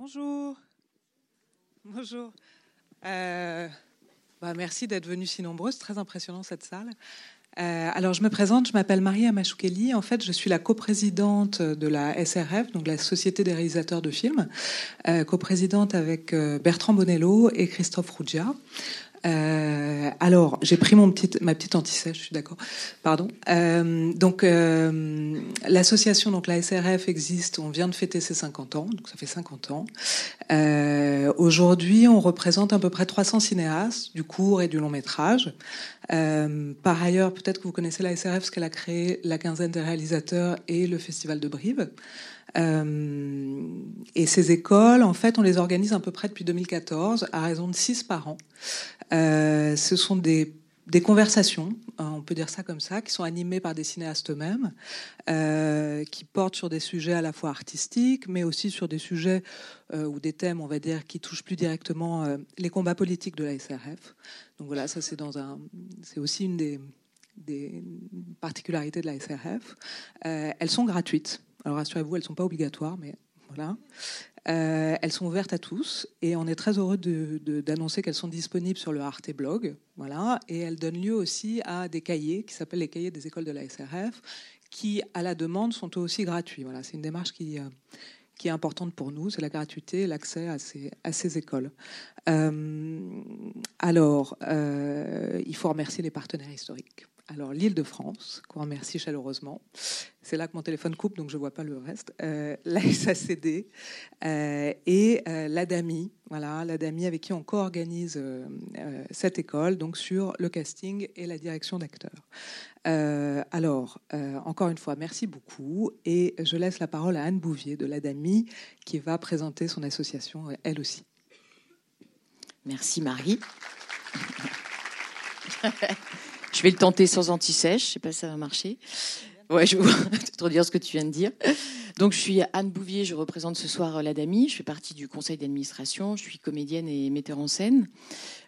Bonjour. Bonjour. Euh, bah, merci d'être venus si nombreuses. Très impressionnant cette salle. Euh, alors, je me présente, je m'appelle Marie Amachoukeli. En fait, je suis la coprésidente de la SRF, donc la Société des réalisateurs de films, euh, coprésidente avec Bertrand Bonello et Christophe Rougia. Euh, alors, j'ai pris mon petit, ma petite anti-sèche, je suis d'accord. Pardon. Euh, donc, euh, l'association, donc la SRF existe. On vient de fêter ses 50 ans, donc ça fait 50 ans. Euh, Aujourd'hui, on représente à peu près 300 cinéastes du court et du long métrage. Euh, par ailleurs, peut-être que vous connaissez la SRF parce qu'elle a créé la quinzaine des réalisateurs et le festival de Brive. Euh, et ces écoles, en fait, on les organise à peu près depuis 2014, à raison de six par an. Euh, ce sont des, conversations, hein, on peut dire ça comme ça, qui sont animées par des cinéastes eux-mêmes, euh, qui portent sur des sujets à la fois artistiques, mais aussi sur des sujets ou des thèmes, on va dire, qui touchent plus directement les combats politiques de la SRF. Donc voilà, ça c'est aussi une des, particularités de la SRF. Elles sont gratuites. Alors rassurez-vous, elles ne sont pas obligatoires, mais voilà. Euh, elles sont ouvertes à tous et on est très heureux d'annoncer qu'elles sont disponibles sur le Arte Blog. Voilà, et elles donnent lieu aussi à des cahiers qui s'appellent les cahiers des écoles de la SRF, qui, à la demande, sont aussi gratuits. Voilà, c'est une démarche qui, euh, qui est importante pour nous, c'est la gratuité, l'accès à ces, à ces écoles. Euh, alors, il faut remercier les partenaires historiques. Alors, l'Île-de-France, qu'on remercie chaleureusement. C'est là que mon téléphone coupe, donc je ne vois pas le reste. Euh, la SACD euh, et euh, l'ADAMI, voilà, l'ADAMI avec qui on co-organise cette école, donc sur le casting et la direction d'acteurs. Alors, encore une fois, merci beaucoup. Et je laisse la parole à Anne Bouvier de l'ADAMI, qui va présenter son association, elle aussi. Merci Marie. Je vais le tenter sans anti-sèche. Je sais pas si ça va marcher. Ouais, je vais trop dire ce que tu viens de dire. Donc, je suis Anne Bouvier. Je représente ce soir l'ADAMI. Je fais partie du conseil d'administration. Je suis comédienne et metteur en scène.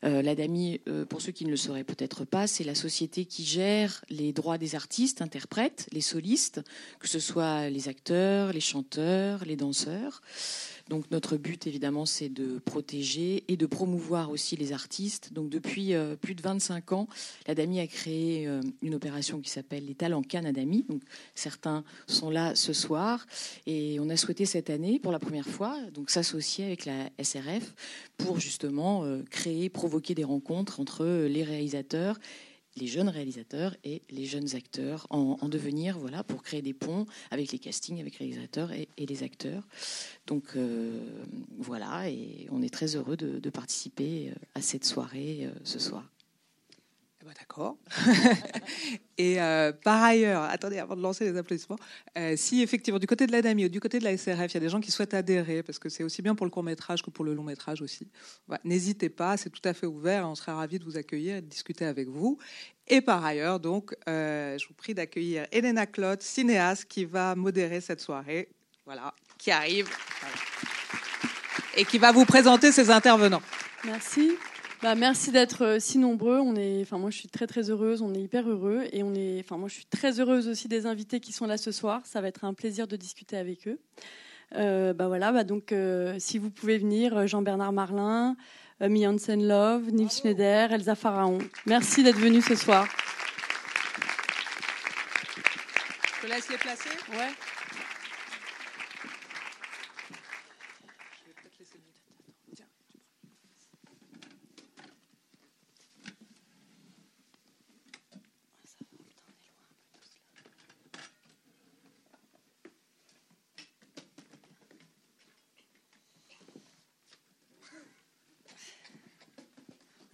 Euh, L'ADAMI, euh, pour ceux qui ne le sauraient peut-être pas, c'est la société qui gère les droits des artistes, interprètes, les solistes, que ce soit les acteurs, les chanteurs, les danseurs. Donc notre but, évidemment, c'est de protéger et de promouvoir aussi les artistes. Donc depuis euh, plus de 25 ans, l'ADAMI a créé euh, une opération qui s'appelle les Talents Canadami. Donc certains sont là ce soir et on a souhaité cette année, pour la première fois, donc s'associer avec la SRF pour justement euh, créer, provoquer des rencontres entre les réalisateurs les jeunes réalisateurs et les jeunes acteurs en, en, devenir, voilà, pour créer des ponts avec les castings, avec les réalisateurs et, les acteurs. Donc euh, voilà, et on est très heureux de, participer à cette soirée euh, ce soir. Eh ben, D'accord. et euh, par ailleurs, attendez, avant de lancer les applaudissements, euh, si effectivement du côté de l'ADAMI ou du côté de la SRF, il y a des gens qui souhaitent adhérer, parce que c'est aussi bien pour le court métrage que pour le long métrage aussi, bah, n'hésitez pas, c'est tout à fait ouvert, on serait ravis de vous accueillir et de discuter avec vous. Et par ailleurs, donc, euh, je vous prie d'accueillir Elena Clot, cinéaste, qui va modérer cette soirée, voilà, qui arrive, et qui va vous présenter ses intervenants. Merci. Bah, merci d'être si nombreux. On est, enfin moi je suis très très heureuse. On est hyper heureux et on est, enfin moi je suis très heureuse aussi des invités qui sont là ce soir. Ça va être un plaisir de discuter avec eux. Euh, bah voilà, bah donc euh, si vous pouvez venir, Jean-Bernard Marlin, euh, Miansen Love, Nils Schneider, Elsa Pharaon. Merci d'être venus ce soir. Je te laisse les placer. Ouais.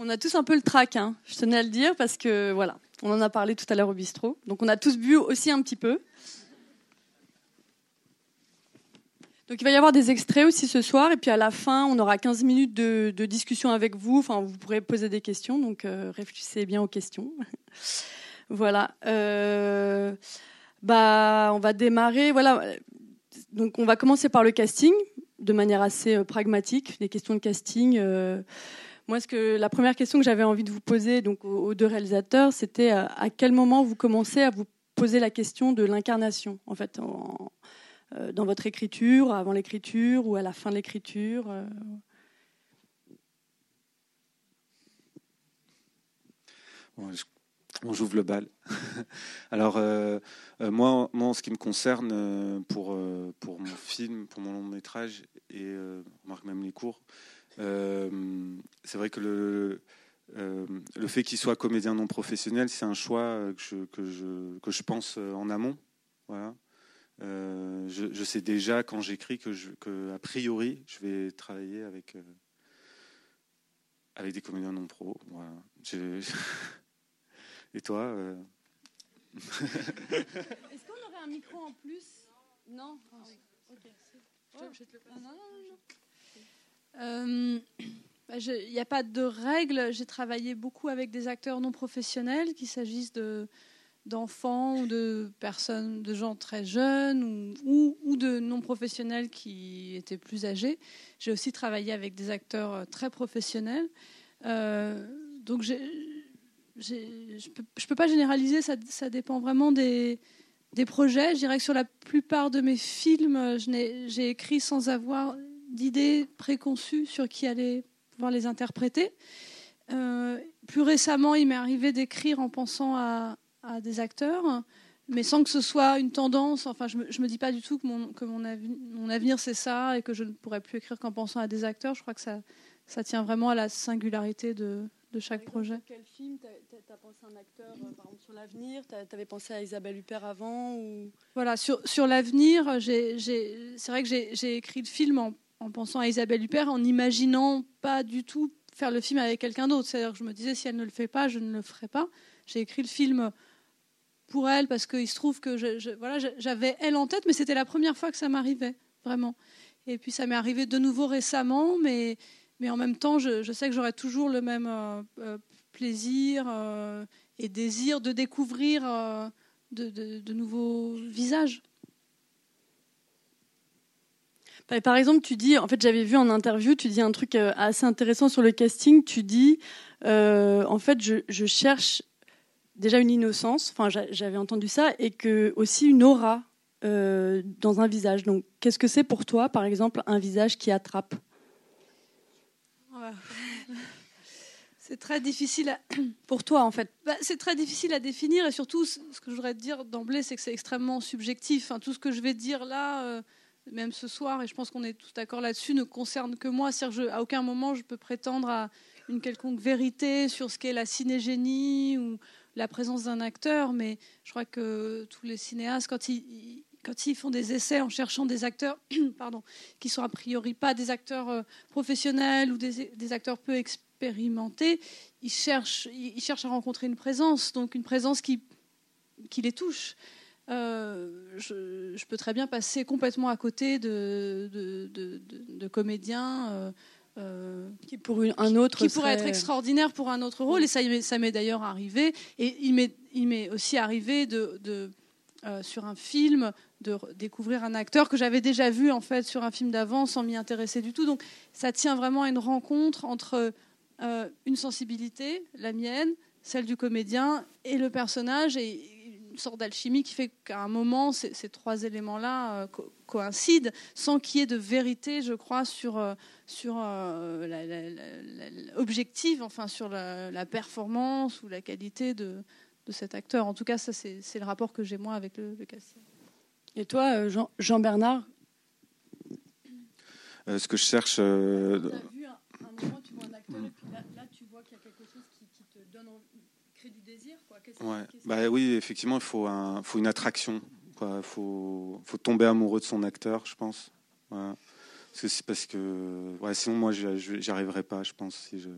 On a tous un peu le trac, hein, je tenais à le dire, parce que voilà, on en a parlé tout à l'heure au bistrot. Donc on a tous bu aussi un petit peu. Donc il va y avoir des extraits aussi ce soir, et puis à la fin, on aura 15 minutes de, discussion avec vous. Enfin, vous pourrez poser des questions, donc euh, réfléchissez bien aux questions. voilà. Euh, bah, on va démarrer. Voilà. Donc on va commencer par le casting, de manière assez euh, pragmatique, des questions de casting. Moi, ce que, la première question que j'avais envie de vous poser donc, aux, deux réalisateurs, c'était à, à, quel moment vous commencez à vous poser la question de l'incarnation, en fait, en, dans votre écriture, avant l'écriture ou à la fin de l'écriture on j'ouvre le bal. Alors, euh, euh, moi, moi, en ce qui me concerne, euh, pour, pour mon film, pour mon long métrage, et on marque même les cours, c'est vrai que le, le fait qu'il soit comédien non professionnel, c'est un choix que je, que je, que je pense en amont. Voilà. Je, je, sais déjà quand j'écris que, je, que, a priori, je vais travailler avec, avec des comédiens non pro. Voilà. Et toi euh? Est-ce qu'on aurait un micro en plus? Non Il n'y a pas de règles. J'ai travaillé beaucoup avec des acteurs non professionnels, qu'il s'agisse de, d'enfants ou de personnes, de gens très jeunes ou, de non professionnels qui étaient plus âgés. J'ai aussi travaillé avec des acteurs euh, très professionnels. Euh, donc je ne peux, pas généraliser, ça, dépend vraiment des, projets. Je dirais que sur la plupart de mes films, j'ai écrit sans avoir d'idées préconçues sur qui allait pouvoir les interpréter. Euh, plus récemment, il m'est arrivé d'écrire en pensant à, à, des acteurs, mais sans que ce soit une tendance. Enfin, je ne me, me, dis pas du tout que, mon, que mon, mon avenir c'est ça et que je ne pourrais plus écrire qu'en pensant à des acteurs. Je crois que ça, ça tient vraiment à la singularité de, de chaque projet. Quel film tu as pensé à un acteur, euh, par exemple sur l'avenir? Tu avais pensé à Isabelle Huppert avant ou... Voilà, sur, sur l'avenir, c'est vrai que j'ai écrit le film en, en, pensant à Isabelle Huppert, en n'imaginant pas du tout faire le film avec quelqu'un d'autre. C'est-à-dire que je me disais, si elle ne le fait pas, je ne le ferai pas. J'ai écrit le film pour elle parce qu'il se trouve que voilà, j'avais elle en tête, mais c'était la première fois que ça m'arrivait, vraiment. Et puis ça m'est arrivé de nouveau récemment, mais mais en même temps, je, sais que j'aurai toujours le même euh, euh, plaisir euh, et désir de découvrir de, nouveaux visages. Bah, par exemple, tu dis, en fait, j'avais vu en interview, tu dis un truc assez intéressant sur le casting. Tu dis, en fait, je, je, cherche déjà une innocence. Enfin, j'avais entendu ça et que aussi une aura dans un visage. Donc, qu'est-ce que c'est pour toi, par exemple, un visage qui attrape? C'est très difficile pour toi en fait. Bah, c'est très difficile à définir et surtout ce que je voudrais te dire d'emblée c'est que c'est extrêmement subjectif. tout ce que je vais dire là, euh, même ce soir, et je pense qu'on est tous d'accord là-dessus, ne concerne que moi. cest à aucun moment je peux prétendre à une quelconque vérité sur ce qu'est la cinégénie ou la présence d'un acteur, mais je crois que tous les cinéastes, quand ils, font des essais en cherchant des acteurs pardon, qui sont a priori pas des acteurs euh, professionnels ou des, acteurs peu expérimentés, ils cherchent, à rencontrer une présence, donc une présence qui les touche. Euh, je, peux très bien passer complètement à côté de, de, comédiens. Euh, qui pour un autre qui, pourrait être extraordinaire pour un autre rôle et ça, ça m'est d'ailleurs arrivé et il m'est aussi arrivé de, sur un film de découvrir un acteur que j'avais déjà vu en fait sur un film d'avant sans m'y intéresser du tout. Donc ça tient vraiment à une rencontre entre euh, une sensibilité, la mienne, celle du comédien et le personnage et sorte d'alchimie qui fait qu'à un moment ces, trois éléments-là euh, coïncident sans qu'il y ait de vérité, je crois, sur euh, sur l'objectif, enfin sur la, performance ou la qualité de, de cet acteur. En tout cas, ça c'est le rapport que j'ai moi avec le, le casting. Et toi, euh, Jean, Jean Bernard? Euh, Ce que je cherche. Euh, tu as vu un, un, moment, tu vois un acteur, et puis là, là tu vois qu'il y a quelque chose qui, qui te donne, du désir. Quoi. Ouais. Bah, oui, effectivement, il faut, un, faut une attraction. Il faut, faut, tomber amoureux de son acteur, je pense. Parce que parce que ouais, sinon moi j'y arriverais pas, je pense. Si je,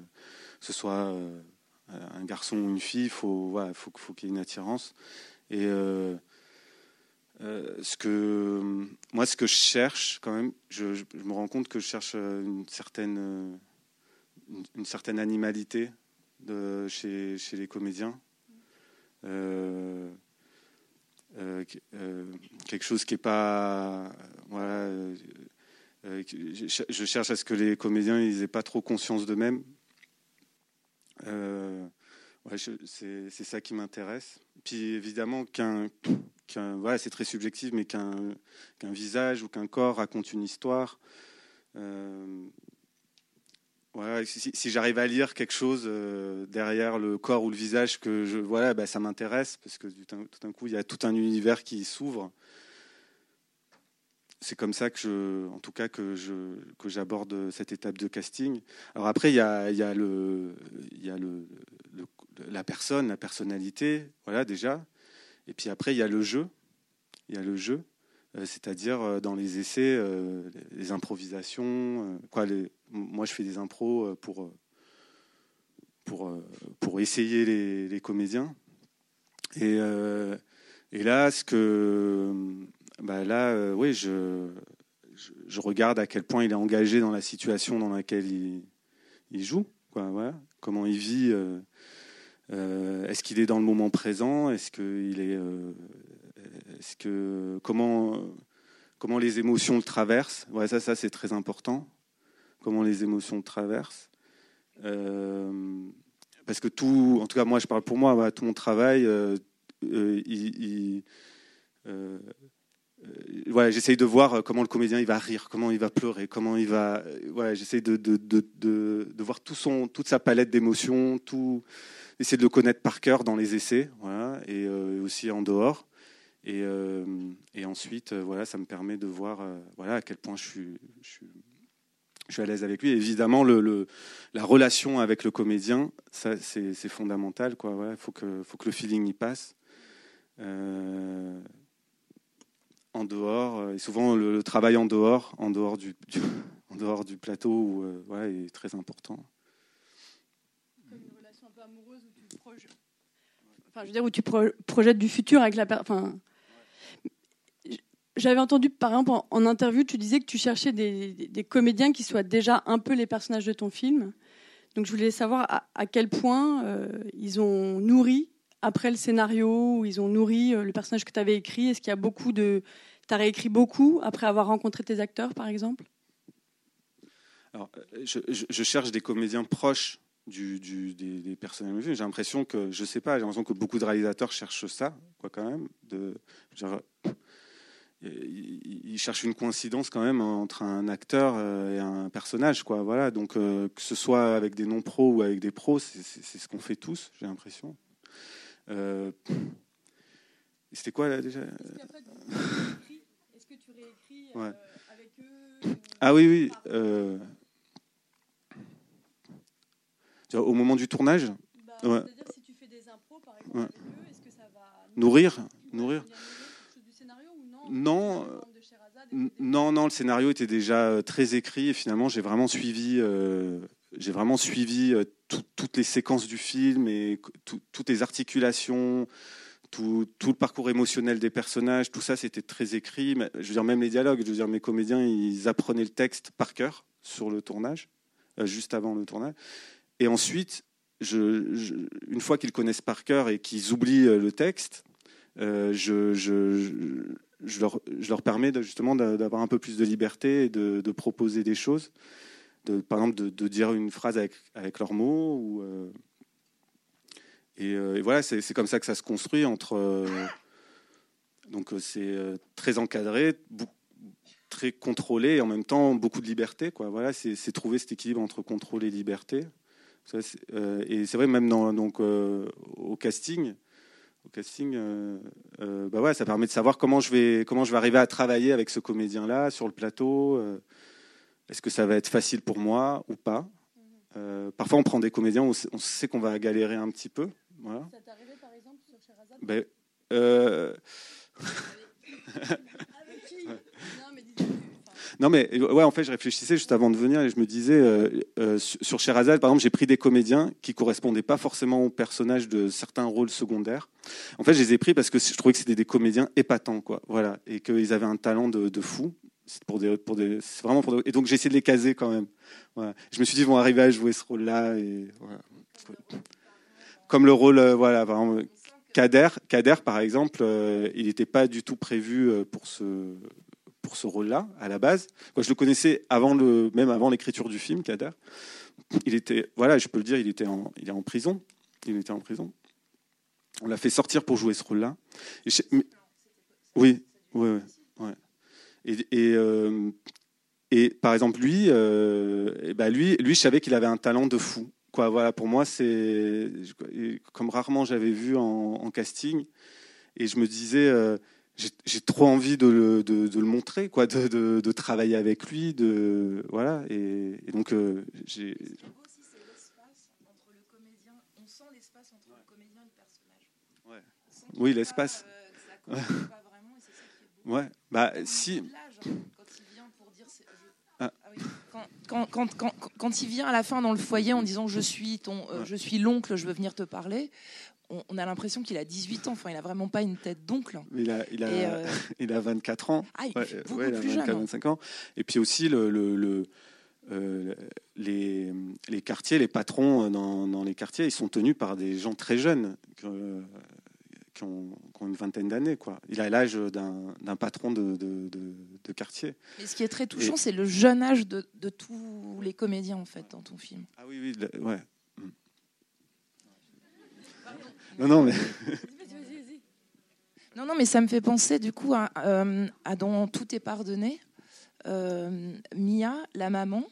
ce soit euh, un garçon ou une fille, faut, ouais, faut, faut qu'il y ait une attirance. Et euh, euh, ce que moi, ce que je cherche quand même, je, me rends compte que je cherche une certaine, une, certaine animalité de, chez, les comédiens. quelque chose qui est pas voilà, je, cherche à ce que les comédiens ils aient pas trop conscience d'eux-mêmes ouais, c'est ça qui m'intéresse puis évidemment qu'un voilà, c'est très subjectif, mais qu'un visage ou qu'un corps raconte une histoire. Euh, si, j'arrive à lire quelque chose euh, derrière le corps ou le visage que voilà, bah, ça m'intéresse parce que tout d'un coup il y a tout un univers qui s'ouvre. C'est comme ça que en tout cas que j'aborde cette étape de casting. Alors après il y a, il y a le il y a le, la personne, la personnalité, voilà déjà. Et puis après il y a le jeu, il y a le jeu. Euh, c'est-à-dire euh, dans les essais, euh, les improvisations. moi, je fais des impros pour, pour, pour essayer les, comédiens. Et, là, ce que, bah là, oui, je, je, regarde à quel point il est engagé dans la situation dans laquelle il, joue. Comment il vit. Est-ce qu'il est dans le moment présent? Est-ce qu'il est, comment les émotions le traversent ça c'est très important comment les émotions le traversent euh, parce que tout en tout cas moi je parle pour moi tout mon travail euh, euh, voilà, j'essaye de voir comment le comédien il va rire, comment il va pleurer, comment il va. Voilà, j'essaye de, voir toute sa palette d'émotions, tout, essayer de le connaître par cœur dans les essais, et aussi en dehors. Et, euh, et ensuite, euh, voilà, ça me permet de voir euh, voilà, à quel point je suis, je suis, à l'aise avec lui. évidemment, le, le, la relation avec le comédien, ça, c'est, fondamental. Il faut, que, faut que le feeling y passe. en dehors, et souvent le, travail en dehors, en dehors du, en dehors du plateau, où, ouais, est très important. Comme une relation un peu amoureuse où tu projettes, enfin, je veux dire, où tu projettes du futur avec la personne. J'avais entendu, par exemple, en, interview, tu disais que tu cherchais des, comédiens qui soient déjà un peu les personnages de ton film. Donc je voulais savoir à, quel point euh, ils ont nourri après le scénario, ou ils ont nourri euh, le personnage que tu avais écrit. Est-ce qu'il y a beaucoup de... Tu as réécrit beaucoup après avoir rencontré tes acteurs, par exemple? Alors, je, cherche des comédiens proches du, des, personnages. J'ai l'impression que, je sais pas, j'ai l'impression que beaucoup de réalisateurs cherchent ça, quoi, quand même. Il cherche une coïncidence quand même entre un acteur euh, et un personnage, quoi. Voilà. Donc euh, que ce soit avec des non pros ou avec des pros, c'est ce qu'on fait tous, j'ai l'impression. Euh, c'était quoi là déjà? Est-ce que tu réécris avec eux Ah oui, oui. Au moment du tournage? bah, C'est-à-dire si tu fais des impros, par exemple, avec eux, est-ce que ça va nourrir, nourrir non, non, non, le scénario était déjà euh, très écrit et finalement j'ai vraiment suivi, euh, j'ai vraiment suivi euh, toutes les séquences du film et toutes les articulations, tout, le parcours émotionnel des personnages, tout ça c'était très écrit. Je veux dire même les dialogues, je veux dire mes comédiens ils apprenaient le texte par cœur sur le tournage, juste avant le tournage, et ensuite une fois qu'ils connaissent par cœur et qu'ils oublient le texte, je je leur permets justement d'avoir un peu plus de liberté et de, proposer des choses. Par exemple, de, dire une phrase avec, leurs mots. Euh, euh, et, voilà, c'est comme ça que ça se construit entre. Euh, donc c'est très encadré, très contrôlé et en même temps beaucoup de liberté. Voilà, c'est trouver cet équilibre entre contrôle et liberté. et c'est vrai, même donc, au casting, au casting, euh, euh, bah ouais, ça permet de savoir comment je vais comment je vais arriver à travailler avec ce comédien-là sur le plateau. Euh, est-ce que ça va être facile pour moi ou pas Parfois, on prend des comédiens, on sait, qu'on va galérer un petit peu. Voilà. Ça t'est arrivé par exemple sur Sherazade? Ben, non, mais ouais, en fait, je réfléchissais juste avant de venir et je me disais, euh, euh, sur Sherazade, par exemple, j'ai pris des comédiens qui correspondaient pas forcément au personnage de certains rôles secondaires. En fait, je les ai pris parce que je trouvais que c'était des comédiens épatants, quoi. Voilà, et qu'ils avaient un talent de, fou. C'est pour des, pour des, vraiment et donc j'ai essayé de les caser quand même. Je me suis dit, ils vont arriver à jouer ce rôle-là et. Comme le rôle, euh, voilà, par exemple, Kader, Kader, par exemple, il n'était pas du tout prévu pour ce pour ce rôle-là à la base. Moi, je le connaissais avant le, même avant l'écriture du film, Kader. Il était, voilà, je peux le dire, il était en, il est en prison. Il était en prison. On l'a fait sortir pour jouer ce rôle-là. Oui, oui, oui. Et, et, et, par exemple, lui, et bah lui, lui, je savais qu'il avait un talent de fou. Quoi, voilà, pour moi, c'est comme rarement j'avais vu en, en, casting. Et je me disais, j'ai trop envie de le, de, de le, montrer, quoi, de, travailler avec lui, de voilà. Et, et donc euh, j'ai. Oui, l'espace. Euh, ouais. Bah si. Ah. Ah quand, quand, quand, quand, il vient à la fin dans le foyer en disant je suis ton, euh, je suis l'oncle, je veux venir te parler, on, a l'impression qu'il a 18 ans. Enfin, il n'a vraiment pas une tête d'oncle. Il a, il, a, euh, il a 24 ans. Ah, il est beaucoup plus jeune. 25 ans. Et puis aussi, le, le, euh, les, les, quartiers, les patrons euh, dans, dans, les quartiers, ils sont tenus par des gens très jeunes qui, ont, qui, ont, une vingtaine d'années. Il a l'âge d'un patron de, de, de, quartier. Et ce qui est très touchant, c'est le jeune âge de, tous les comédiens, en fait, dans ton film. Ah oui, oui, ouais. Non, non, mais. Non, non, mais ça me fait penser du coup à, euh, Dont tout est pardonné. Euh, Mia, la maman,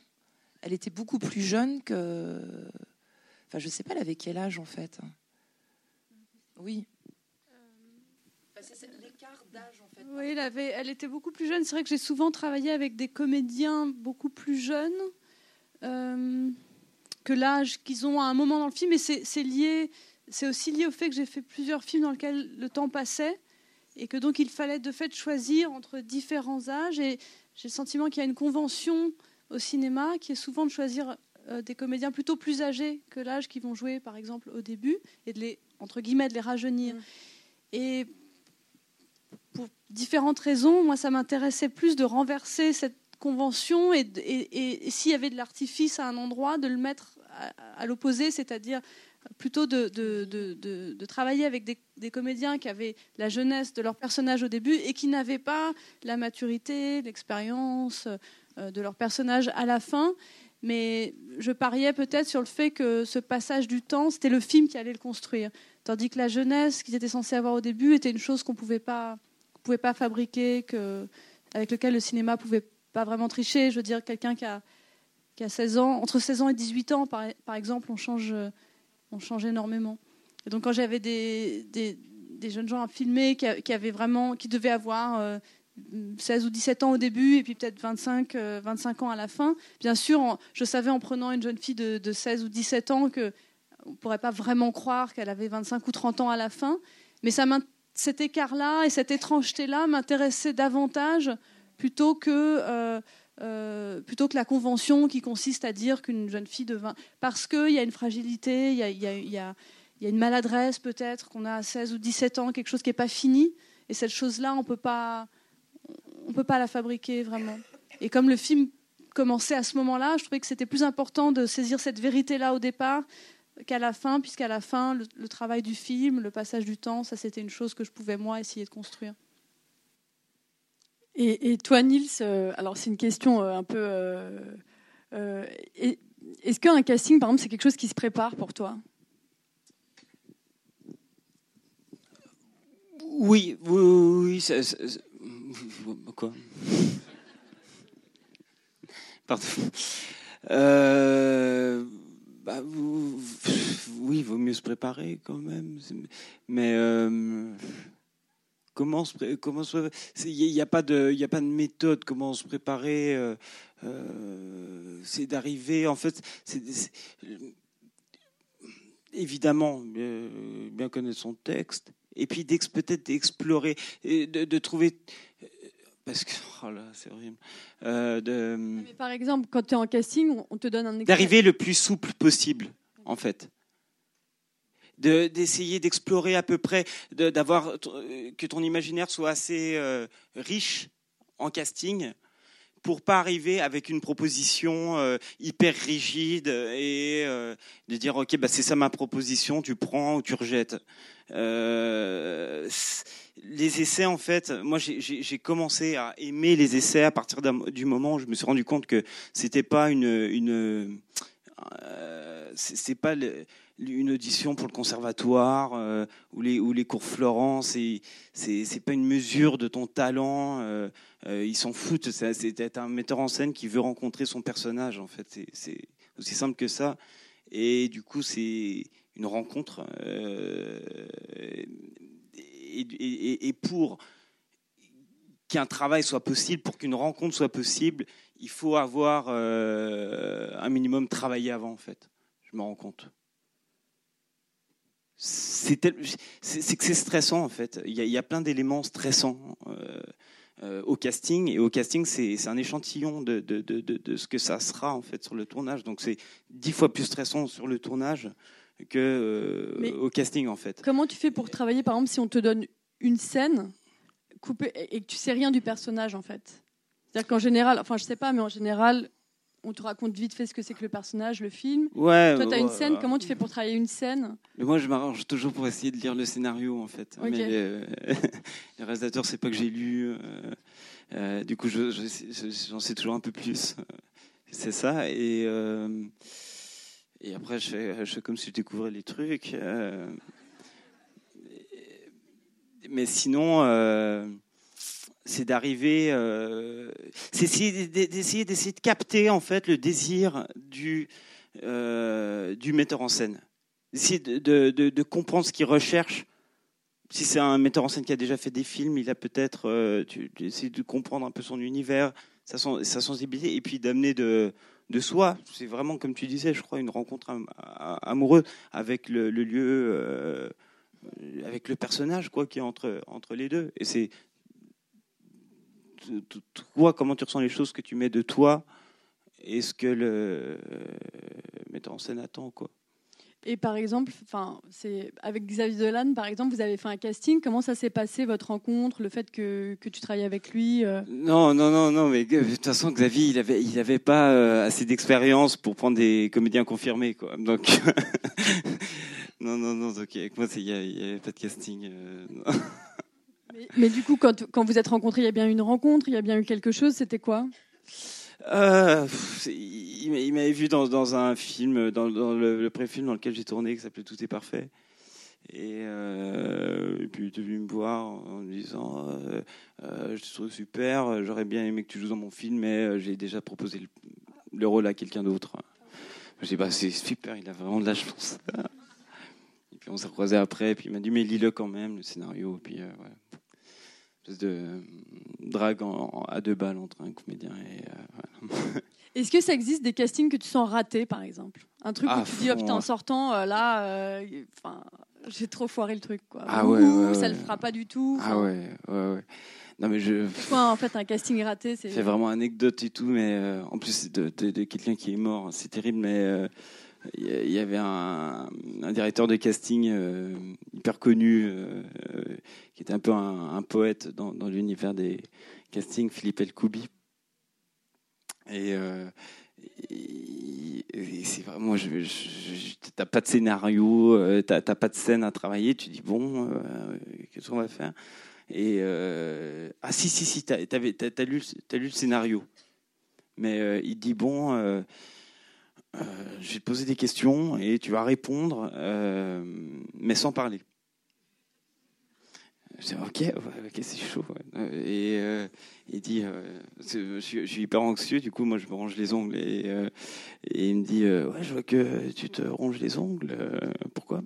elle était beaucoup plus jeune que. Enfin, je sais pas, elle avait quel âge en fait Oui. l'écart d'âge en fait. Oui, elle, avait, elle était beaucoup plus jeune. C'est vrai que j'ai souvent travaillé avec des comédiens beaucoup plus jeunes euh, que l'âge qu'ils ont à un moment dans le film. Et c'est lié c'est aussi lié au fait que j'ai fait plusieurs films dans lesquels le temps passait et que donc il fallait de fait choisir entre différents âges. Et j'ai le sentiment qu'il y a une convention au cinéma qui est souvent de choisir euh, des comédiens plutôt plus âgés que l'âge qui vont jouer, par exemple, au début, et de les, entre guillemets, de les rajeunir. Mm. Et pour différentes raisons, moi, ça m'intéressait plus de renverser cette convention et, et, s'il y avait de l'artifice à un endroit, de le mettre à l'opposé, c'est-à-dire plutôt de, de, travailler avec des, comédiens qui avaient la jeunesse de leur personnage au début et qui n'avaient pas la maturité, l'expérience euh, de leur personnage à la fin. Mais je pariais peut-être sur le fait que ce passage du temps, c'était le film qui allait le construire. Tandis que la jeunesse qu'ils étaient censés avoir au début était une chose qu'on ne pouvait pas, pouvait pas fabriquer, que, avec lequel le cinéma ne pouvait pas vraiment tricher. Je veux dire, quelqu'un qui a, qui a 16 ans, entre 16 ans et 18 ans, par, par exemple, on change on change énormément. Et donc quand j'avais des, des, jeunes gens à filmer qui, avaient vraiment, qui devaient avoir 16 euh, ou 17 ans au début et puis peut-être 25, 25 euh, ans à la fin, bien sûr, je savais en prenant une jeune fille de, 16 ou 17 ans que on ne pourrait pas vraiment croire qu'elle avait 25 ou 30 ans à la fin. Mais ça cet écart-là et cette étrangeté-là m'intéressait davantage plutôt que euh, euh, plutôt que la convention qui consiste à dire qu'une jeune fille de 20... Parce qu'il y a une fragilité, il y a, une maladresse peut-être, qu'on a à 16 ou 17 ans, quelque chose qui n'est pas fini. Et cette chose-là, on ne peut pas la fabriquer vraiment. Et comme le film commençait à ce moment-là, je trouvais que c'était plus important de saisir cette vérité-là au départ qu'à la fin, puisqu'à la fin, le travail du film, le passage du temps, ça c'était une chose que je pouvais moi essayer de construire. Et, toi, Nils, euh, alors c'est une question euh, un peu. Euh, est-ce qu'un casting, par exemple, c'est quelque chose qui se prépare pour toi? Oui, oui, oui. quoi? Pardon. Bah, oui, il vaut mieux se préparer quand même. Mais comment se, comment il n'y a pas de il a pas de méthode comment se préparer euh, euh, c'est d'arriver en fait c'est évidemment bien connaître son texte et puis peut-être d'explorer de, de, trouver parce que oh là, c'est horrible. Euh, de, par exemple, quand tu es en casting, on te donne un D'arriver le plus souple possible, en fait d'essayer d'explorer à peu près, d'avoir que ton imaginaire soit assez euh, riche en casting pour pas arriver avec une proposition euh, hyper rigide et euh, de dire ok bah c'est ça ma proposition tu prends ou tu rejettes. Les essais en fait moi j'ai commencé à aimer les essais à partir du moment où je me suis rendu compte que c'était pas une, une c'est pas une audition pour le conservatoire euh, ou, les, ou les cours Florence. C'est c'est pas une mesure de ton talent. Euh, euh, ils s'en foutent. C'est un metteur en scène qui veut rencontrer son personnage. En fait, c'est aussi simple que ça. Et du coup, c'est une rencontre. Et, et, pour qu'un travail soit possible, pour qu'une rencontre soit possible, il faut avoir un minimum travaillé avant, en fait. Je me rends compte. C'est que c'est stressant, en fait. Il y a, plein d'éléments stressants euh, euh, au casting. Et au casting, c'est un échantillon de, de, de, de, ce que ça sera, en fait, sur le tournage. Donc, c'est dix fois plus stressant sur le tournage que au casting, en fait. Comment tu fais pour travailler, par exemple, si on te donne une scène coupée et que tu sais rien du personnage, en fait? C'est-à-dire qu'en général, enfin je sais pas, mais en général, on te raconte vite fait ce que c'est que le personnage, le film. Ouais. Toi, tu as une scène. Comment tu fais pour travailler une scène? Mais Moi, je m'arrange toujours pour essayer de lire le scénario, en fait. Mais les, euh, les réalisateurs, c'est pas que j'ai lu. Euh, euh, du coup, j'en je, sais toujours un peu plus. C'est ça. Et, et après, je fais, je fais, comme si je découvrais les trucs. mais sinon c'est d'arriver, euh, c'est d'essayer d'essayer de capter en fait le désir du euh, du metteur en scène, d'essayer de, de, comprendre ce qu'il recherche. Si c'est un metteur en scène qui a déjà fait des films, il a peut-être euh, essayer de comprendre un peu son univers, sa, sensibilité, et puis d'amener de de soi. C'est vraiment comme tu disais, je crois, une rencontre amoureuse avec le, le lieu. Euh, avec le personnage quoi qui est entre entre les deux et c'est toi, comment tu ressens les choses que tu mets de toi et ce que le euh, metteur en scène attend, quoi. Et par exemple, enfin, c'est avec Xavier Dolan, par exemple, vous avez fait un casting. Comment ça s'est passé votre rencontre, le fait que, que tu travailles avec lui euh? Non, non, non, non. Mais de toute façon, Xavier, il avait, il avait pas euh, assez d'expérience pour prendre des comédiens confirmés, quoi. Donc, non, non, non. Donc avec moi, il n'y avait pas de casting. Mais, du coup, quand, vous êtes rencontrés, il y a bien eu une rencontre, il y a bien eu quelque chose, c'était quoi? Euh, il m'avait vu dans, un film, dans, le, pré-film dans lequel j'ai tourné, qui s'appelait Tout est parfait. Et, euh, puis il est venu me voir en me disant euh, Je te trouve super, j'aurais bien aimé que tu joues dans mon film, mais j'ai déjà proposé le, rôle à quelqu'un d'autre. J'ai dit bah, C'est super, il a vraiment de la chance. et puis on s'est croisé après, et puis il m'a dit Mais lis-le quand même, le scénario. Et puis, de drague à deux balles entre un comédien et. Euh, Est-ce que ça existe des castings que tu sens ratés, par exemple? Un truc où tu dis, oh putain, en sortant, euh, là, euh, j'ai trop foiré le truc, quoi. Ah ouais, ouais, ça le fera pas du tout. Ah ouais, ouais, ouais. Non mais je. Quoi, en fait, un casting raté, c'est. C'est vraiment anecdote et tout, mais en plus de, de, quelqu'un qui est mort, c'est terrible, mais il y avait un, directeur de casting euh, hyper connu, euh, euh, qui était un peu un, poète dans, l'univers des castings, Philippe Elkoubi. Et, c'est vraiment, je, t'as pas de scénario, t'as pas de scène à travailler, tu dis bon, qu'est-ce qu'on va faire? Et ah si si si, t'as as, lu, as lu le scénario, mais il dit bon euh, je vais te poser des questions et tu vas répondre, euh, mais sans parler. Je dis, ok, ok, c'est chaud. Et euh, il dit, je, suis hyper anxieux, du coup, moi, je me ronge les ongles. Et, il me dit, ouais, je vois que tu te ronges les ongles. pourquoi?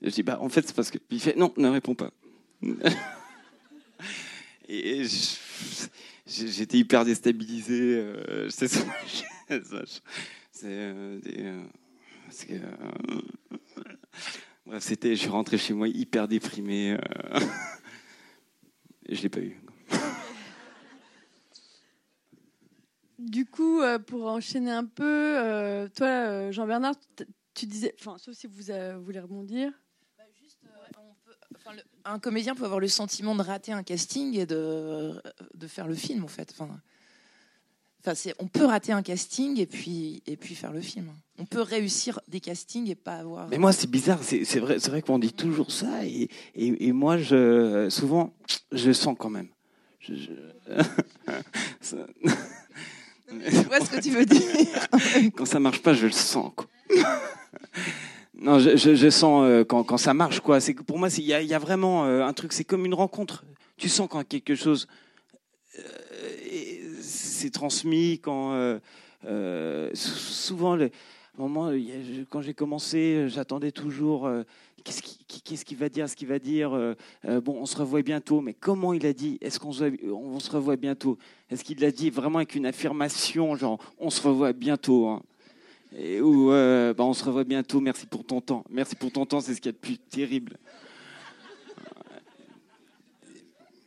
Je dis, bah, en fait, c'est parce que. Il fait, non, ne réponds pas. et j'étais hyper déstabilisé. c'est ça. C'est euh, euh, euh, bref, c'était. Je suis rentré chez moi hyper déprimé et je l'ai pas eu. Du coup, pour enchaîner un peu, toi, Jean-Bernard, tu disais, enfin, sauf si vous voulez rebondir. Bah, un comédien peut avoir le sentiment de rater un casting et de, de faire le film, en fait. Enfin, on peut rater un casting et puis, et puis faire le film. On peut réussir des castings et pas avoir. Mais moi, c'est bizarre. C'est vrai, c'est vrai qu'on dit toujours ça. Et, et, moi, je, souvent, je sens quand même. Je, vois ce que tu veux dire. quand ça marche pas, je le sens. Quoi. non, je, je, sens euh, quand, quand, ça marche, quoi. C'est pour moi, il y, y a, vraiment euh, un truc. C'est comme une rencontre. Tu sens quand quelque chose euh, c'est transmis, quand souvent, le, moment, quand j'ai commencé, j'attendais toujours qu'est-ce qu'il qui va dire, ce qu'il va dire. bon, on se revoit bientôt, mais comment il a dit Est-ce qu'on se, on se revoit bientôt? Est-ce qu'il l'a dit vraiment avec une affirmation, genre on se revoit bientôt hein? Où bah, on se revoit bientôt, merci pour ton temps. Merci pour ton temps, c'est ce qu'il y a de plus terrible.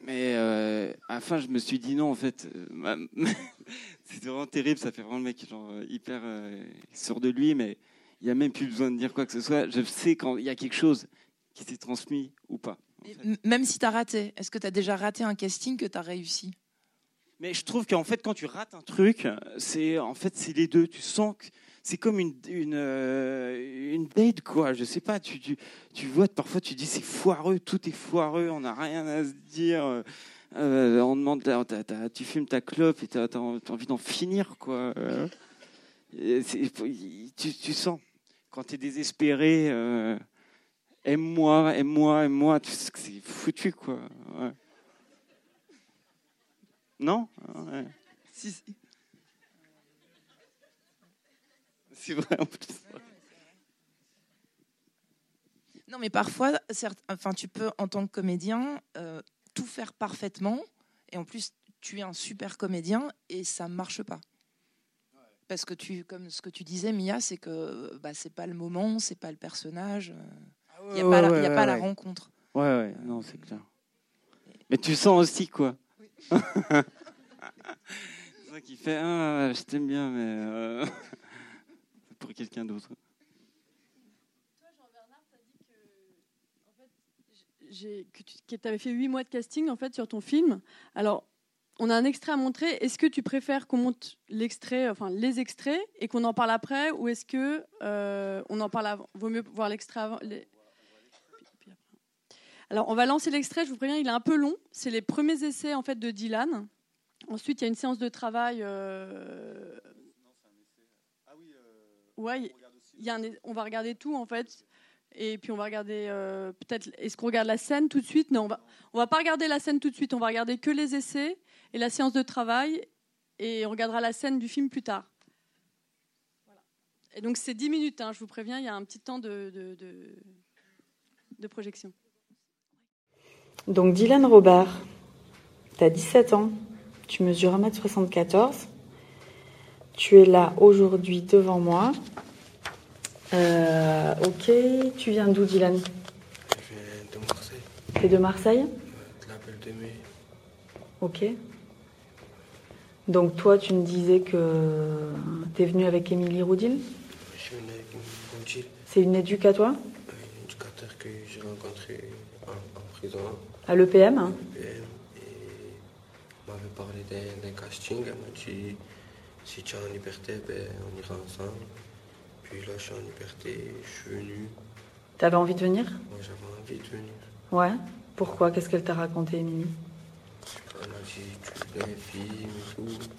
Mais euh, à la fin, je me suis dit non, en fait, euh, c'était vraiment terrible, ça fait vraiment le mec genre, euh, hyper euh, sûr de lui, mais il n'y a même plus besoin de dire quoi que ce soit. Je sais quand il y a quelque chose qui s'est transmis ou pas. Même si tu as raté, est-ce que tu as déjà raté un casting que tu as réussi? Mais je trouve qu'en fait, quand tu rates un truc, c'est en fait c'est les deux. Tu sens que c'est comme une, une, euh, une, date, quoi. Je sais pas, tu, tu, tu vois, parfois tu dis c'est foireux, tout est foireux, on n'a rien à se dire. Euh, on demande, tu fumes ta clope et tu as, envie d'en finir, quoi. tu, tu, sens, quand tu es désespéré, euh, aime-moi, aime-moi, aime-moi, c'est foutu, quoi. Non? C'est vrai en plus. Non, mais parfois, enfin, tu peux, en tant que comédien, euh, tout faire parfaitement. Et en plus, tu es un super comédien et ça ne marche pas. Parce que tu, comme ce que tu disais, Mia, c'est que bah, c'est pas le moment, c'est pas le personnage. Il n'y a, pas, la, y a pas la rencontre. Ouais, ouais, non, c'est clair. Mais tu sens aussi, quoi. c'est ça qui fait, ah, je t'aime bien, mais. Euh, pour quelqu'un d'autre. Toi, Jean-Bernard, tu as dit que, tu avais fait huit mois de casting en fait, sur ton film. Alors, on a un extrait à montrer. Est-ce que tu préfères qu'on monte l'extrait, enfin les extraits, et qu'on en parle après, ou est-ce que euh, on en parle avant Vaut mieux voir l'extrait avant. Alors, on va lancer l'extrait. Je vous préviens, il est un peu long. C'est les premiers essais en fait de Dylan. Ensuite, il y a une séance de travail euh, Ouais, y a on va regarder tout en fait. Et puis on va regarder euh, peut-être. Est-ce qu'on regarde la scène tout de suite? Non, on va, va pas regarder la scène tout de suite. On va regarder que les essais et la séance de travail. Et on regardera la scène du film plus tard. Et donc c'est 10 minutes, hein, je vous préviens, il y a un petit temps de projection. Donc Dylan Robert, tu as 17 ans, tu mesures 1m74. Tu es là aujourd'hui devant moi. Euh, ok, tu viens d'où Dylan? Je viens de Marseille. Tu es de Marseille? De la Belle de Mai. Ok. Donc toi, tu me disais que tu es venu avec Émilie Roudil? Je suis venu avec Émilie Roudil. C'est une éducatoire Un éducateur que j'ai rencontré en, prison. À l'EPM À l'EPM. Et m'avait parlé d'un casting. Elle m'a dit si tu es en liberté, ben, on ira ensemble. Puis là, je suis en liberté, je suis venu. T'avais envie de venir? Moi, j'avais envie de venir. Ouais. Pourquoi? Qu'est-ce qu'elle t'a raconté, Émilie? Elle m'a dit, tu veux un film et tout.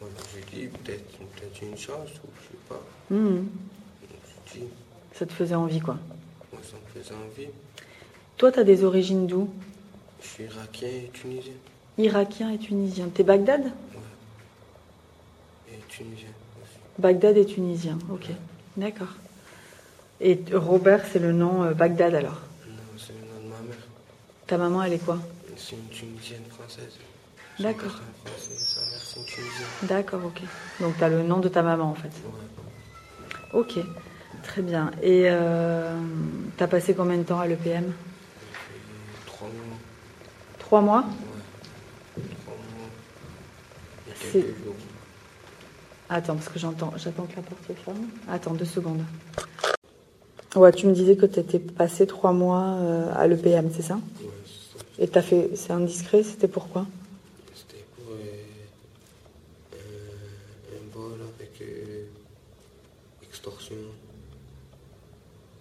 Moi, j'ai dit, peut-être peut une chance, ou je sais pas. Mmh. Dit, ça te faisait envie, quoi? Moi, ça me faisait envie. Toi, t'as des origines d'où? Je suis irakien et tunisien. Irakien et tunisien. T'es Bagdad? Tunisien Bagdad est tunisien, ok. D'accord. Et Robert, c'est le nom euh, Bagdad alors Non, c'est le nom de ma mère. Ta maman, elle est quoi C'est une tunisienne française. D'accord. Sa mère, c'est une tunisienne. D'accord, ok. Donc tu as le nom de ta maman en fait Ouais. Ok, très bien. Et euh, tu as passé combien de temps à l'EPM Trois mois. Trois mois Ouais. Trois mois. C'est. Attends, parce que j'entends, j'attends que la porte se ferme. Attends deux secondes. Ouais, tu me disais que tu étais passé trois mois euh, à l'EPM, c'est ça? Ouais, c'est ça. Et t'as fait, c'est indiscret, c'était pourquoi C'était pour euh, euh, un vol avec euh, extorsion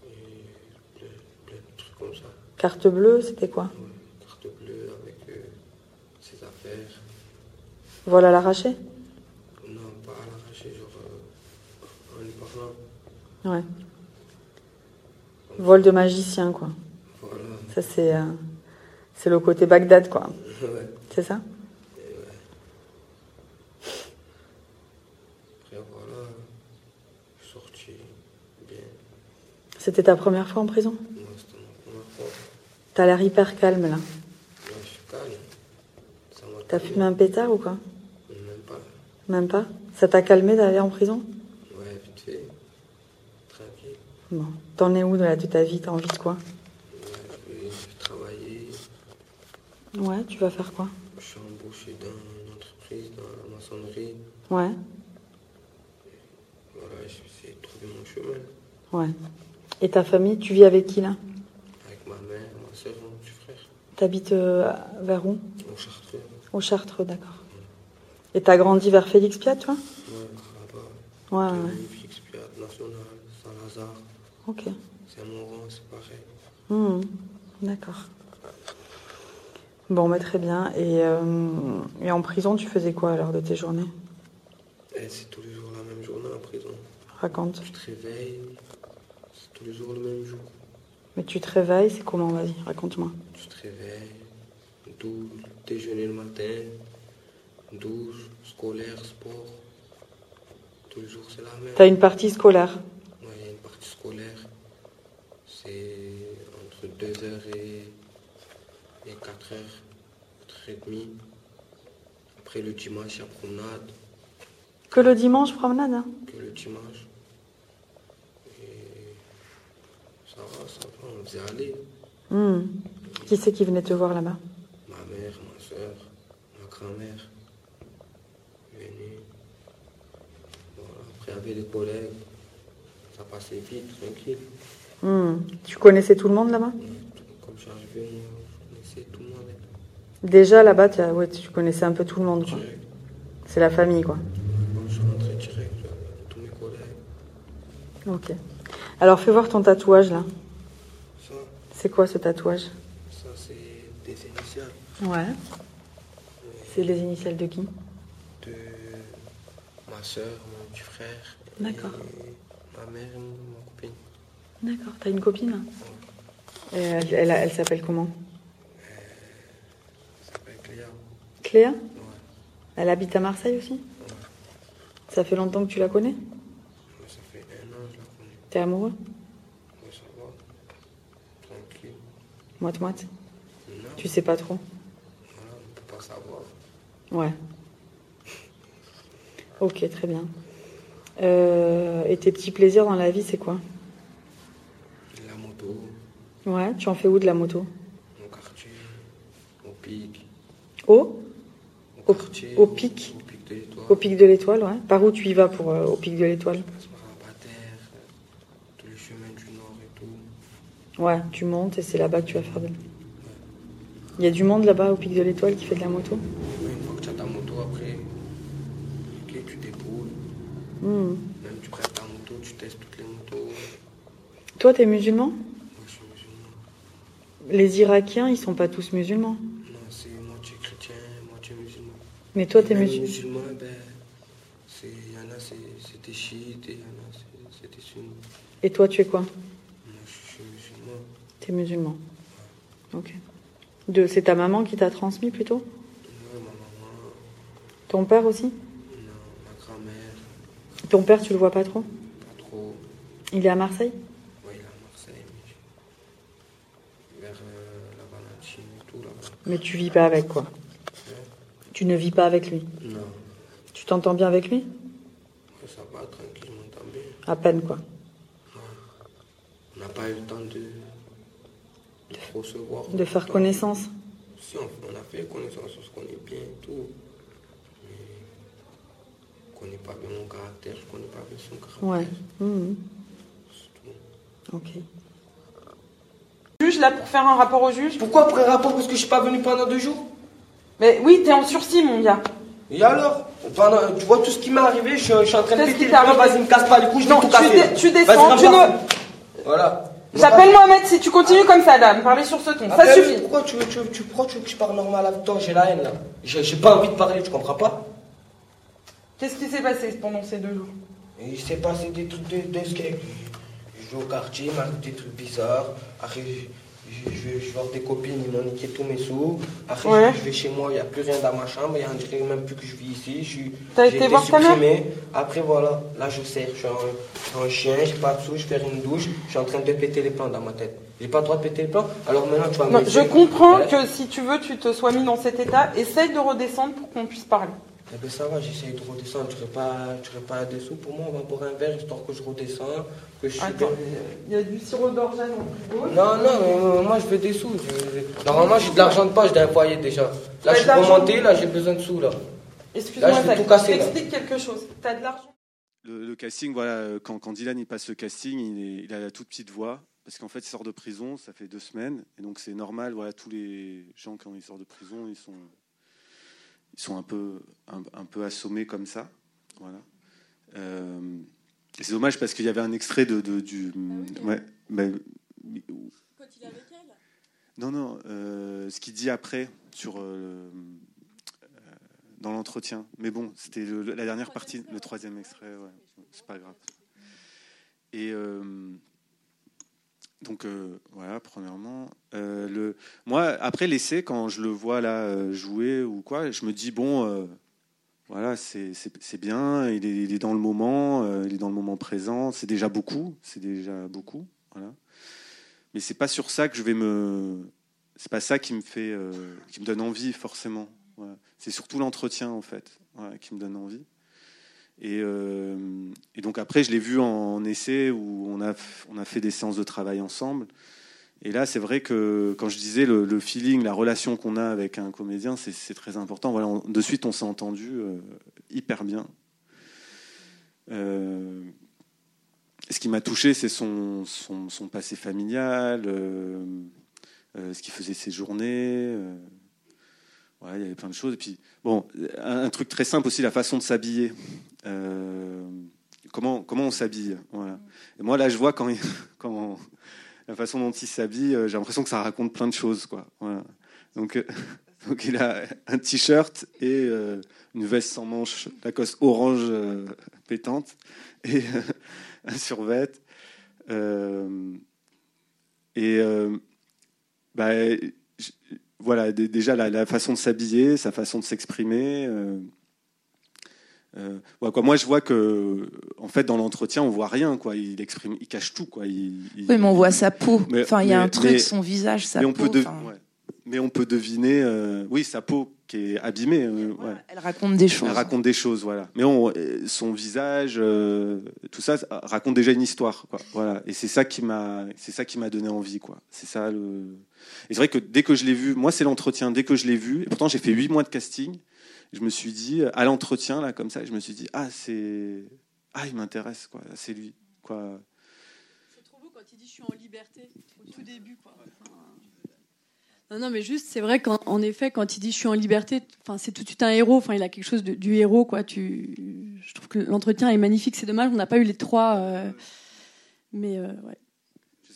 et plein, plein, de trucs comme ça. Carte bleue, c'était quoi? Ouais, carte bleue avec euh, ses affaires. Voilà l'arraché Non, pas à l'arraché, genre euh, en lui parlant. Ouais. Vol de magicien, quoi. Voilà. Ça, c'est euh, c'est le côté Bagdad, quoi. Ouais. C'est ça? Après, voilà. Je suis sorti bien. C'était ta première fois en prison? C'était ma première fois. T'as l'air hyper calme, là. Je suis calme. Ça m'a T'as fumé un pétard ou quoi? Même pas. Même pas? Ça t'a calmé d'aller en prison Ouais, vite fait. Tranquille. Bon. T'en es où de, la, de ta vie? T'as envie de quoi? Je vais, travailler. Ouais, tu vas faire quoi? Je suis embauché dans une entreprise, dans la maçonnerie. Ouais, Voilà, je vais essayer de trouver mon chemin. ouais. Et ta famille, tu vis avec qui là? Avec ma mère, ma soeur, mon petit frère. T'habites euh, vers où? Au Chartreux. Au Chartreux, d'accord. Et t'as grandi vers Félix Piat, toi? Ouais, là-bas. Ouais, ouais. Ok. C'est Moran, c'est pareil. Hmm, D'accord. Bon, bah, très bien. Et, euh, et en prison, tu faisais quoi alors de tes journées? Et c'est tous les jours la même journée en prison. Raconte. Tu te réveilles, c'est tous les jours le même jour. Mais tu te réveilles, c'est comment? Vas-y, raconte-moi. Tu te réveilles, douche, déjeuner le matin, douche, scolaire, sport. Tous les jours c'est la même. T'as une partie scolaire? Ouais, il y a une partie scolaire. C'est entre 2h et, et 4h, 4h30. Après le dimanche, il y a promenade, Que le dimanche, promenade hein que le dimanche. Et ça va, ça va, on faisait aller. Hmm. Qui c'est qui venait te voir là-bas? Ma mère, ma soeur, ma grand-mère. Venue. Voilà. Après, avait des collègues. Ça passait vite, tranquille. Hmm. Tu connaissais tout le monde là-bas? Comme je suis arrivé, moi, je connaissais tout le monde. Déjà là-bas, tu as- ouais, tu connaissais un peu tout le monde. quoi. C'est la famille, quoi. Je suis rentré direct, tous mes collègues. Ok. Alors fais voir ton tatouage là. Ça, C'est quoi ce tatouage? Ça c'est des initiales Ouais. C'est les initiales de qui? de ma soeur, mon petit frère. D'accord. et mère et ma copine. D'accord. T'as une copine? Et Elle, elle, elle s'appelle comment? Ça s'appelle Cléa. Cléa? Ouais. Elle habite à Marseille aussi? Ça fait longtemps que tu la connais? Ça fait un an, je la connais. T'es amoureux? Ouais, ça va. Tranquille. Moite-moite Non, Tu sais pas trop voilà, on ne peut pas savoir. Ouais. Ok, très bien. Euh, et tes petits plaisirs dans la vie, c'est quoi? La moto, Ouais, tu en fais où de la moto? Au quartier, au pic. Au? Au Au- quartier. au pic Au pic de l'étoile. Au pic de l'étoile, ouais. Par où tu y vas pour euh, au pic de l'étoile? Passe par tous les chemins du Nord et tout. Ouais, tu montes et c'est là-bas que tu vas faire de... Il y a du monde là-bas au pic de l'étoile qui fait de la moto Mais une fois que tu as ta moto, après, ok, tu débrouilles. Hmm. Même tu prêtes ta moto, tu testes toutes les motos. Moi, Toi, t'es musulman? Je suis musulman. Les Irakiens, ils sont pas tous musulmans. Non, c'est moitié chrétien, moitié musulman. Mais toi, t'es musulman. musulman, ben, c'est- il y en a, c'est des chiites et il y en a, c'est- des sunnites. Et toi, tu es quoi? Moi, je suis musulman. T'es musulman. Ok. C'est ta maman qui t'a transmis plutôt? Ouais, ma maman, Ton père aussi? Ton père, tu le vois pas trop pas trop. Il est à Marseille Ouais, il est à Marseille, mais vers euh, la Valentine et tout là-bas. Mais tu vis pas avec quoi Tu ne vis pas avec lui Non, Tu t'entends bien avec lui ouais, ça va, tranquille, je m'entends bien. À peine quoi. On n'a pas eu le temps de, de trop se voir. De faire connaissance Si, on, on a fait connaissance, on se connaît bien et tout. Je connais pas bien mon caractère, je connais pas bien son caractère. Ouais. C'est tout. Ok. Juge là pour faire un rapport au juge Pourquoi après rapport? Parce que je suis pas venu pendant deux jours Mais oui, t'es en sursis, mon gars. Et alors? Pendant, Tu vois tout ce qui m'est arrivé, je, je suis en train de péter qui le t'est plan, arrivé? vas-y, me casse pas les couilles, je vais Non, tout tu, casser. dé- tu descends, tu ne... Voilà. J'appelle Mohamed si tu continues comme ça, là, me parler sur ce ton. Ça suffit. Pourquoi tu veux, tu, tu, pourquoi tu veux que je parle normal avec toi J'ai la haine là. J'ai j'ai pas envie de parler, tu comprends pas? Qu'est-ce qui s'est passé pendant ces deux jours? Il s'est passé des trucs de, de skate. je vais au quartier, il m'arrive des trucs bizarres. Après, je, je, vais voir des copines, ils m'ont niqué tous mes sous. Après, je, vais chez moi, il n'y a plus rien dans ma chambre, il y a même plus que je vis ici. Je T'as été voir ta mère? Après, voilà, là je sers, je suis un, un chien, j'ai pas de sous, je fais une douche, je suis en train de péter les plans dans ma tête. J'ai pas le droit de péter les plans, alors maintenant tu vas me Je comprends que si tu veux, tu te sois mis dans cet état, essaye de redescendre pour qu'on puisse parler. Eh ben ça va, j'essaye de redescendre. Tu ne pas, pas des sous pour moi, on va boire un verre histoire que je redescends. Que je Attends, il y a du sirop d'organe en frigo. Non, non, euh, moi je veux des sous. Normalement, j'ai de l'argent de poche d'un foyer déjà. Là, je suis remonté, là, j'ai besoin de sous là. Excuse-moi, je t'explique quelque chose. Tu as de l'argent le, casting, voilà, euh, quand, quand, Dylan il passe le casting, il, il a la toute petite voix parce qu'en fait il sort de prison, ça fait deux semaines, et donc c'est normal. Voilà, tous les gens quand ils sortent de prison, ils sont ils sont un peu, un, peu assommés comme ça. Voilà. Euh, c'est dommage parce qu'il y avait un extrait de, du. Ah ouais, Quand il est avec elle Non, non. Euh, ce qu'il dit après sur. Euh, dans l'entretien. Mais bon, c'était la dernière partie, le troisième extrait. Ouais. C'est pas grave. Et donc euh, voilà, premièrement. Euh, le, moi, après l'essai, quand je le vois là euh, jouer ou quoi, je me dis bon, voilà, c'est bien, il est, il est, dans le moment, il est dans le moment présent, c'est déjà beaucoup, c'est déjà beaucoup, voilà. Mais c'est pas sur ça que je vais me, c'est pas ça qui me fait, qui me donne envie forcément. C'est surtout l'entretien en fait, qui me donne envie. Euh, et, donc après, je l'ai vu en, essai où on a, on a fait des séances de travail ensemble. Et là, c'est vrai que quand je disais le, feeling, la relation qu'on a avec un comédien, c'est très important. Voilà, de suite, on s'est entendu euh, hyper bien. Euh, ce qui m'a touché, c'est son, son, passé familial, ce qu'il faisait ses journées il y avait plein de choses. Et puis, bon, un, truc très simple aussi, la façon de s'habiller. Euh, comment, comment on s'habille. Voilà. Moi, là, je vois quand, la façon dont il s'habille, euh, j'ai l'impression que ça raconte plein de choses. Quoi. Donc, euh, donc, il a un t-shirt et une veste sans manches, Lacoste orange pétante, et un survêt. et bah, voilà, déjà la, façon de s'habiller, sa façon de s'exprimer. Euh, euh, quoi. Moi, je vois que, en fait, dans l'entretien, on voit rien. Quoi. Il exprime, il cache tout. Quoi. Il, oui, mais on voit sa peau. enfin, il y a un truc, son visage, sa mais peau. On peut Mais on peut deviner, euh, oui, sa peau qui est abîmée. Ouais. Elle raconte des choses. Elle raconte des choses, voilà. Mais on, son visage, tout ça raconte déjà une histoire, quoi. Voilà. Et c'est ça qui m'a, c'est ça qui m'a donné envie, quoi. C'est ça le. Et c'est vrai que dès que je l'ai vu, moi c'est l'entretien, dès que je l'ai vu, et pourtant j'ai fait huit mois de casting, je me suis dit, à l'entretien, là, comme ça, je me suis dit, ah, c'est. Ah, il m'intéresse, quoi, c'est lui. Quoi. C'est trop beau quand il dit je suis en liberté, au tout début, quoi. Non, non, mais juste, c'est vrai qu'en effet, quand il dit je suis en liberté, enfin, c'est tout de suite un héros. Enfin, il a quelque chose de, du héros, quoi. Tu, je trouve que l'entretien est magnifique. C'est dommage, on n'a pas eu les trois. Euh, mais euh, ouais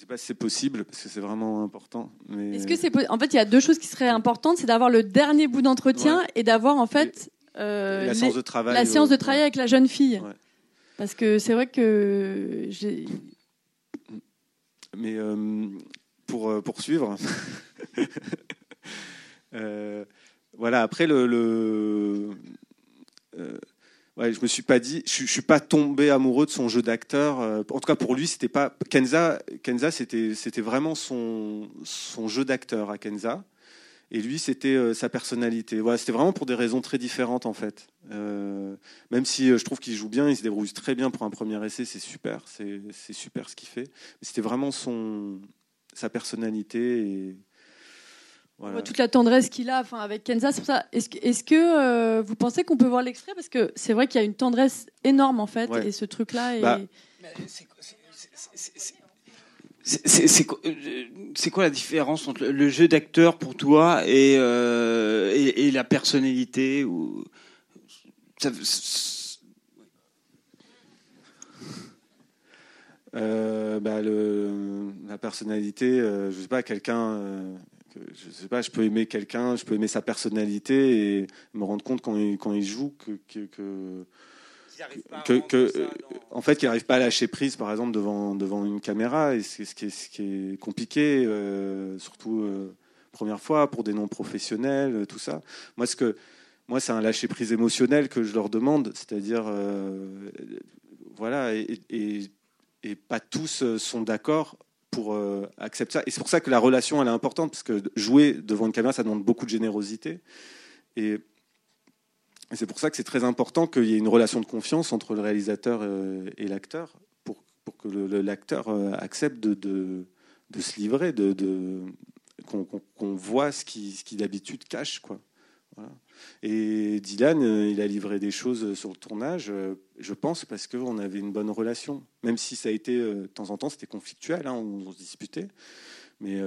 sais pas si c'est possible parce que c'est vraiment important. Mais... Est-ce que c'est en fait il y a deux choses qui seraient importantes, c'est d'avoir le dernier bout d'entretien et d'avoir en fait euh, la séance de travail, la séance de travail avec la jeune fille. Parce que c'est vrai que j'ai. Mais euh, pour euh, poursuivre, voilà après le, le ouais, je me suis pas dit, je, je, suis pas tombé amoureux de son jeu d'acteur. Euh, en tout cas, pour lui, c'était pas Kenza. Kenza, c'était vraiment son son jeu d'acteur à Kenza. Et lui, c'était euh, sa personnalité. Voilà, c'était vraiment pour des raisons très différentes en fait. Euh, même si je trouve qu'il joue bien, il se débrouille très bien pour un premier essai, c'est super, c'est super ce qu'il fait. C'était vraiment son sa personnalité et toute la tendresse qu'il a enfin, avec Kenza, c'est pour ça. Est-ce que, est que euh, vous pensez qu'on peut voir l'extrait? Parce que c'est vrai qu'il y a une tendresse énorme, en fait, et ce truc-là. Bah. C'est quoi la différence entre le jeu d'acteur pour toi et, euh, et, la personnalité ou... Euh, bah, le, la personnalité, je sais pas, quelqu'un je sais pas, je peux aimer quelqu'un, je peux aimer sa personnalité et me rendre compte quand il, quand il joue que, que, que, que en fait, qu'il n'arrive pas à lâcher prise, par exemple, devant, devant une caméra. Et c'est ce qui est, ce qui est compliqué, euh, surtout euh, première fois, pour des non-professionnels, tout ça. Moi, ce que, moi, c'est un lâcher prise émotionnel que je leur demande, c'est-à-dire, euh, voilà, et, et, et, pas tous sont d'accord pour accepter ça. Et c'est pour ça que la relation, elle est importante, parce que jouer devant une caméra, ça demande beaucoup de générosité. Et c'est pour ça que c'est très important qu'il y ait une relation de confiance entre le réalisateur euh, et l'acteur, pour, pour, que l'acteur euh, accepte de, de, se livrer, de, de qu'on voit ce qui, ce qui d'habitude cache. Quoi. Et Dylan, euh, il a livré des choses sur le tournage, je pense, parce qu'on avait une bonne relation. Même si ça a été, de temps en temps, c'était conflictuel, hein, on, se disputait. Mais,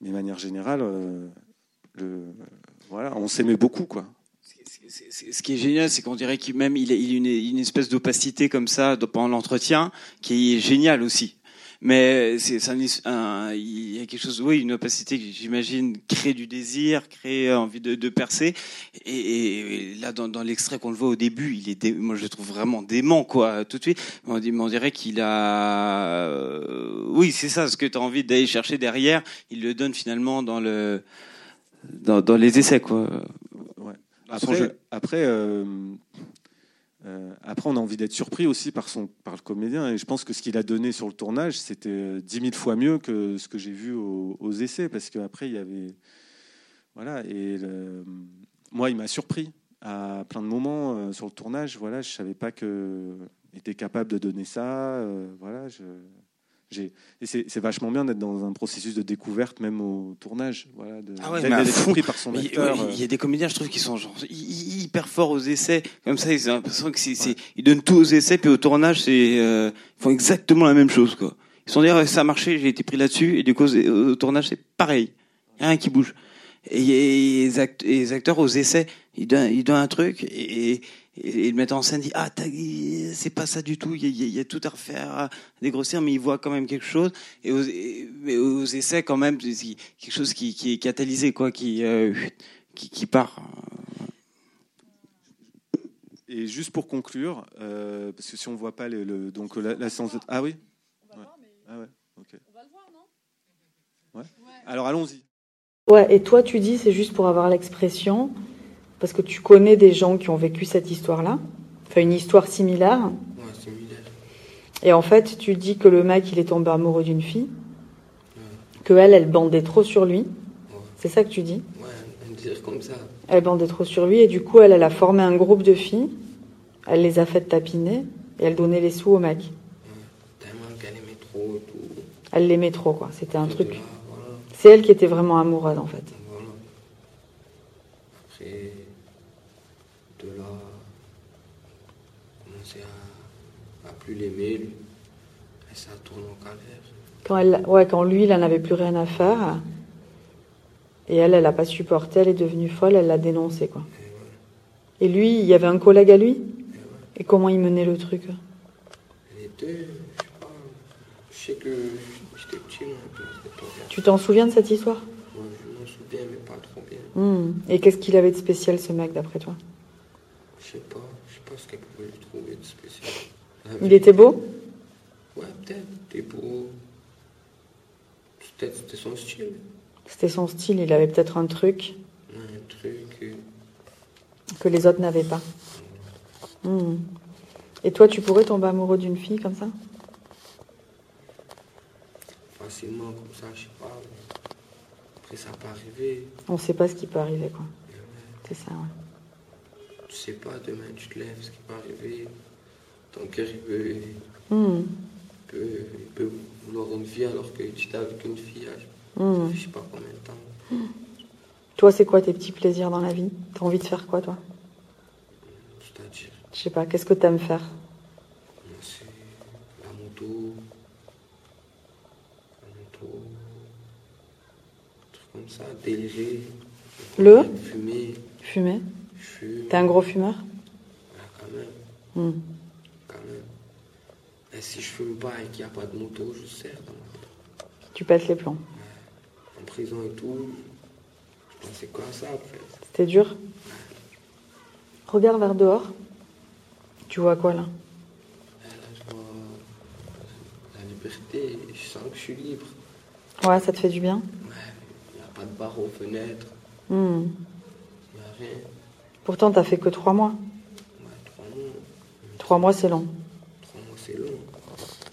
mais de manière générale, le, voilà, on s'aimait beaucoup. quoi ce qui est génial, c'est qu'on dirait qu'il il a, une, espèce d'opacité comme ça pendant l'entretien qui est génial aussi. Mais c'est un, il y a quelque chose, oui, une opacité qui, j'imagine, crée du désir, crée envie de, de percer. Et, et, là, dans, dans l'extrait qu'on le voit au début, il est, moi, je le trouve vraiment dément, quoi, tout de suite. On, on dirait qu'il a, euh, oui, c'est ça, ce que tu as envie d'aller chercher derrière, il le donne finalement dans le, dans, dans les essais, quoi. Après, après, euh, euh, après, on a envie d'être surpris aussi par, son, par le comédien. Et je pense que ce qu'il a donné sur le tournage, c'était euh, dix mille fois mieux que ce que j'ai vu aux, essais. Parce qu'après, il y avait. Voilà. Et moi, il m'a surpris à plein de moments sur le tournage. Voilà, je ne savais pas qu'il était capable de donner ça. voilà, et c'est vachement bien d'être dans un processus de découverte, même au tournage. Voilà, de, ah ouais, par son acteur. Il y a des comédiens, je trouve, qui sont genre, hyper forts aux essais. Comme ça, ils ont l'impression que c'est, ils donnent tout aux essais, puis au tournage, c'est, euh, ils font exactement la même chose, quoi. Ils sont dire, ça a marché, j'ai été pris là-dessus, et du coup, au tournage, c'est pareil. Il a rien qui bouge. Et, les, acteurs aux essais, ils donnent, ils donnent un truc, et, et, le metteur en scène dit ah c'est pas ça du tout il y, a, tout à refaire à dégrossir mais il voit quand même quelque chose. Et aux, mais aux essais quand même quelque chose qui, qui est catalysé quoi qui euh, qui, qui, part. Et juste pour conclure euh, parce que si on voit pas le, donc la, la séance ah oui? Ah ouais ok. on va le voir non? Ouais. alors allons-y. Ouais et toi tu dis c'est juste pour avoir l'expression parce que tu connais des gens qui ont vécu cette histoire-là, enfin une histoire similaire. Ouais, similaire. Et en fait, tu dis que le mec, il est tombé amoureux d'une fille, que elle, elle bandait trop sur lui. C'est ça que tu dis? Ouais, comme ça. Elle bandait trop sur lui et du coup, elle, elle a formé un groupe de filles. Elle les a faites tapiner et elle donnait les sous au mec. tellement qu'elle aimait trop tout. Elle l'aimait trop, quoi. C'était un truc. C'est elle qui était vraiment amoureuse, en fait. L'aimer, et ça tourne en calvaire. Quand, elle, ouais, quand lui, il n'en avait plus rien à faire, et elle, elle n'a pas supporté, elle est devenue folle, elle l'a dénoncé. Quoi. Et, lui, il y avait un collègue à lui? Et, comment il menait le truc? Elle était, je sais pas, je sais que j'étais petit, Tu t'en souviens de cette histoire? Oui, je m'en souviens, mais pas trop bien. Hmm. Et qu'est-ce qu'il avait de spécial, ce mec, d'après toi? Je sais pas, je sais pas ce qu'elle pouvait lui trouver de spécial. Il était beau Ouais, peut-être. Il était beau. Peut-être c'était son style. C'était son style, il avait peut-être un truc. Un truc. Euh. Que les autres n'avaient pas. Hmm. Et toi, tu pourrais tomber amoureux d'une fille comme ça? Facilement, comme ça, je sais pas. Après, ça peut arriver. On sait pas ce qui peut arriver, quoi. C'est ça, ouais. Tu sais pas, demain, tu te lèves, ce qui peut arriver ton cœur il hmm. peut, vouloir une fille alors que tu étais avec une fille je hmm. sais pas combien de temps. Toi, c'est quoi tes petits plaisirs dans la vie? T'as envie de faire quoi, toi? C'est-à-dire? Je sais pas, qu'est-ce que t'aimes faire? C'est la moto, la moto, un truc comme ça, délirer. Le? Fumer. Fumer? T'es un gros fumeur? Ouais, quand même. Hmm. Et si je fume pas et qu'il n'y a pas de moto, je sers dans la Tu pètes les plombs. En prison et tout, je pensais quoi à ça en fait. C'était dur Regarde vers dehors. Tu vois quoi là? Là, je vois la liberté. Je sens que je suis libre. Ouais, ça te fait du bien? Il n'y a pas de barre aux fenêtres. Hmm. Il n'y a rien. Pourtant, t'as fait que trois mois. Trois mois. Trois mois, c'est long. Trois mois, c'est long.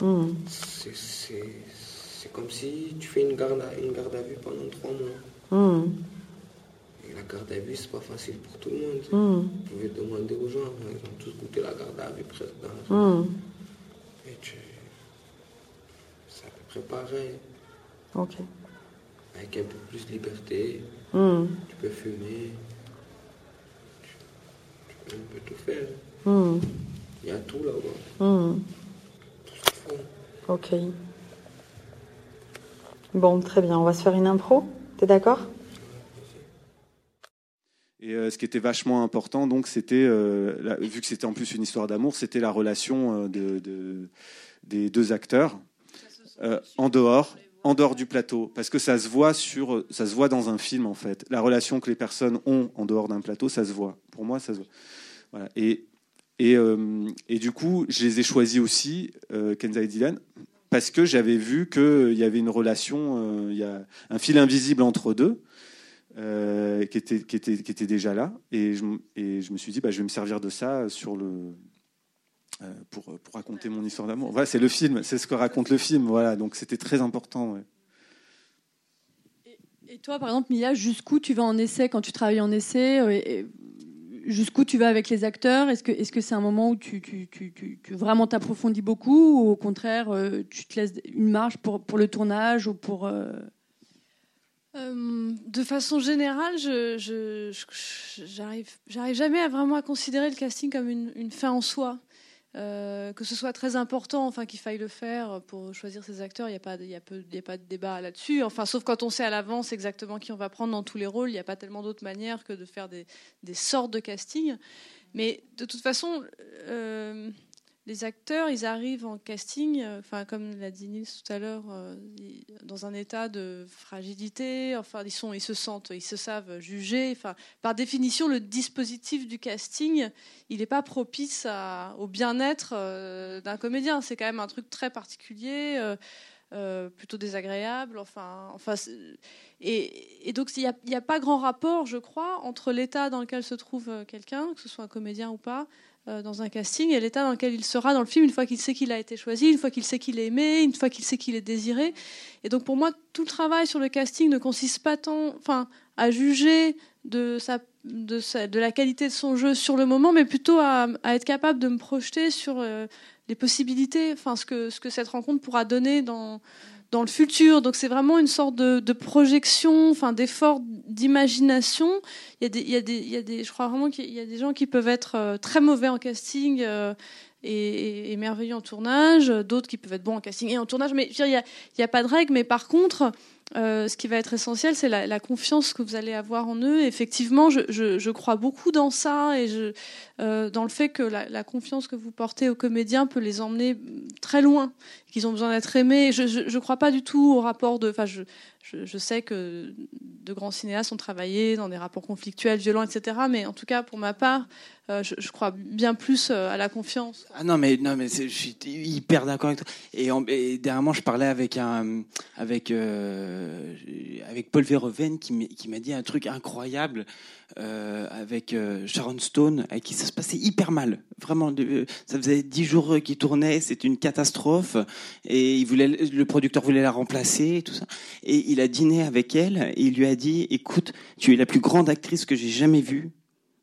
Hmm. C'est- comme si tu fais une garde, à, une garde à vue pendant trois mois. Hmm. Et la garde à vue, c'est pas facile pour tout le monde. Hmm. Vous pouvez demander aux gens, ils ont tous goûté la garde à vue presque dans la. Et tu... C'est à peu près pareil. Ok. Avec un peu plus de liberté, tu peux fumer, tu, tu peux tout faire. Il y a tout là-bas. Ok. Bon, très bien. On va se faire une impro. T'es d'accord? Et euh, ce qui était vachement important, donc, c'était, euh, vu que c'était en plus une histoire d'amour, c'était la relation euh, de, de- des deux acteurs en dehors, en dehors du plateau, parce que ça se voit sur, ça se voit dans un film en fait. La relation que les personnes ont en dehors d'un plateau, ça se voit. Pour moi, ça se voit. Voilà. Et et, euh, et du coup, je les ai choisis aussi, euh, Kenza et Dylan, parce que j'avais vu qu'il y avait une relation, euh, il y a un fil invisible entre deux. qui, était, qui, était, qui était déjà là. Et je, me suis dit, bah, je vais me servir de ça sur le, pour, pour raconter mon histoire d'amour. Voilà, c'est le film, c'est ce que raconte le film. Voilà, donc c'était très important. Et toi, par exemple, Mia, jusqu'où tu vas en essai quand tu travailles en essai Jusqu'où tu vas avec les acteurs? Est-ce que c'est un moment où tu, tu, vraiment t'approfondis beaucoup ou au contraire euh, tu te laisses une marge pour, le tournage ou pour euh, Euh, de façon générale, je, j'arrive, jamais à vraiment à considérer le casting comme une fin en soi. Euh, que ce soit très important, enfin qu'il faille le faire pour choisir ses acteurs, il n'y a pas, a a pas de débat là-dessus. Enfin, sauf quand on sait à l'avance exactement qui on va prendre dans tous les rôles, il n'y a pas tellement d'autres manières que de faire des, des sortes de casting. Mais de toute façon, euh, les acteurs, ils arrivent en casting, euh, enfin comme l'a dit Nils tout à l'heure, euh, dans un état de fragilité. Enfin, ils sont, ils se sentent, ils se savent jugés. Enfin, par définition, le dispositif du casting, il n'est pas propice au bien-être euh, d'un comédien. C'est quand même un truc très particulier. plutôt désagréable. Enfin, enfin, et, donc il n'y a, pas grand rapport, je crois, entre l'état dans lequel se trouve quelqu'un, que ce soit un comédien ou pas, dans un casting, et l'état dans lequel il sera dans le film une fois qu'il sait qu'il a été choisi, une fois qu'il sait qu'il est aimé, une fois qu'il sait qu'il est désiré. Et donc pour moi, tout le travail sur le casting ne consiste pas tant, enfin, à juger de la qualité de son jeu sur le moment, mais plutôt à, être capable de me projeter sur euh, les possibilités, enfin ce que cette rencontre pourra donner dans, dans le futur. Donc c'est vraiment une sorte de, projection, enfin d'effort d'imagination. Il y a des, il y a des, il y a des, je crois vraiment qu'il y a des gens qui peuvent être euh, très mauvais en casting. euh, et, merveilleux en tournage, d'autres qui peuvent être bons en casting et en tournage, mais il n'y a, a pas de règle. Mais par contre, euh, ce qui va être essentiel, c'est la, confiance que vous allez avoir en eux. Effectivement, je- je crois beaucoup dans ça et je, euh, dans le fait que la, confiance que vous portez aux comédiens peut les emmener très loin, qu'ils ont besoin d'être aimés. Je ne crois pas du tout au rapport de. Enfin, je, sais que de grands cinéastes ont travaillé dans des rapports conflictuels, violents, etc. Mais en tout cas, pour ma part, euh, je, crois bien plus euh, à la confiance. Ah non mais non mais je suis hyper d'accord avec toi. Et, en- et dernièrement je parlais avec avec avec Paul Verhoeven qui m'a dit un truc incroyable euh, avec euh, Sharon Stone avec qui ça se passait hyper mal. Vraiment ça faisait dix jours qu'il tournait, c'était une catastrophe et le producteur voulait la remplacer et tout ça. Et il a dîné avec elle et il lui a dit écoute tu es la plus grande actrice que j'ai jamais vue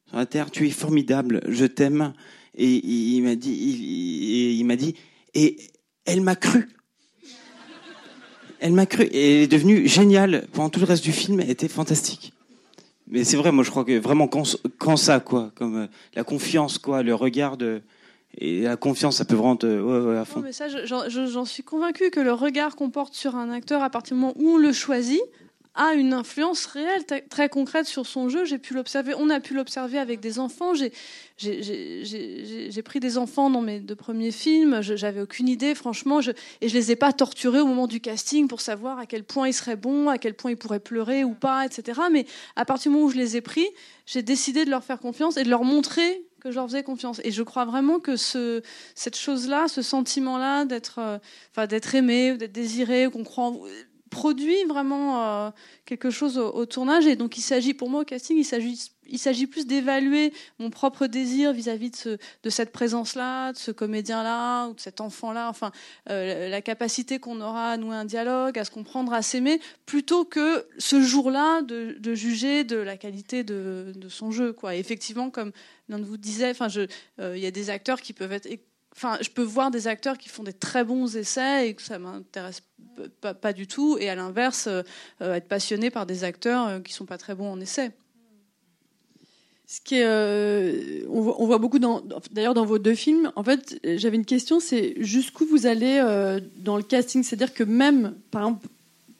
sur la terre. Tu es formidable, je t'aime. Et il, m'a dit, il, il m'a dit, et elle m'a cru. Elle m'a cru et elle est devenue géniale pendant tout le reste du film. Elle était fantastique. Mais c'est vrai, moi je crois que vraiment quand, ça quoi, comme euh, la confiance quoi, le regard de et la confiance, ça peut vraiment te, ouais, à fond. Mais ça, je- j'en je- j'en suis convaincue que le regard qu'on porte sur un acteur à partir du moment où on le choisit a une influence réelle, très concrète sur son jeu. J'ai pu l'observer, on a pu l'observer avec des enfants. J'ai- pris des enfants dans mes deux premiers films. J'avais aucune idée, franchement, et je les ai pas torturés au moment du casting pour savoir à quel point ils seraient bons, à quel point ils pourraient pleurer ou pas, etc. Mais à partir du moment où je les ai pris, j'ai décidé de leur faire confiance et de leur montrer que je leur faisais confiance. Et je crois vraiment que ce, cette chose-là, ce sentiment-là d'être, euh, aimé, d'être désiré, qu'on croit, produit vraiment euh, quelque chose au, tournage. Et donc, il s'agit, pour moi, au casting, il s'agit, il s'agit plus d'évaluer mon propre désir vis-à-vis de, ce, de cette présence-là, de ce comédien-là, ou de cet enfant-là, enfin, euh, la capacité qu'on aura à nouer un dialogue, à se comprendre, à s'aimer, plutôt que ce jour-là de, de, juger de la qualité de, de son jeu. Quoi. Effectivement, comme l'un de vous disait, euh, il y a des acteurs qui peuvent être Enfin, je peux voir des acteurs qui font des très bons essais et que ça m'intéresse pas, du tout, et à l'inverse, euh, euh, être passionné par des acteurs euh, qui sont pas très bons en essai. Ce qui est, on, voit, beaucoup d'ailleurs dans vos deux films. En fait, j'avais une question, c'est jusqu'où vous allez dans le casting, c'est-à-dire que même, par exemple,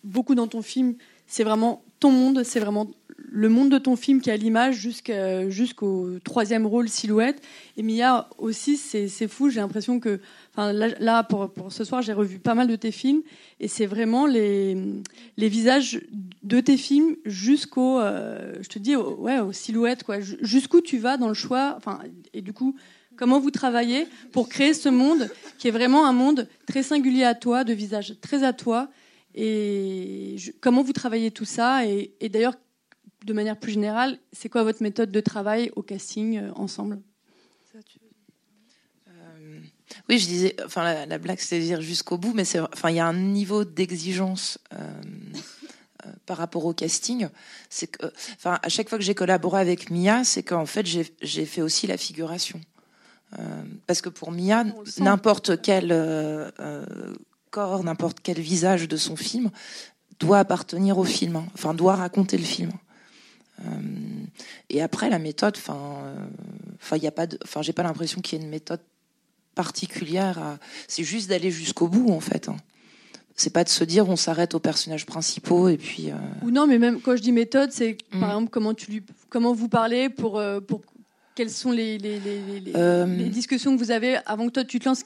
beaucoup dans ton film, c'est vraiment ton monde, c'est vraiment le monde de ton film qui a l'image jusqu'au troisième rôle silhouette. Et Mia aussi, c'est fou. J'ai l'impression que, enfin, là, pour, ce soir, j'ai revu pas mal de tes films et c'est vraiment les, visages de tes films jusqu'au, euh, je te dis, ouais, aux silhouettes, quoi. Jusqu'où tu vas dans le choix, enfin, et du coup, comment vous travaillez pour créer ce monde qui est vraiment un monde très singulier à toi, de visage très à toi. Et comment vous travaillez tout ça et d'ailleurs, de manière plus générale, c'est quoi votre méthode de travail au casting euh, ensemble? Euh, Oui, je disais, enfin la, blague, c'est dire jusqu'au bout, mais enfin il y a un niveau d'exigence euh, par rapport au casting. C'est que, enfin à chaque fois que j'ai collaboré avec Mia, c'est qu'en fait j'ai fait aussi la figuration. parce que pour Mia, n'importe quel corps, n'importe quel visage de son film doit appartenir au film, hein. enfin doit raconter le film. Euh, et après, la méthode, enfin, euh, enfin, il a pas enfin, j'ai pas l'impression qu'il y ait une méthode particulière. C'est juste d'aller jusqu'au bout, en fait. Hein. C'est pas de se dire on s'arrête aux personnages principaux et puis. Euh, Ou non, mais même quand je dis méthode, c'est par mm. exemple comment tu lui, comment vous parlez pour pour quelles sont les, les, les, les, discussions que vous avez avant que toi tu te lances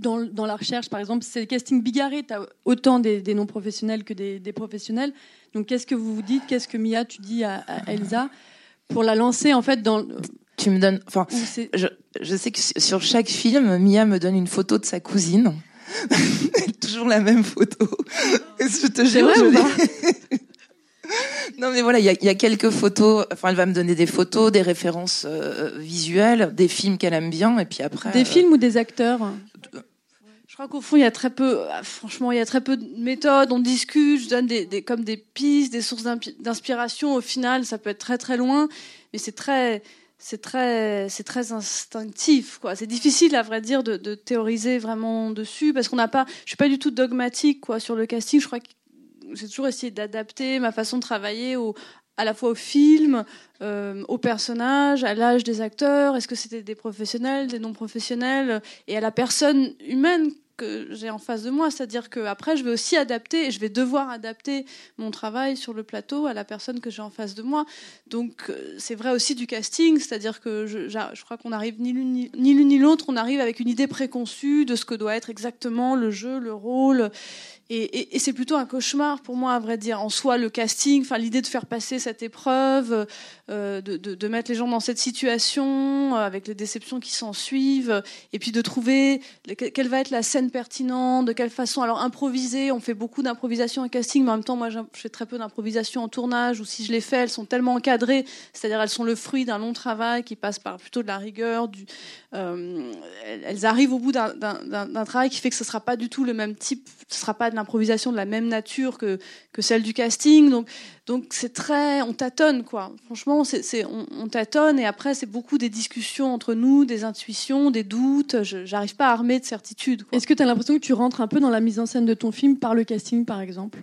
dans, dans la recherche, par exemple, c'est le casting bigarré, tu as autant des, des non-professionnels que des, des, professionnels. Donc, qu'est-ce que vous vous dites Qu'est-ce que Mia, tu dis à, Elsa pour la lancer en fait dans. Tu me donnes. Enfin, je, je, sais que sur chaque film, Mia me donne une photo de sa cousine. Toujours la même photo. je te jure, Non mais voilà, il y, y, a quelques photos. Enfin, elle va me donner des photos, des références euh, visuelles, des films qu'elle aime bien, et puis après. Des films ou des acteurs je crois qu'au fond, il y a très peu, franchement, il y a très peu de méthodes. On discute, je donne des, des comme des pistes, des sources d'inspiration. Au final, ça peut être très très loin, mais c'est très, c'est très, c'est très instinctif, quoi. C'est difficile, à vrai dire, de, de théoriser vraiment dessus parce qu'on n'a pas, je suis pas du tout dogmatique, quoi, sur le casting. Je crois que j'ai toujours essayé d'adapter ma façon de travailler à la fois au film, euh, aux personnages, à l'âge des acteurs, est-ce que c'était des professionnels, des non professionnels, et à la personne humaine que j'ai en face de moi. C'est-à-dire qu'après, je vais aussi adapter, et je vais devoir adapter mon travail sur le plateau à la personne que j'ai en face de moi. Donc, euh, c'est vrai aussi du casting, c'est-à-dire que je, crois qu'on arrive ni l'une ni l'autre, on arrive avec une idée préconçue de ce que doit être exactement le jeu, le rôle. Et, c'est plutôt un cauchemar pour moi, à vrai dire. En soi, le casting, enfin l'idée de faire passer cette épreuve, euh, de, mettre les gens dans cette situation, euh, avec les déceptions qui s'en suivent, et puis de trouver quelle va être la scène pertinente, de quelle façon. Alors improviser, on fait beaucoup d'improvisation en casting, mais en même temps, moi, je fais très peu d'improvisation en tournage, ou si je les fais, elles sont tellement encadrées, c'est-à-dire elles sont le fruit d'un long travail qui passe par plutôt de la rigueur. Euh, elles arrivent au bout d'un travail qui fait que ce sera pas du tout le même type, ce sera pas l'improvisation de la même nature que, que celle du casting. Donc, donc c'est très, on tâtonne quoi. Franchement, c'est, on, on, tâtonne et après c'est beaucoup des discussions entre nous, des intuitions, des doutes. J'arrive pas à armer de certitude. Est-ce que tu as l'impression que tu rentres un peu dans la mise en scène de ton film par le casting, par exemple?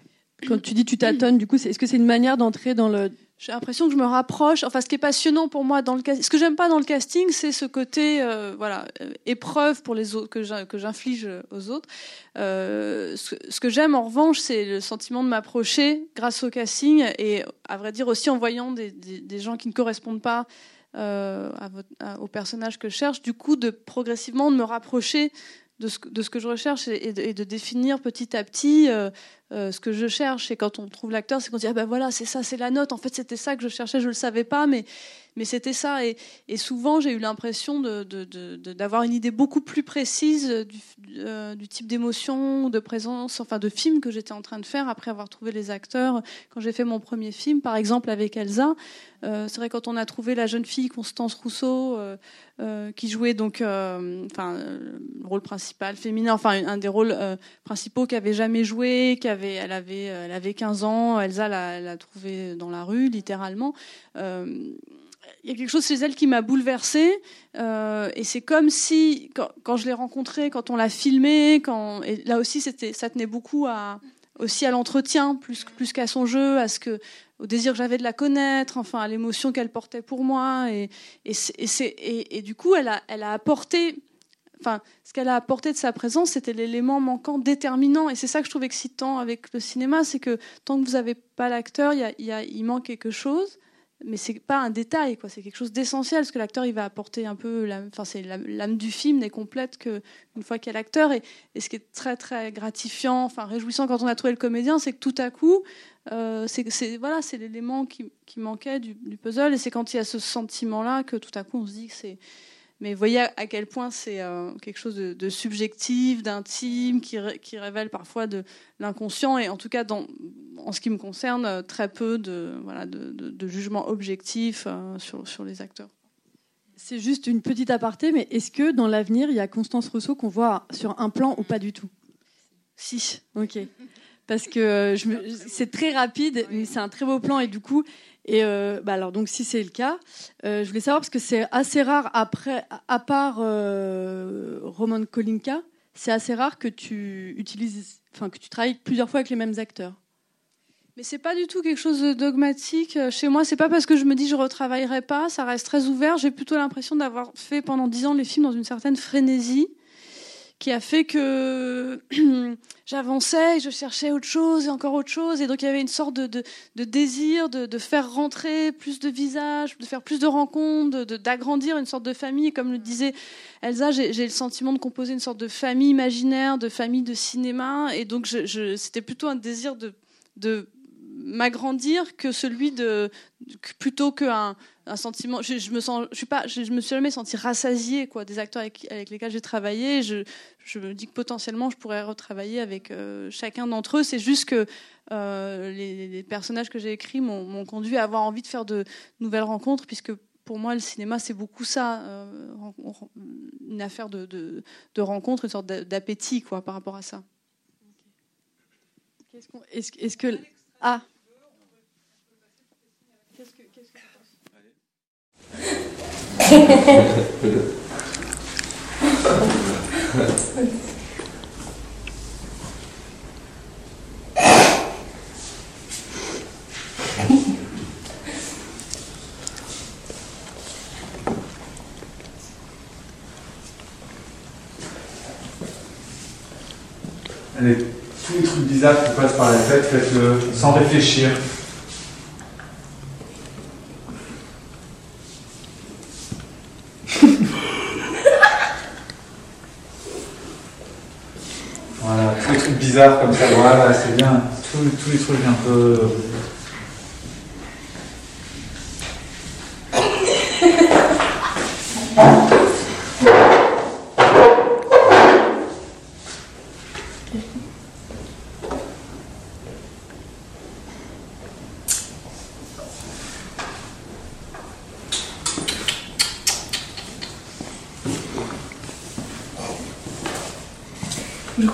Quand tu dis tu tâtonnes, du coup, est-ce que c'est une manière d'entrer dans le j'ai l'impression que je me rapproche. Enfin, ce qui est passionnant pour moi dans le casting, ce que j'aime pas dans le casting, c'est ce côté, euh, voilà, euh, épreuve pour les autres que j'inflige aux autres. Euh, ce, que j'aime en revanche, c'est le sentiment de m'approcher grâce au casting et, à vrai dire, aussi en voyant des, gens qui ne correspondent pas au personnage que je cherche. Du coup, de progressivement de me rapprocher de ce, que je recherche et, de, définir petit à petit euh, euh, ce que je cherche. Et quand on trouve l'acteur, c'est qu'on dit ah ben voilà, c'est ça, c'est la note. En fait, c'était ça que je cherchais, je le savais pas, mais mais c'était ça. Et, souvent, j'ai eu l'impression d'avoir une idée beaucoup plus précise du, euh, type d'émotion, de présence, enfin de film que j'étais en train de faire après avoir trouvé les acteurs. Quand j'ai fait mon premier film, par exemple avec Elsa, euh, c'est vrai quand on a trouvé la jeune fille Constance Rousseau euh, qui jouait donc, enfin, le rôle principal féminin, enfin un des rôles principaux qu'elle avait jamais joué, qu'avait, elle avait, elle avait 15 ans, Elsa l'a, trouvé dans la rue littéralement il y a quelque chose chez elle qui m'a bouleversée. et c'est comme si, quand, je l'ai rencontrée, quand on l'a filmée, quand, et là aussi, c'était, ça tenait beaucoup à, aussi à l'entretien, plus, plus qu'à son jeu, à ce que, au désir que j'avais de la connaître, enfin à l'émotion qu'elle portait pour moi. Et, et, et, et, du coup, elle a, elle a apporté, enfin, ce qu'elle a apporté de sa présence, c'était l'élément manquant déterminant. Et c'est ça que je trouve excitant avec le cinéma, c'est que tant que vous n'avez pas l'acteur, il, y a, il manque quelque chose mais c'est pas un détail, quoi. C'est quelque chose d'essentiel, parce que l'acteur, il va apporter un peu, enfin, c'est l'âme du film n'est complète qu'une fois qu'il y a l'acteur. Et, ce qui est très très gratifiant, enfin réjouissant quand on a trouvé le comédien, c'est que tout à coup, euh, c'est voilà, c'est l'élément qui, qui, manquait du, du puzzle, et c'est quand il y a ce sentiment-là que tout à coup on se dit que c'est mais vous voyez à quel point c'est euh, quelque chose de, subjectif, d'intime, qui, qui, révèle parfois de l'inconscient, et en tout cas, dans, en ce qui me concerne, euh, très peu de, voilà, de, de, jugement objectif euh, sur, sur les acteurs. C'est juste une petite aparté, mais est-ce que dans l'avenir, il y a Constance Rousseau qu'on voit sur un plan ou pas du tout? Si. Ok. Parce que c'est très rapide, mais c'est un très beau plan, et du coup, et euh, bah alors donc si c'est le cas, euh, je voulais savoir parce que c'est assez rare après, à part euh, Roman Kolinka, c'est assez rare que tu utilises, enfin que tu travailles plusieurs fois avec les mêmes acteurs. Mais c'est pas du tout quelque chose de dogmatique. Chez moi, c'est pas parce que je me dis je retravaillerai pas, ça reste très ouvert. J'ai plutôt l'impression d'avoir fait pendant dix ans les films dans une certaine frénésie qui a fait que j'avançais je cherchais autre chose et encore autre chose. Et donc il y avait une sorte de, désir de, faire rentrer plus de visages, de faire plus de rencontres, d'agrandir une sorte de famille. Comme le disait Elsa, j'ai le sentiment de composer une sorte de famille imaginaire, de famille de cinéma. Et donc c'était plutôt un désir de, m'agrandir que celui de plutôt qu'un un sentiment je, je, me suis jamais senti rassasiée quoi des acteurs avec, lesquels j'ai travaillé je me dis que potentiellement je pourrais retravailler avec euh, chacun d'entre eux c'est juste que euh, les, les, personnages que j'ai écrits m'ont conduit à avoir envie de faire de nouvelles rencontres puisque pour moi, le cinéma, c'est beaucoup ça, euh, une affaire de, de, de rencontre, une sorte d'appétit quoi, par rapport à ça. Est-ce est -ce que ah. Qu'est-ce que, qu'est-ce que Allez tous les trucs bizarres qui passent par la tête, faites-le sans réfléchir. voilà, bizarres comme ça, voilà, c'est bien. Tous, tous les trucs un peu Aïe,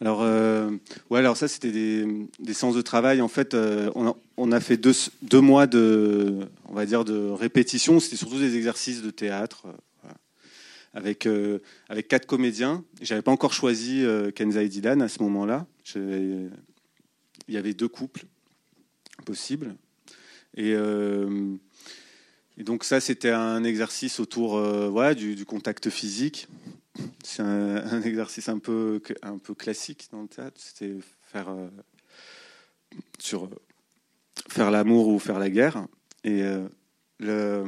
Alors, euh, ouais, alors ça, c'était des, des, séances de travail. En fait, euh, on, a, on, a, fait deux, deux mois de, on va dire, de répétition. C'était surtout des exercices de théâtre, euh, avec, euh, avec quatre comédiens. J'avais pas encore choisi euh, Kenza et Dylan à ce moment-là. Il y avait deux couples possibles. Et, donc ça, c'était un exercice autour voilà, du, contact physique. C'est un, un, exercice un peu, un peu classique dans le théâtre. C'était faire, sur, faire l'amour ou faire la guerre. Et euh, le,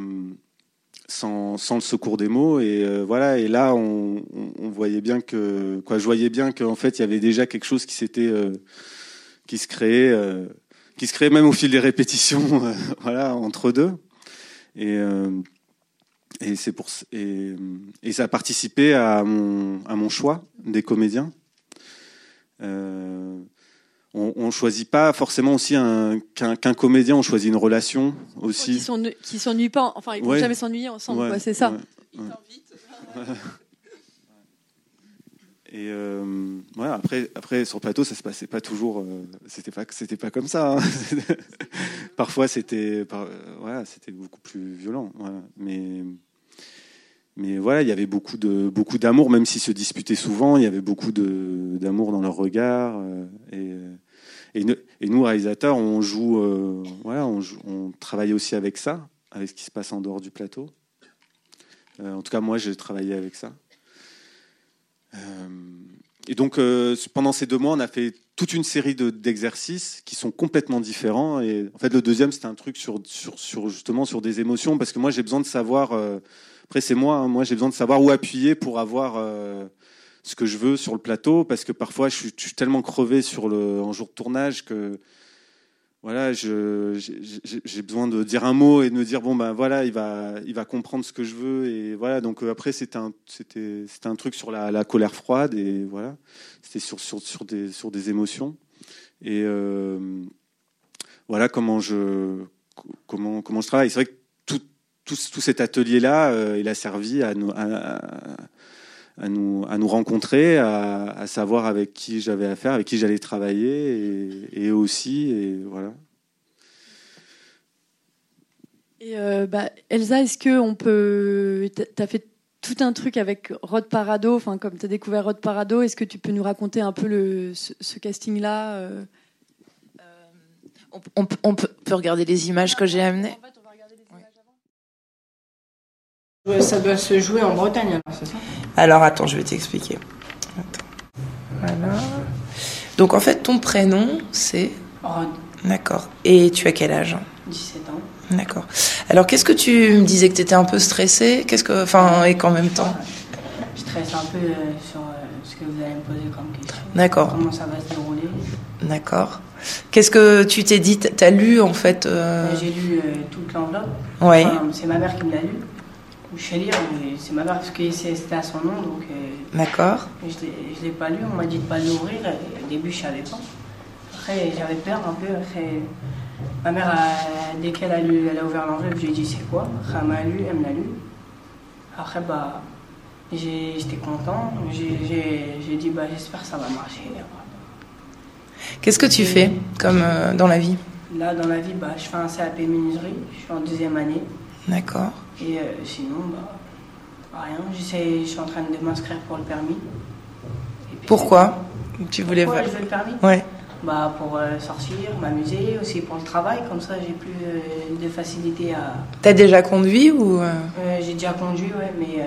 sans, sans, le secours des mots. Et euh, voilà. Et là, on, on, on, voyait bien que, quoi, je voyais bien qu'en fait, il y avait déjà quelque chose qui s'était, euh, qui se créait, euh, qui se créait même au fil des répétitions, voilà, entre deux. Et et, c'est pour, et, et, ça a participé à mon, à mon choix des comédiens. On ne choisit pas forcément aussi qu'un qu comédien, on choisit une relation aussi. Qui ne s'ennuient pas, enfin ils ne vont ouais. jamais s'ennuyer ensemble, ouais, c'est ça. Ouais, Et euh, voilà, après, après, sur le plateau, ça se passait pas toujours. Euh, c'était pas, c'était pas comme ça. Hein. Parfois, c'était, par, euh, voilà, c'était beaucoup plus violent. Voilà. Mais, mais voilà, il y avait beaucoup de, beaucoup d'amour, même s'ils se disputaient souvent. Il y avait beaucoup d'amour dans leur regard. Euh, et, et, nous, réalisateurs, on joue, euh, voilà, on, travaille aussi avec ça, avec ce qui se passe en dehors du plateau. en tout cas, moi, j'ai travaillé avec ça. Euh, et donc, euh, pendant ces deux mois, on a fait toute une série d'exercices qui sont complètement différents. Et en fait, le deuxième, c'était un truc sur, sur, sur, justement sur des émotions, parce que moi, j'ai besoin de savoir. Après, c'est moi. Hein, moi, j'ai besoin de savoir où appuyer pour avoir euh, ce que je veux sur le plateau, parce que parfois, je suis, tellement crevé sur le en jour de tournage que voilà, j'ai besoin de dire un mot et de me dire bon ben voilà, il va, il va comprendre ce que je veux et voilà. Donc euh, après c'était un, truc sur la, colère froide et voilà, c'était sur, des, émotions et euh, voilà comment je, comment je travaille. C'est vrai que tout, cet atelier là, euh, il a servi à nous, à, à nous, à nous rencontrer, à, à savoir avec qui j'avais affaire, avec qui j'allais travailler, et, et, aussi, et voilà. Et euh, bah, Elsa, est-ce que on peut, tu as fait tout un truc avec Rod Parado, enfin comme tu as découvert Rod Parado, est-ce que tu peux nous raconter un peu le, ce, ce casting-là euh... on, on, on, peut regarder les images que j'ai amenées. En fait, ça doit se jouer en Bretagne, c'est ça Alors attends, je vais t'expliquer. Voilà. Donc en fait, ton prénom, c'est Rod. D'accord. Et tu as quel âge 17 ans. D'accord. Alors qu'est-ce que tu me disais que tu étais un peu stressée? Qu'est-ce que, enfin, et qu'en même temps? Je stresse un peu euh, sur euh, ce que vous allez me poser comme question. D'accord. Comment ça va se dérouler? D'accord. Qu'est-ce que tu t'es dit? T'as lu en fait euh... J'ai lu toute l'enveloppe. Oui. Enfin, c'est ma mère qui me l'a lu. Je sais lire, c'est ma mère parce que c'était à son nom, donc. euh, D'accord. Je ne l'ai pas lu, on m'a dit de pas l'ouvrir. Au début, je savais pas. Après, j'avais peur un peu. Après, ma mère, a- dès qu'elle a, lu, elle a ouvert l'enveloppe, je lui ai dit c'est quoi? Après, elle m'a lu, elle me l'a lu. Après, bah, j'étais content. J'ai dit bah, j'espère que ça va marcher. Qu'est-ce que tu fais comme euh, dans la vie? Là, dans la vie, bah, je fais un CAP menuiserie. Je suis en deuxième année. D'accord. Et euh, sinon, bah, rien. Je suis en train de m'inscrire pour le permis. Et puis, Pourquoi Tu voulais Pourquoi je veux le permis? Ouais. bah, Pour euh, sortir, m'amuser, aussi pour le travail. Comme ça, j'ai plus euh, de facilité à. T'as déjà conduit ou j'ai déjà conduit, ouais, mais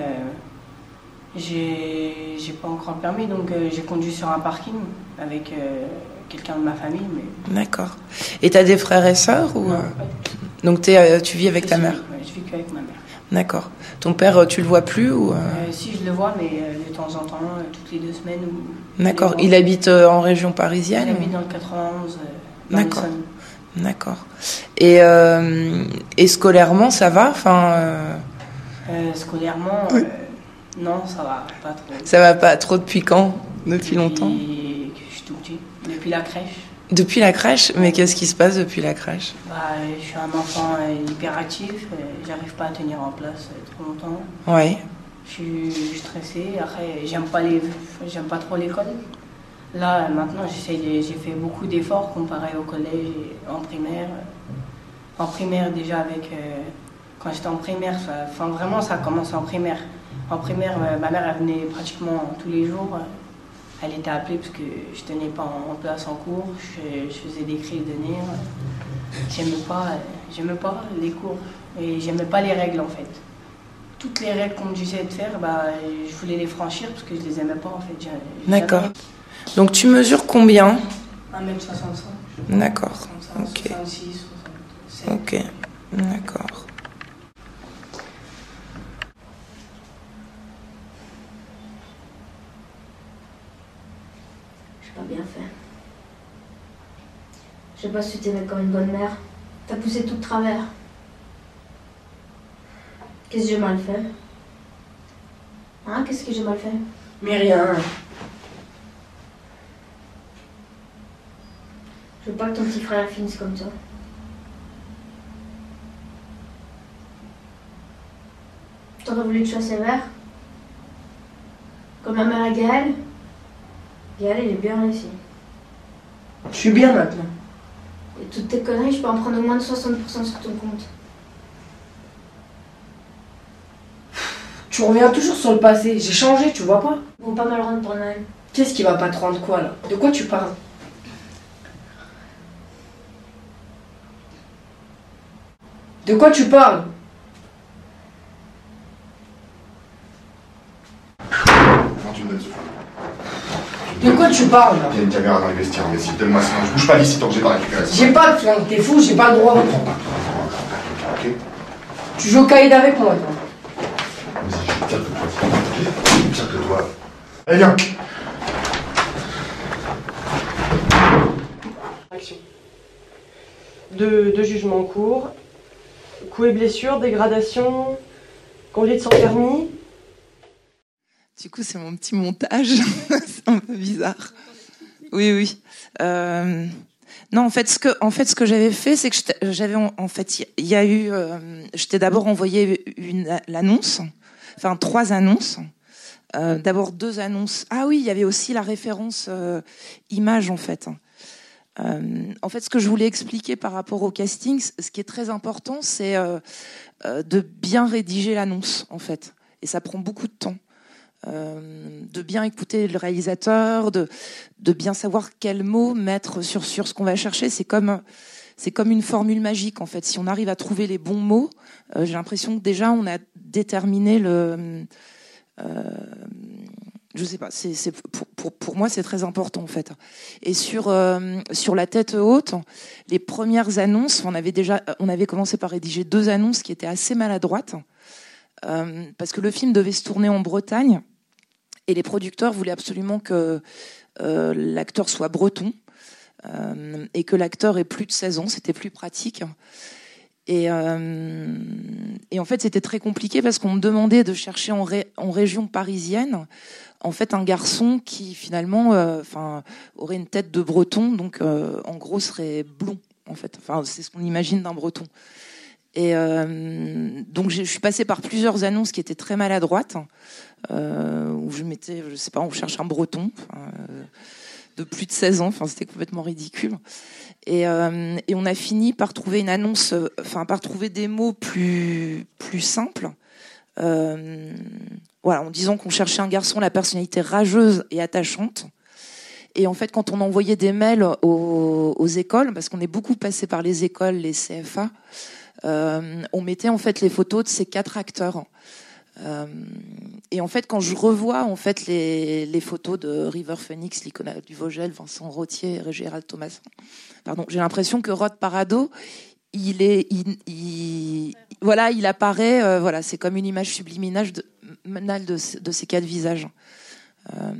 j'ai pas encore le permis. Donc, j'ai conduit sur un parking avec quelqu'un de ma famille. Mais... D'accord. Et t'as des frères et sœurs ou Non. Donc euh, tu vis avec Je ta mère je vis qu'avec ma mère. D'accord. Ton père, euh, tu le vois plus ou euh, Euh, si, je le vois, mais de temps en temps, toutes les deux semaines. Ou, D'accord. Il habite en région parisienne? Il ou- habite dans le 91. euh, dans D'accord. D'accord. Et, et scolairement, ça va? Enfin, scolairement, non, ça va pas trop. ça va pas trop depuis quand? Depuis longtemps? Depuis que je suis tout petit. Depuis la crèche. Depuis la crèche Mais qu'est-ce qui se passe depuis la crèche? Bah, je suis un enfant euh, hyperactif. euh, J'arrive pas à tenir en place euh, trop longtemps. Ouais. Je suis stressée. Après, j'aime pas les, pas trop l'école. Là, maintenant, j'ai fait beaucoup d'efforts comparé au collège et en primaire. En primaire, déjà, avec. Euh, quand j'étais en primaire, enfin, vraiment, ça a commencé en primaire. En primaire, ma mère, elle venait pratiquement tous les jours. Elle était appelée parce que je tenais pas en place en cours. Je, faisais des cris de nez. J'aimais pas, j'aimais pas les cours. Et j'aimais pas les règles, en fait. Toutes les règles qu'on me disait de faire, bah, je voulais les franchir parce que je les aimais pas, en fait. D'accord. Donc tu mesures combien? 1m65. D'accord. Ok. 66, 67. Ok. D'accord. Pas bien fait. Je sais pas si tu t'aimais comme une bonne mère. T'as poussé tout de travers. Qu'est-ce que j'ai mal fait? Hein Qu'est-ce que j'ai mal fait? Mais rien. Je veux pas que ton petit frère finisse comme ça. T'aurais voulu que je sois sévère? Comme ma mère à Gaël Gaël, il est bien réussi. Je suis bien maintenant. Et toutes tes conneries, je peux en prendre au moins de 60% sur ton compte. Tu reviens toujours sur le passé. J'ai changé, tu vois pas Bon, pas mal rendre pour Noël. Qu'est-ce qui va pas te rendre quoi là? De quoi tu parles? De quoi tu parles? De quoi tu parles Il y a une caméra dans les vestiaires, mais si, donne-moi ça. Je bouge pas d'ici tant que j'ai pas récupéré ça. J'ai pas de flingue, t'es fou, j'ai pas le droit. Ok Tu joues au caïd avec moi, toi. Vas-y, je tire que toi. Ok Tire que toi. Allez, viens Action. De, de jugement en cours. Coups et blessures, dégradation, conduite sans permis. Du coup, c'est mon petit montage. c'est un peu bizarre. Oui, oui. Euh, non, en fait, ce que, j'avais fait, c'est que j'avais, en fait, il y a eu, euh, je d'abord envoyé l'annonce, enfin trois annonces. Euh, d'abord deux annonces. Ah oui, il y avait aussi la référence image en fait. en fait, ce que je voulais expliquer par rapport au casting, ce qui est très important, c'est de bien rédiger l'annonce en fait, et ça prend beaucoup de temps. Euh, de bien écouter le réalisateur, de, de bien savoir quels mots mettre sur, sur ce qu'on va chercher. C'est comme, c'est comme une formule magique, en fait. Si on arrive à trouver les bons mots, euh, j'ai l'impression que déjà on a déterminé le. Euh, je sais pas, c'est, pour, pour, pour, moi c'est très important en fait. Et sur euh, sur la tête haute, les premières annonces, on avait déjà, on avait commencé par rédiger deux annonces qui étaient assez maladroites parce que le film devait se tourner en Bretagne et les producteurs voulaient absolument que euh, l'acteur soit breton euh, et que l'acteur ait plus de 16 ans, c'était plus pratique. Et, euh, et, en fait, c'était très compliqué parce qu'on me demandait de chercher en, région parisienne, en fait, un garçon qui finalement, aurait une tête de breton, donc en gros serait blond, en fait. Enfin, c'est ce qu'on imagine d'un breton. Et donc, je suis passée par plusieurs annonces qui étaient très maladroites où je mettais, je sais pas, on cherche un breton euh, de plus de 16 ans. Enfin, c'était complètement ridicule. Et, euh, et, on a fini par trouver une annonce, enfin, par trouver des mots plus plus simples. Euh, voilà, en disant qu'on cherchait un garçon, la personnalité rageuse et attachante. Et en fait, quand on envoyait des mails aux, écoles, parce qu'on est beaucoup passé par les écoles, les CFA, euh, on mettait en fait les photos de ces quatre acteurs. Euh, et en fait, quand je revois en fait les, photos de River Phoenix, l'icône du Vogel, Vincent Rottier et Gérald Thomas, pardon, j'ai l'impression que Rod Parado, il est, il, il, voilà, il apparaît, euh, voilà, c'est comme une image subliminale de, de, de ces quatre visages. Euh,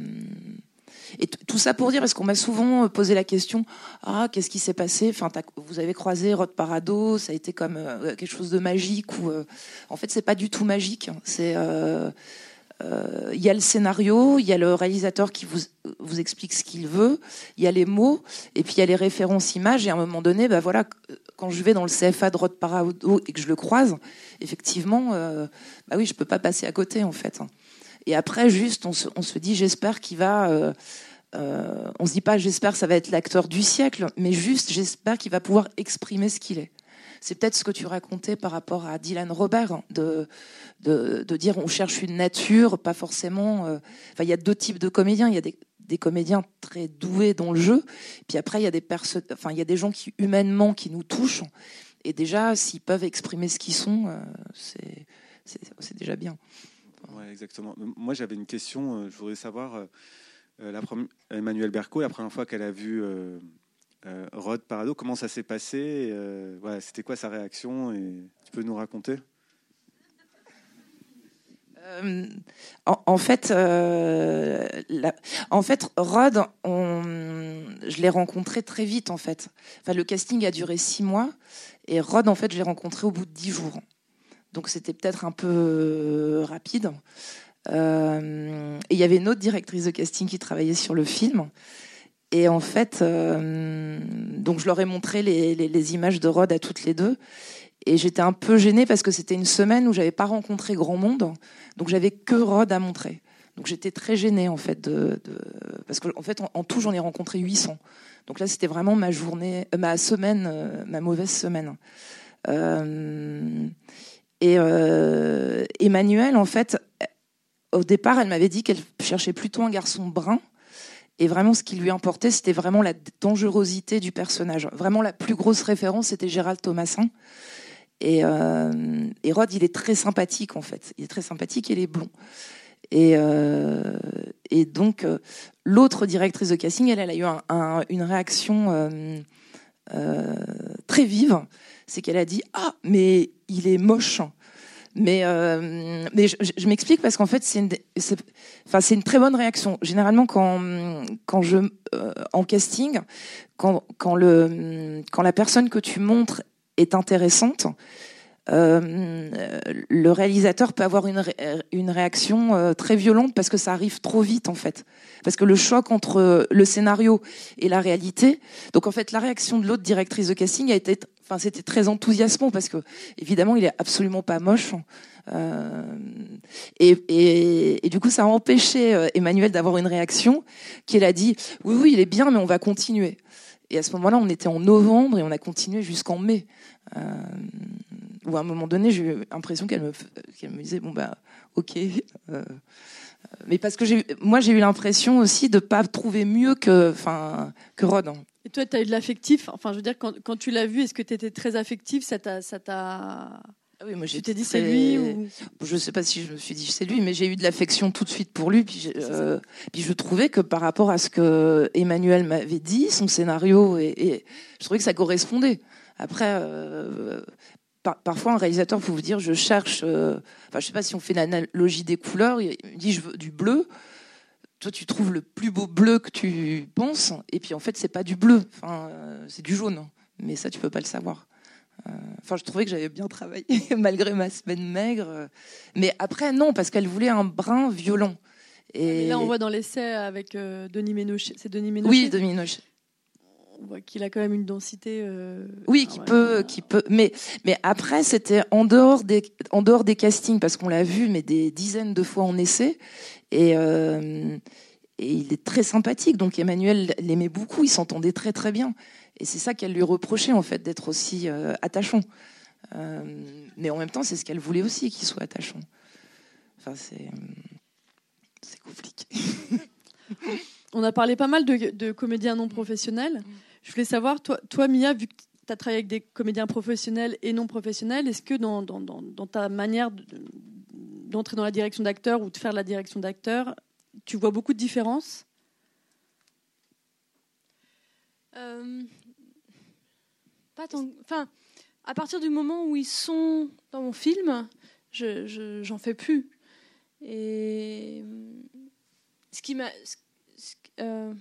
et tout ça pour dire, parce qu'on m'a souvent posé la question Ah, qu'est-ce qui s'est passé? Enfin, Vous avez croisé Rod Parado, ça a été comme euh, quelque chose de magique ou euh... En fait, c'est pas du tout magique. Euh, euh, il y a le scénario, il y a le réalisateur qui vous, vous explique ce qu'il veut, il y a les mots, et puis il y a les références images. Et à un moment donné, bah voilà, quand je vais dans le CFA de Rod Parado et que je le croise, effectivement, euh, bah oui, je peux pas passer à côté en fait. Et après, juste, on se, dit, j'espère qu'il va euh, euh, on se dit pas j'espère ça va être l'acteur du siècle, mais juste j'espère qu'il va pouvoir exprimer ce qu'il est. C'est peut-être ce que tu racontais par rapport à Dylan Robert, de, de, dire on cherche une nature, pas forcément. Euh, il y a deux types de comédiens. Il y a des, des, comédiens très doués dans le jeu, puis après il y a des y a des gens qui humainement qui nous touchent. Et déjà, s'ils peuvent exprimer ce qu'ils sont, euh, c'est déjà bien. Ouais, exactement. Moi, j'avais une question. Je voudrais savoir. la Emmanuel Berco, la première fois qu'elle a vu euh, Rod Parado, comment ça s'est passé euh, C'était quoi sa réaction et Tu peux nous raconter? Euh, en, fait, en fait, Rod, je l'ai rencontré très vite en fait. Enfin, le casting a duré six mois et Rod, en fait, je l'ai rencontré au bout de dix jours. Donc c'était peut-être un peu rapide. et il y avait une autre directrice de casting qui travaillait sur le film. Et en fait, euh, donc je leur ai montré les, images de Rod à toutes les deux. Et j'étais un peu gênée parce que c'était une semaine où j'avais pas rencontré grand monde. Donc j'avais que Rod à montrer. Donc j'étais très gênée en fait parce qu'en en fait en, tout j'en ai rencontré 800. Donc là c'était vraiment ma journée, euh, ma semaine, euh, ma mauvaise semaine. Et Emmanuel en fait, au départ elle m'avait dit qu'elle cherchait plutôt un garçon brun. Et vraiment, ce qui lui importait, c'était vraiment la dangerosité du personnage. Vraiment, la plus grosse référence, c'était Gérald Thomasin. Et, euh, Rod, il est très sympathique, en fait. Il est très sympathique et il est blond. Et, euh, et donc, euh, l'autre directrice de casting, elle, a eu un, une réaction euh, euh, très vive. C'est qu'elle a dit Ah, mais il est moche. Mais, euh, mais je, m'explique parce qu'en fait, c'est une, enfin, c'est une très bonne réaction. Généralement, quand, quand je, euh, en casting, quand, quand, le, quand la personne que tu montres est intéressante, euh, le réalisateur peut avoir une, une réaction très violente parce que ça arrive trop vite en fait. Parce que le choc entre le scénario et la réalité. Donc en fait, la réaction de l'autre directrice de casting a été enfin c'était très enthousiasmant parce que évidemment il est absolument pas moche euh, et, et, et, du coup ça a empêché euh, Emmanuel d'avoir une réaction qui a dit oui oui il est bien mais on va continuer et à ce moment-là on était en novembre et on a continué jusqu'en mai. Euh, à un moment donné j'ai eu l'impression qu'elle me, qu'elle me disait bon bah ok euh, mais parce que moi j'ai eu l'impression aussi de pas trouver mieux que, enfin, que Rod. Et toi, tu as eu de l'affectif. Enfin, je veux dire, quand, quand tu l'as vu, est-ce que tu étais très affectif Ça t'a. Ah oui, moi tu t'es dit c'est lui ou... Je sais pas si je me suis dit c'est lui, mais j'ai eu de l'affection tout de suite pour lui. Puis, euh, puis je trouvais que par rapport à ce que Emmanuel m'avait dit, son scénario, et, et je trouvais que ça correspondait. Après, euh, parfois un réalisateur peut vous dire je cherche, euh, enfin je sais pas si on fait l'analogie des couleurs, il me dit je veux du bleu. Toi tu trouves le plus beau bleu que tu penses, et puis en fait c'est pas du bleu, enfin euh, c'est du jaune, mais ça tu peux pas le savoir. Euh, enfin, je trouvais que j'avais bien travaillé malgré ma semaine maigre, mais après non parce qu'elle voulait un brun violent. Et... là on voit dans l'essai avec Denis Ménochet, c'est Denis Ménochet? Oui, Denis Ménochet on voit qu'il a quand même une densité. Euh, oui, qui peut, qui peut. Mais, mais après, c'était en dehors des, en dehors des castings parce qu'on l'a vu, mais des dizaines de fois en essai. Et, euh, et il est très sympathique. Donc Emmanuel l'aimait beaucoup. Ils s'entendaient très très bien. Et c'est ça qu'elle lui reprochait en fait d'être aussi euh, attachant. mais en même temps, c'est ce qu'elle voulait aussi qu'il soit attachant. Enfin, c'est c'est compliqué. On a parlé pas mal de, de comédiens non professionnels. Je voulais savoir, toi, toi Mia, vu que tu as travaillé avec des comédiens professionnels et non professionnels, est-ce que dans, dans, dans, ta manière d'entrer dans la direction d'acteur ou de faire la direction d'acteur, tu vois beaucoup de différences? Euh, Pas tant. Enfin, à partir du moment où ils sont dans mon film, je j'en fais plus. Et ce qui m'a euh,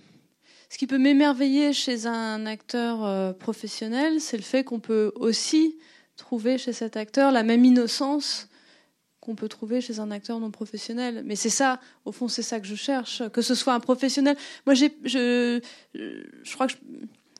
ce qui peut m'émerveiller chez un acteur euh, professionnel, c'est le fait qu'on peut aussi trouver chez cet acteur la même innocence qu'on peut trouver chez un acteur non professionnel. Mais c'est ça, au fond, c'est ça que je cherche, que ce soit un professionnel. Moi, je crois que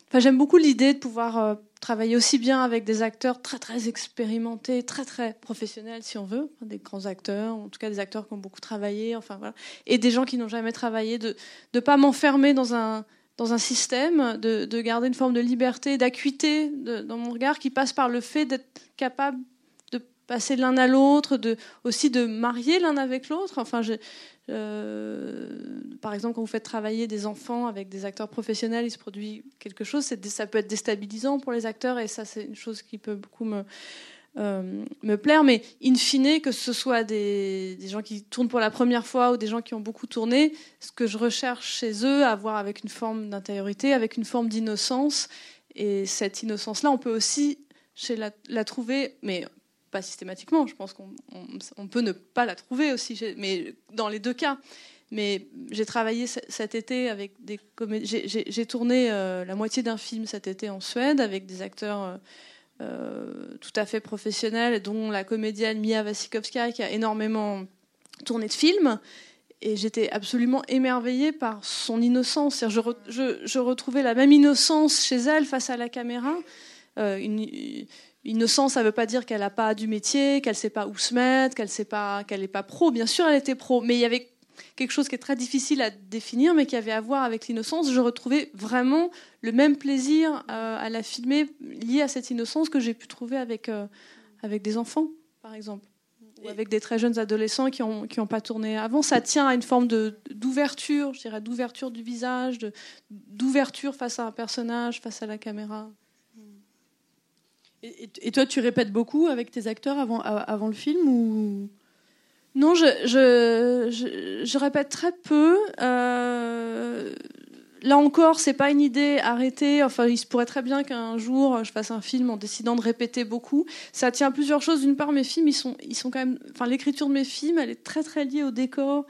enfin, j'aime beaucoup l'idée de pouvoir travailler aussi bien avec des acteurs très très expérimentés, très très professionnels si on veut, des grands acteurs, en tout cas des acteurs qui ont beaucoup travaillé, enfin voilà, et des gens qui n'ont jamais travaillé, de ne pas m'enfermer dans un dans un système, de, de, garder une forme de liberté, d'acuité dans mon regard qui passe par le fait d'être capable passer de l'un à l'autre, aussi de marier l'un avec l'autre. Enfin, euh, par exemple, quand vous faites travailler des enfants avec des acteurs professionnels, il se produit quelque chose, ça peut être déstabilisant pour les acteurs et ça, c'est une chose qui peut beaucoup me, euh, plaire, mais in fine, que ce soit des, gens qui tournent pour la première fois ou des gens qui ont beaucoup tourné, ce que je recherche chez eux, à voir avec une forme d'intériorité, avec une forme d'innocence. Et cette innocence-là, on peut aussi chez la, trouver, mais pas systématiquement. Je pense qu'on peut ne pas la trouver aussi, mais dans les deux cas. Mais j'ai travaillé cet été avec des comédiens. J'ai tourné euh, la moitié d'un film cet été en Suède avec des acteurs. Euh, euh, tout à fait professionnelle, dont la comédienne Mia Wasikowska, qui a énormément tourné de films. Et j'étais absolument émerveillée par son innocence. Je, je, retrouvais la même innocence chez elle face à la caméra. Innocence, ça ne veut pas dire qu'elle n'a pas du métier, qu'elle ne sait pas où se mettre, qu'elle n'est pas, qu'elle pas pro. Bien sûr, elle était pro, mais il y avait quelque chose qui est très difficile à définir, mais qui avait à voir avec l'innocence. Je retrouvais vraiment le même plaisir euh, à la filmer lié à cette innocence que j'ai pu trouver avec, euh, avec des enfants, par exemple, ou avec des très jeunes adolescents qui n'ont qui ont pas tourné avant. Ça tient à une forme d'ouverture, je dirais, d'ouverture du visage, d'ouverture face à un personnage, face à la caméra. Et, toi, tu répètes beaucoup avec tes acteurs avant, avant le film ou? Non, je, je, répète très peu. Euh, là encore, c'est pas une idée arrêtée. Enfin, il se pourrait très bien qu'un jour je fasse un film en décidant de répéter beaucoup. Ça tient à plusieurs choses. D'une part, mes films, ils sont, ils sont quand même. Enfin, l'écriture de mes films, elle est très très liée au décor.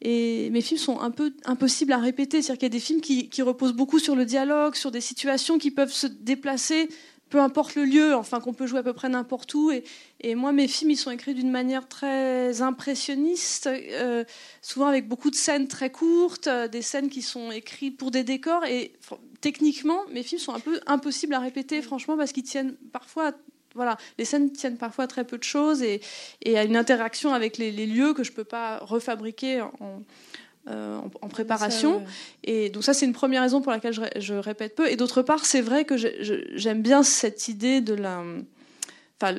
Et mes films sont un peu impossibles à répéter. C'est-à-dire qu'il y a des films qui reposent beaucoup sur le dialogue, sur des situations qui peuvent se déplacer peu importe le lieu, enfin qu'on peut jouer à peu près n'importe où. Et, moi, mes films, ils sont écrits d'une manière très impressionniste, euh, souvent avec beaucoup de scènes très courtes, euh, des scènes qui sont écrites pour des décors. Et techniquement, mes films sont un peu impossibles à répéter, franchement, parce qu'ils tiennent parfois voilà, les scènes tiennent parfois à très peu de choses et, à une interaction avec les, les lieux que je ne peux pas refabriquer en, euh, en, préparation. Et donc ça, c'est une première raison pour laquelle je, répète peu. Et d'autre part, c'est vrai que j'aime bien cette idée de la, enfin,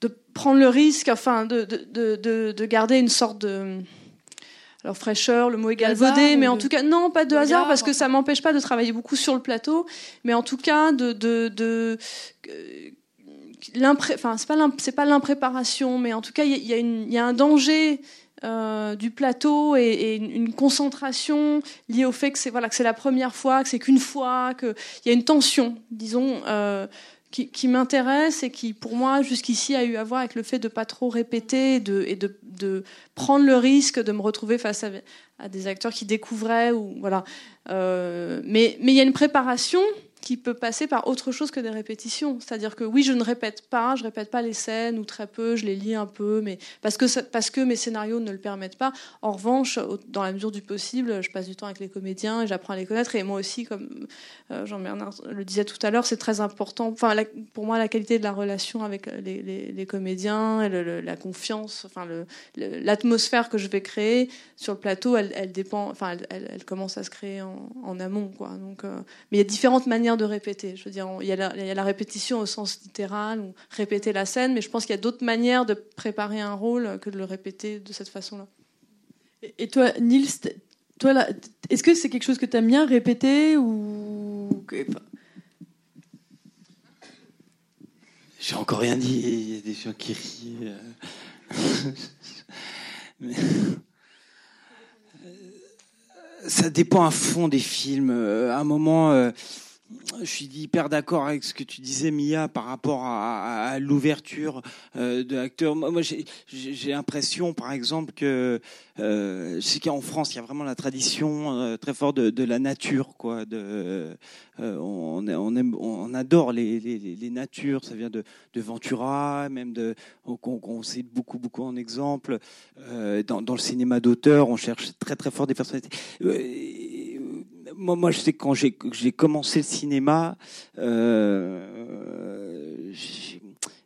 de prendre le risque, enfin, de, de, de, garder une sorte de alors fraîcheur, le mot est galvaudé, mais en tout cas non, pas de hasard parce que ça m'empêche pas de travailler beaucoup sur le plateau, mais en tout cas de, de, de enfin c'est pas c'est pas l'impréparation, mais en tout cas il y, y, a un danger euh, du plateau et, une, concentration liée au fait que c'est voilà que la première fois, que c'est qu'une fois, qu'il y a une tension, disons, euh, qui, m'intéresse et qui, pour moi, jusqu'ici, a eu à voir avec le fait de pas trop répéter et de, et de, prendre le risque de me retrouver face à, des acteurs qui découvraient ou voilà. Euh, mais il y a une préparation qui peut passer par autre chose que des répétitions. C'est-à-dire que oui, je ne répète pas, je répète pas les scènes ou très peu, je les lis un peu, mais parce que parce que mes scénarios ne le permettent pas. En revanche, dans la mesure du possible, je passe du temps avec les comédiens et j'apprends à les connaître. Et moi aussi, comme euh, Jean-Bernard le disait tout à l'heure, c'est très important. Enfin, pour moi, la qualité de la relation avec les, comédiens, la confiance, enfin l'atmosphère que je vais créer sur le plateau, elle, dépend. Enfin, elle, commence à se créer en, amont, quoi. Donc, euh, mais il y a différentes manières de répéter. Je veux dire, il y, a la, répétition au sens littéral, ou répéter la scène, mais je pense qu'il y a d'autres manières de préparer un rôle que de le répéter de cette façon-là. Et, toi, Nils, toi, est-ce que c'est quelque chose que tu aimes bien répéter ou J'ai encore rien dit, il y a des gens qui rient. Mais ça dépend à fond des films. À un moment, je suis hyper d'accord avec ce que tu disais, Mia, par rapport à, l'ouverture euh, de l'acteur. Moi, j'ai l'impression, par exemple, que euh, c'est qu'en France, il y a vraiment la tradition euh, très forte de, la nature, quoi. De, on, adore les, les, natures. Ça vient de, Ventura, même de, on, sait beaucoup, beaucoup en exemple. Dans, dans, le cinéma d'auteur, on cherche très, très fort des personnalités moi, moi, je sais que quand j'ai commencé le cinéma, euh,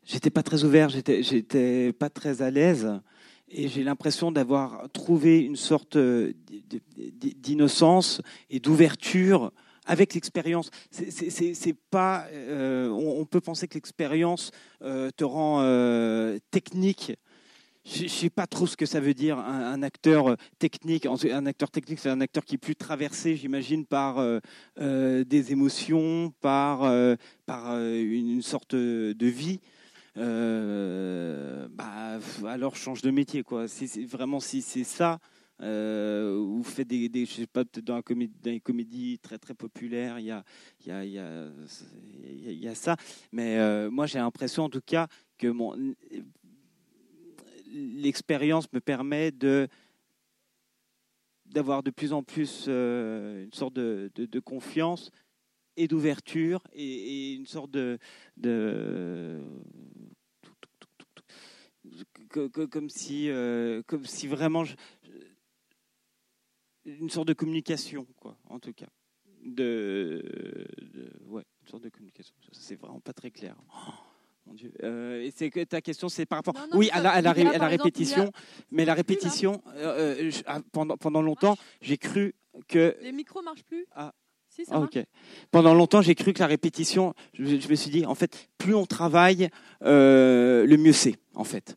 j'étais pas très ouvert, j'étais pas très à l'aise, et j'ai l'impression d'avoir trouvé une sorte d'innocence et d'ouverture avec l'expérience. C'est pas, euh, on, peut penser que l'expérience euh, te rend euh, technique. Je ne sais pas trop ce que ça veut dire un, acteur technique. Un acteur technique, c'est un acteur qui est plus traversé, j'imagine, par des émotions, par, par une, sorte de vie. bah, alors change de métier, quoi. Vraiment, si c'est ça, euh, ou faites des, des, je sais pas, peut-être dans, comédie, les comédies très très populaires, il y a, il y a, y a, ça. Mais euh, moi, j'ai l'impression, en tout cas, que mon l'expérience me permet de d'avoir de plus en plus euh, une sorte de, de, de confiance et d'ouverture et, et, une sorte de, de comme si, euh, comme si vraiment je, une sorte de communication, quoi, en tout cas. De, ouais, une sorte de communication. C'est vraiment pas très clair. Oh, mon Dieu. Euh, et c'est que ta question, c'est par rapport, oui, à la, à la, répétition, mais la répétition, euh, euh, ah, pendant pendant longtemps, j'ai cru que les micros marchent plus. Ah. Si, ça ok. Pendant longtemps, j'ai cru que la répétition, je, je, me suis dit, en fait, plus on travaille, le mieux c'est, en fait.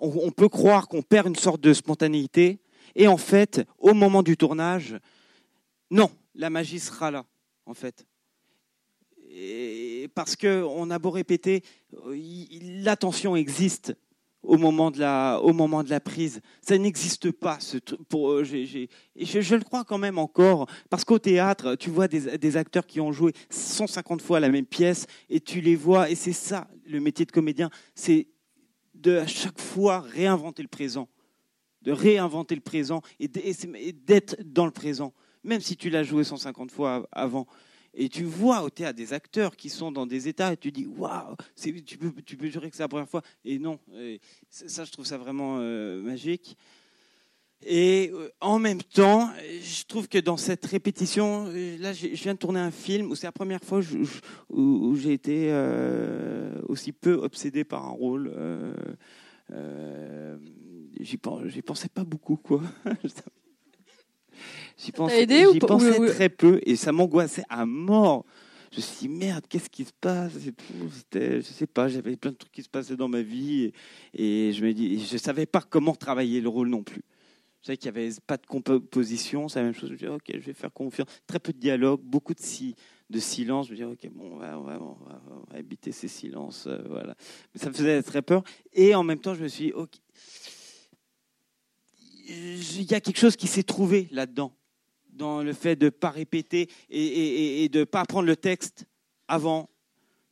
On, on peut croire qu'on perd une sorte de spontanéité, et en fait, au moment du tournage, non, la magie sera là, en fait. Et parce qu'on a beau répéter, l'attention existe au moment de la, au moment de la prise. Ça n'existe pas. Euh, je, le crois quand même encore, parce qu'au théâtre, tu vois des, des, acteurs qui ont joué 150 fois la même pièce, et tu les vois, et c'est ça le métier de comédien, c'est de à chaque fois réinventer le présent de réinventer le présent et d'être dans le présent, même si tu l'as joué 150 fois avant. Et tu vois au théâtre des acteurs qui sont dans des états et tu dis waouh, tu peux, tu peux jurer que c'est la première fois. Et non, ça je trouve ça vraiment euh, magique. Et euh, en même temps, je trouve que dans cette répétition, euh, là je viens de tourner un film où c'est la première fois où j'ai été aussi peu obsédé par un rôle j'y pensais pas beaucoup, quoi. j'y pensais, aidé ou pensais très peu et ça m'angoissait à mort. Je me suis dit, merde, qu'est-ce qui se passe? Je sais pas, j'avais plein de trucs qui se passaient dans ma vie et, je me dis, je savais pas comment travailler le rôle non plus. Je savais qu'il n'y avait pas de composition, c'est la même chose. Je me dis, ok, je vais faire confiance. Très peu de dialogue, beaucoup de, si, de silence. Je me dis, ok, bon, on va, on va, on va, éviter ces silences. Euh, voilà. Mais ça me faisait très peur. Et en même temps, je me suis dit, ok, il y a quelque chose qui s'est trouvé là-dedans, dans le fait de ne pas répéter et, de ne pas apprendre le texte avant,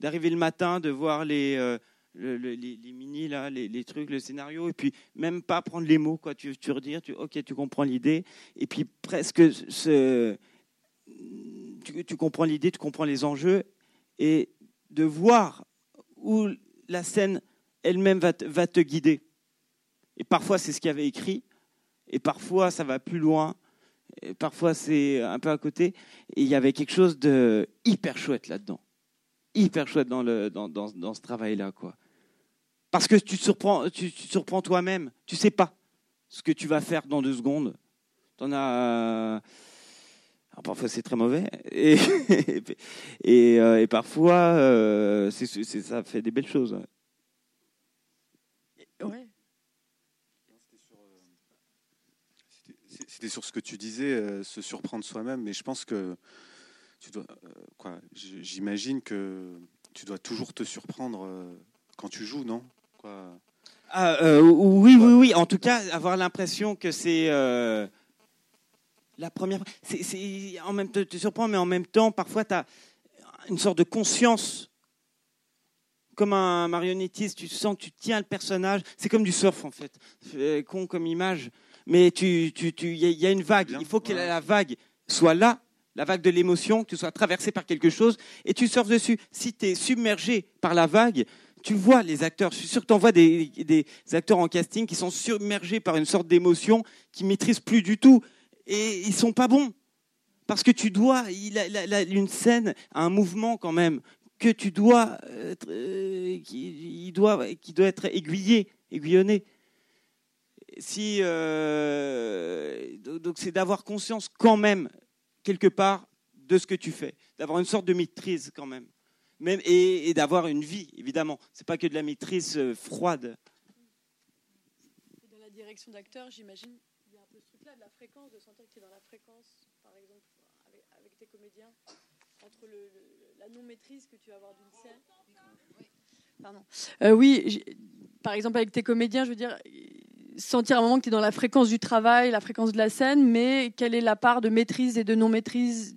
d'arriver le matin, de voir les, euh, les, mini, là, les, trucs, le scénario, et puis même pas prendre les mots, quoi. Tu, tu redire, tu, ok, tu comprends l'idée, et puis presque tu comprends l'idée, tu comprends les enjeux, et de voir où la scène elle-même va, va te guider. Et parfois, c'est ce qu'il y avait écrit, et parfois ça va plus loin, parfois c'est un peu à côté. Et il y avait quelque chose de hyper chouette là-dedans, hyper chouette dans, le, dans, dans, ce travail-là, quoi. Parce que tu te surprends, tu, tu surprends toi-même, tu sais pas ce que tu vas faire dans deux secondes. T'en as. Alors parfois c'est très mauvais et, euh, et parfois euh, ça fait des belles choses. Ouais. C'était sur ce que tu disais, euh, se surprendre soi-même, mais je pense que tu dois, euh, quoi, j'imagine que tu dois toujours te surprendre euh, quand tu joues, non? Quoi? Ah, oui, oui, oui. En tout cas, avoir l'impression que c'est la première. C'est en même temps te surprendre, mais en même temps, parfois, tu as une sorte de conscience comme un marionnettiste, tu sens que tu tiens le personnage. C'est comme du surf en fait, con comme image mais tu, tu, tu, y, y a une vague. Il faut que la vague soit là, la vague de l'émotion, que tu sois traversé par quelque chose, et tu surfes dessus. Si tu es submergé par la vague, tu vois les acteurs. Je suis sûr que tu en vois des, des, acteurs en casting qui sont submergés par une sorte d'émotion, qui maîtrisent plus du tout, et ils sont pas bons. Parce que tu dois, il a, une scène, un mouvement quand même, que tu dois, euh, qui, doit, qui doit être aiguillé, aiguillonné. Si, euh, donc c'est d'avoir conscience quand même, quelque part, de ce que tu fais, d'avoir une sorte de maîtrise quand même, même et, d'avoir une vie, évidemment. C'est pas que de la maîtrise euh, froide. Dans la direction d'acteur, j'imagine, il y a un peu ce truc-là, de la fréquence, de sentir que tu es dans la fréquence, par exemple, avec, tes comédiens, entre la non-maîtrise que tu vas avoir d'une scène. Pardon. Euh, oui, par exemple, avec tes comédiens, je veux dire, sentir à un moment que tu es dans la fréquence du travail, la fréquence de la scène, mais quelle est la part de maîtrise et de non-maîtrise?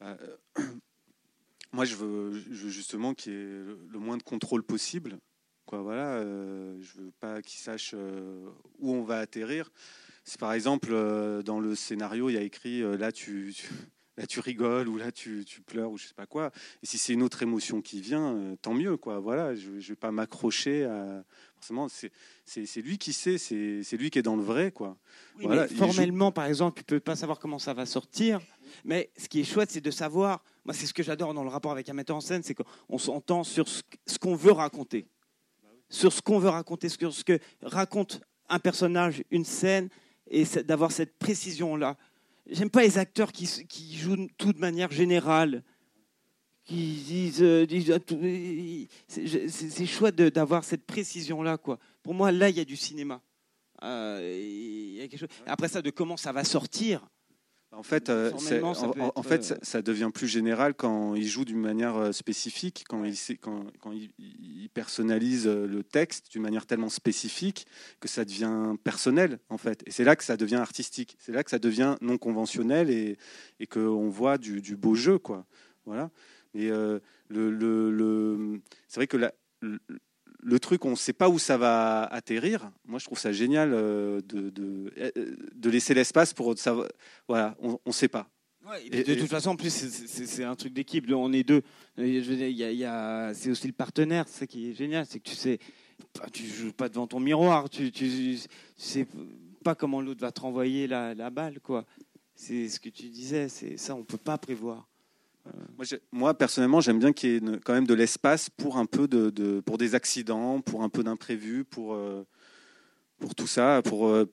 Bah, euh, Moi, je veux, justement qu'il y ait le moins de contrôle possible. Quoi, voilà, euh, je veux pas qu'ils sachent euh, où on va atterrir. Si par exemple dans le scénario il y a écrit là tu, là tu rigoles ou là tu, tu, pleures ou je sais pas quoi. Et si c'est une autre émotion qui vient, tant mieux quoi. Voilà, je, je vais pas m'accrocher à forcément c'est lui qui sait, c'est lui qui est dans le vrai quoi. formellement par exemple, tu peux pas savoir comment ça va sortir. Mais ce qui est chouette, c'est de savoir. Moi, c'est ce que j'adore dans le rapport avec un metteur en scène, c'est qu'on s'entend sur ce qu'on veut raconter, sur ce qu'on veut raconter, sur ce que raconte un personnage, une scène, et d'avoir cette précision-là. J'aime pas les acteurs qui, jouent tout de manière générale, qui disent, euh, euh, c'est chouette d'avoir cette précision-là, quoi. Pour moi, là, il y a du cinéma. Euh. Après ça, de comment ça va sortir, en fait, euh, en, fait euh, ça, devient plus général quand il joue d'une manière euh, spécifique, quand, il, quand, quand il, personnalise le texte d'une manière tellement spécifique que ça devient personnel, en fait. Et c'est là que ça devient artistique. C'est là que ça devient non conventionnel et, et qu'on voit du, beau jeu, quoi. Voilà. Et le, le, c'est vrai que la, le truc, on ne sait pas où ça va atterrir. Moi, je trouve ça génial euh, de, euh, de, laisser l'espace pour savoir. Voilà, on ne sait pas. de toute façon, en plus, c'est un truc d'équipe. On est deux. c'est aussi le partenaire. C'est qui est génial, c'est que tu sais, tu joues pas devant ton miroir. Tu, tu, sais pas comment l'autre va te renvoyer la, la balle, quoi. C'est ce que tu disais. C'est ça, on peut pas prévoir. Moi, personnellement, j'aime bien qu'il y ait quand même de l'espace pour un peu de, pour des accidents, pour un peu d'imprévus, pour euh, pour tout ça. Pour, euh,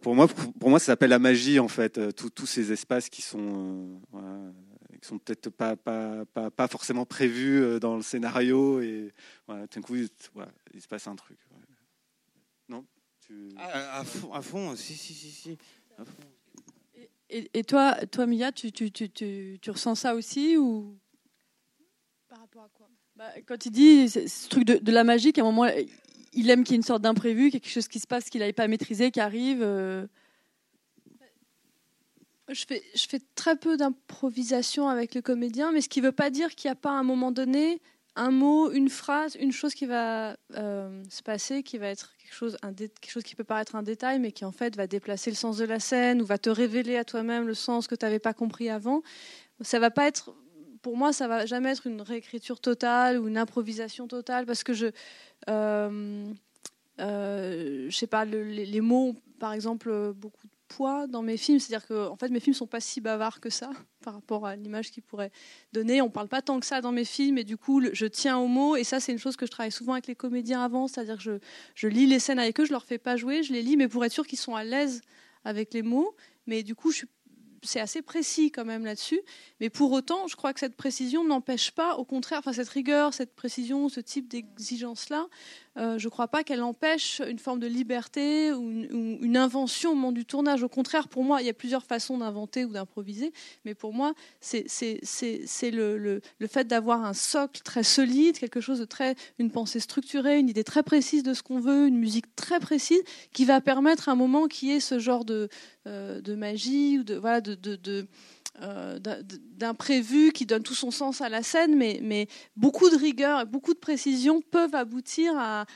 pour moi, pour, moi, ça s'appelle la magie en fait. Euh, tous ces espaces qui sont qui sont peut-être pas, pas, pas, forcément prévus dans le scénario et voilà, d'un coup, il, se passe un truc. Non? Ah, à, fond, à fond, si, si, si. Et, toi, toi, Mia, tu, tu, tu, tu, ressens ça aussi ou? Par rapport à quoi? Bah, Quand il dit ce truc de, la magie, qu'à un moment, il aime qu'il y ait une sorte d'imprévu, quelque chose qui se passe qu'il n'avait pas maîtrisé, qui arrive. Euh. Je fais, je fais très peu d'improvisation avec le comédien, mais ce qui ne veut pas dire qu'il n'y a pas à un moment donné un mot, une phrase, une chose qui va euh, se passer, qui va être quelque chose, quelque chose qui peut paraître un détail, mais qui en fait va déplacer le sens de la scène ou va te révéler à toi-même le sens que tu n'avais pas compris avant. Ça va pas être, pour moi, ça va jamais être une réécriture totale ou une improvisation totale, parce que je, euh, euh, je sais pas, les, les, mots, par exemple, beaucoup poids dans mes films. C'est-à-dire que en fait, mes films sont pas si bavards que ça par rapport à l'image qu'ils pourraient donner. On parle pas tant que ça dans mes films et du coup, je tiens aux mots. Et ça, c'est une chose que je travaille souvent avec les comédiens avant. C'est-à-dire que je, lis les scènes avec eux, je leur fais pas jouer, je les lis, mais pour être sûr qu'ils sont à l'aise avec les mots. Mais du coup, c'est assez précis quand même là-dessus. Mais pour autant, je crois que cette précision n'empêche pas, au contraire, enfin cette rigueur, cette précision, ce type d'exigence-là, euh, je ne crois pas qu'elle empêche une forme de liberté ou une, invention au moment du tournage. Au contraire, pour moi, il y a plusieurs façons d'inventer ou d'improviser, mais pour moi, c'est le, fait d'avoir un socle très solide, quelque chose de très, une pensée structurée, une idée très précise de ce qu'on veut, une musique très précise, qui va permettre un moment qu'il y ait ce genre de, euh, magie ou de, voilà, de euh, d'imprévu qui donne tout son sens à la scène, mais, beaucoup de rigueur et beaucoup de précision peuvent aboutir à,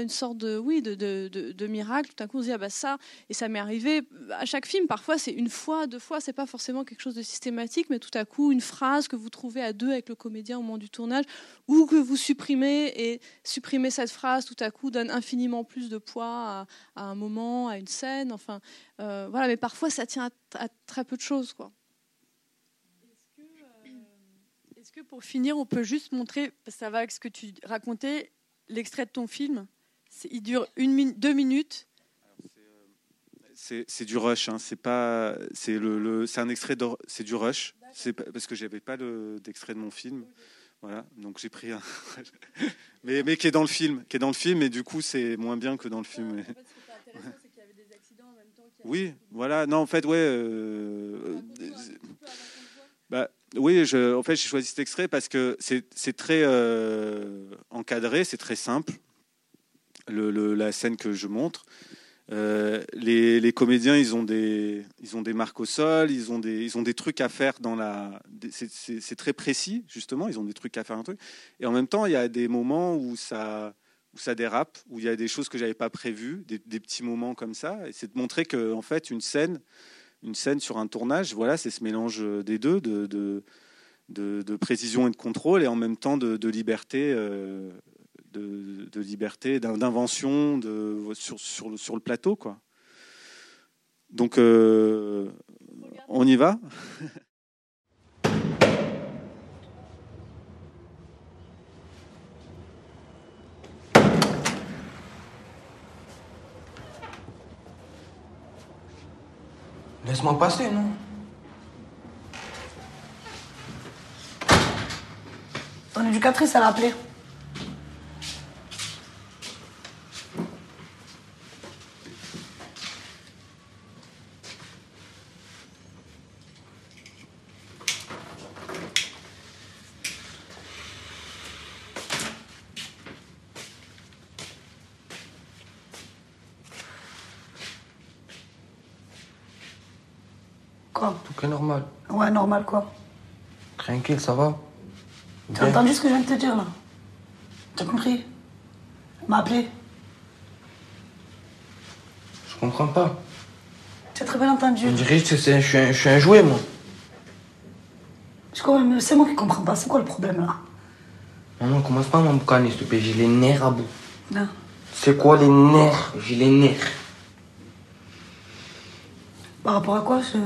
une sorte de, oui, de, miracle. Tout à coup, on se dit, ah bah ça, et ça m'est arrivé à chaque film, parfois c'est une fois, deux fois, c'est pas forcément quelque chose de systématique, mais tout à coup, une phrase que vous trouvez à deux avec le comédien au moment du tournage, ou que vous supprimez, et supprimer cette phrase, tout à coup, donne infiniment plus de poids à, à un moment, à une scène, enfin, euh, voilà, mais parfois ça tient à, à très peu de choses, quoi. Pour finir, on peut juste montrer, ça va avec ce que tu racontais, l'extrait de ton film Il dure une minute, deux minutes. C'est du rush, hein. c'est pas, c'est le, c'est un extrait, c'est du rush, c'est parce que j'avais pas d'extrait de mon film, voilà, donc j'ai pris un, mais, mais qui est dans le film, qui est dans le film, et du coup c'est moins bien que dans le film. Oui, voilà, non en fait ouais. Euh, bah, oui, en fait, j'ai choisi cet extrait parce que c'est très euh, encadré, c'est très simple, le, la scène que je montre. Euh, les, les, comédiens, ils ont, des, ils ont des marques au sol, ils ont des, ils ont des trucs à faire dans la. C'est très précis, justement, ils ont des trucs à faire un truc. Et en même temps, il y a des moments où ça, où ça dérape, où il y a des choses que j'avais pas prévues, des, des, petits moments comme ça. Et c'est de montrer que, en fait, une scène, une scène sur un tournage, voilà, c'est ce mélange des deux, de, précision et de contrôle, et en même temps de, liberté, euh, de, liberté, d'invention sur, le, plateau. Donc, euh, on y va? Laisse-moi passer, non? Ton éducatrice, elle a appelé. Tout est normal. Ouais, normal quoi. Tranquille, ça va Tu as entendu ce que je viens de te dire là? T'as compris? M'a appelé. Je comprends pas. Tu as très bien entendu. On dirait que je suis, un, je suis un jouet, moi. C'est moi qui comprends pas. C'est quoi le problème là? Maman, commence pas à m'emboucaner, s'il te plaît. J'ai les nerfs à bout. Non. C'est quoi les nerfs? J'ai les nerfs. Par rapport à quoi je...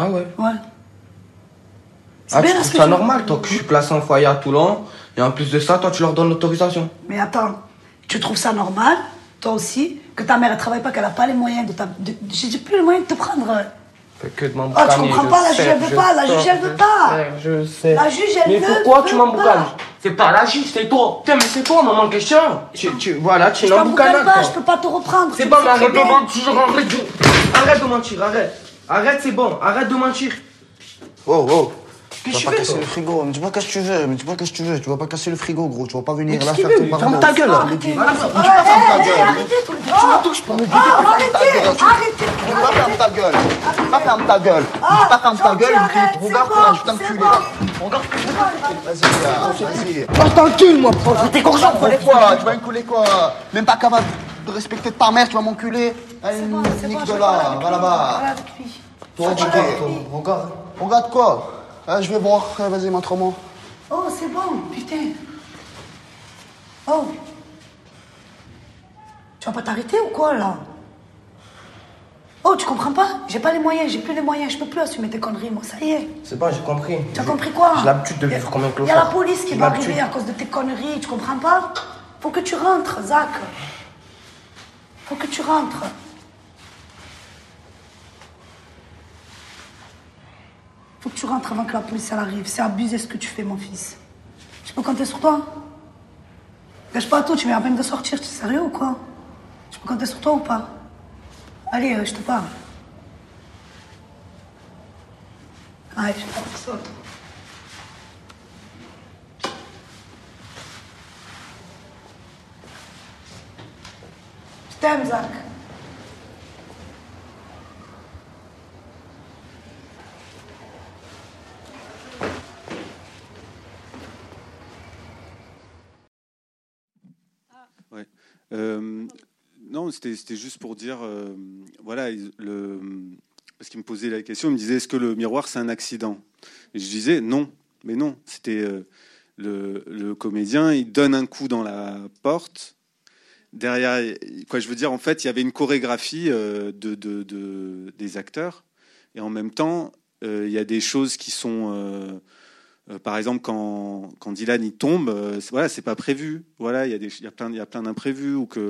Ah ouais Ouais. Ah, tu trouves ça normal, toi, que je suis placé en foyer à Toulon, et en plus de ça, toi, tu leur donnes l'autorisation Mais attends, tu trouves ça normal, toi aussi, que ta mère, elle travaille pas, qu'elle a pas les moyens de... Ta... J'ai plus les moyens de te prendre. Fait que de Ah, tu comprends pas, la juge, elle veut pas, la juge, elle veut pas. Je sais. La juge, elle veut Mais pourquoi tu m'emboucanes C'est pas la juge, c'est toi. Tiens, mais c'est toi, maman, question. Tu, tu, voilà, tu es l'emboucanade. pas, je peux pas te reprendre. C'est bon, mais arrête de mentir, de... Arrête de mentir, arrête. Arrête, c'est bon, arrête de mentir. Oh, oh. Qu'est-ce que tu vas pas casser le frigo, mais dis pas qu'est-ce que tu veux, mais dis pas qu'est-ce que tu veux, tu vas pas casser le frigo, gros, tu vas pas venir là faire ton Ferme ta gueule, là. Fermer ta gueule. Tu me touches pas, ferme ta gueule. Tu vas fermer ta gueule. Pas ferme ta gueule. Pas ferme ta gueule, regarde, je t'encule. Regarde, vas-y, vas-y. Oh, t'encules, moi, t'es content, quoi Tu vas enculer quoi Même pas capable de respecter ta mère, tu vas m'enculer. Allez, nique de là, va là-bas. Toi, regarde. Regarde quoi ah, je vais boire. Vas-y, montre-moi. Oh, c'est bon, putain. Oh. Tu vas pas t'arrêter ou quoi, là? Oh, tu comprends pas? J'ai pas les moyens, j'ai plus les moyens, je peux plus assumer tes conneries, moi, ça y est. C'est bon, j'ai compris. Tu as compris quoi? J'ai l'habitude de vivre comme un clochard. Il y a la police qui va arriver à cause de tes conneries, tu comprends pas? Faut que tu rentres, Zach. Faut que tu rentres. Faut que tu rentres avant que la police arrive. C'est abusé ce que tu fais, mon fils. Je peux compter sur toi Gâche pas tout, tu viens à peine de sortir. Tu es sérieux ou quoi? Je peux compter sur toi ou pas Allez, euh, je te parle. Allez, je parle. Je t'aime, Zach. Ouais. Euh, non, c'était juste pour dire, euh, voilà, parce qu'il me posait la question, il me disait, est-ce que le miroir c'est un accident? Et je disais, non, mais non, c'était euh, le, comédien, il donne un coup dans la porte. Derrière, quoi, je veux dire, en fait, il y avait une chorégraphie de, de, de des acteurs, et en même temps, il y a des choses qui sont par exemple, quand, Dylan il tombe, euh, voilà, c'est pas prévu. Voilà, il y a y a plein, plein d'imprévus ou que,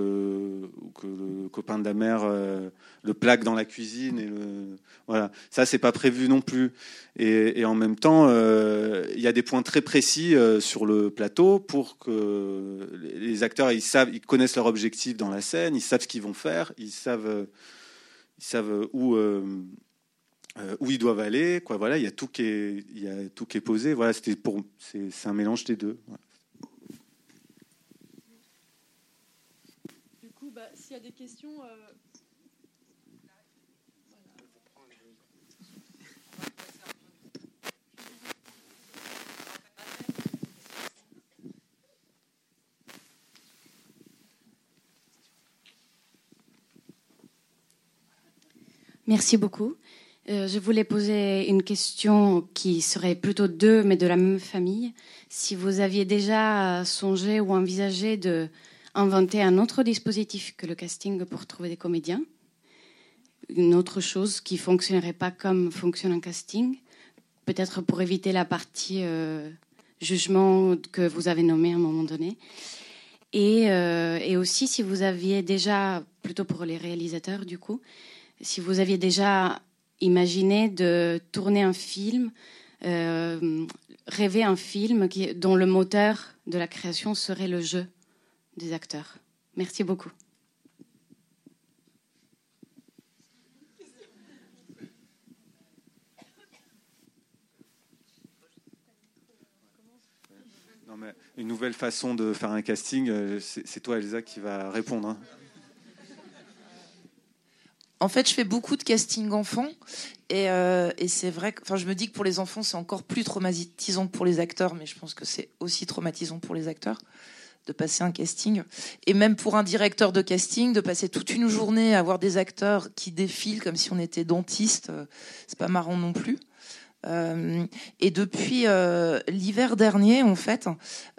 le copain de la mère euh, le plaque dans la cuisine et le, voilà, ça c'est pas prévu non plus. Et, et en même temps, il y a des points très précis sur le plateau pour que les acteurs ils savent, ils connaissent leur objectif dans la scène, ils savent ce qu'ils vont faire, ils savent, ils savent où euh, où ils doivent aller. Quoi, voilà, il y a tout qui est, il y a tout qui est posé. Voilà, c'était pour, c'est, c'est un mélange des deux. Voilà. Du coup, bah, s'il y a des questions. Euh... Merci beaucoup. Euh, je voulais poser une question qui serait plutôt deux, mais de la même famille. Si vous aviez déjà songé ou envisagé de inventer un autre dispositif que le casting pour trouver des comédiens, une autre chose qui fonctionnerait pas comme fonctionne un casting, peut-être pour éviter la partie euh, jugement que vous avez nommé à un moment donné. Euh, et aussi si vous aviez déjà, plutôt pour les réalisateurs du coup, si vous aviez déjà imaginer de tourner un film, euh, rêver un film qui, dont le moteur de la création serait le jeu des acteurs. Merci beaucoup. une nouvelle façon de faire un casting, euh, c'est toi Elsa qui va répondre. Hein. En fait, je fais beaucoup de casting enfants et, euh, et c'est vrai que, enfin, je me dis que pour les enfants, c'est encore plus traumatisant pour les acteurs, mais je pense que c'est aussi traumatisant pour les acteurs de passer un casting. Et même pour un directeur de casting, de passer toute une journée à voir des acteurs qui défilent comme si on était dentiste, euh, c'est pas marrant non plus. Euh, et depuis euh, l'hiver dernier, en fait,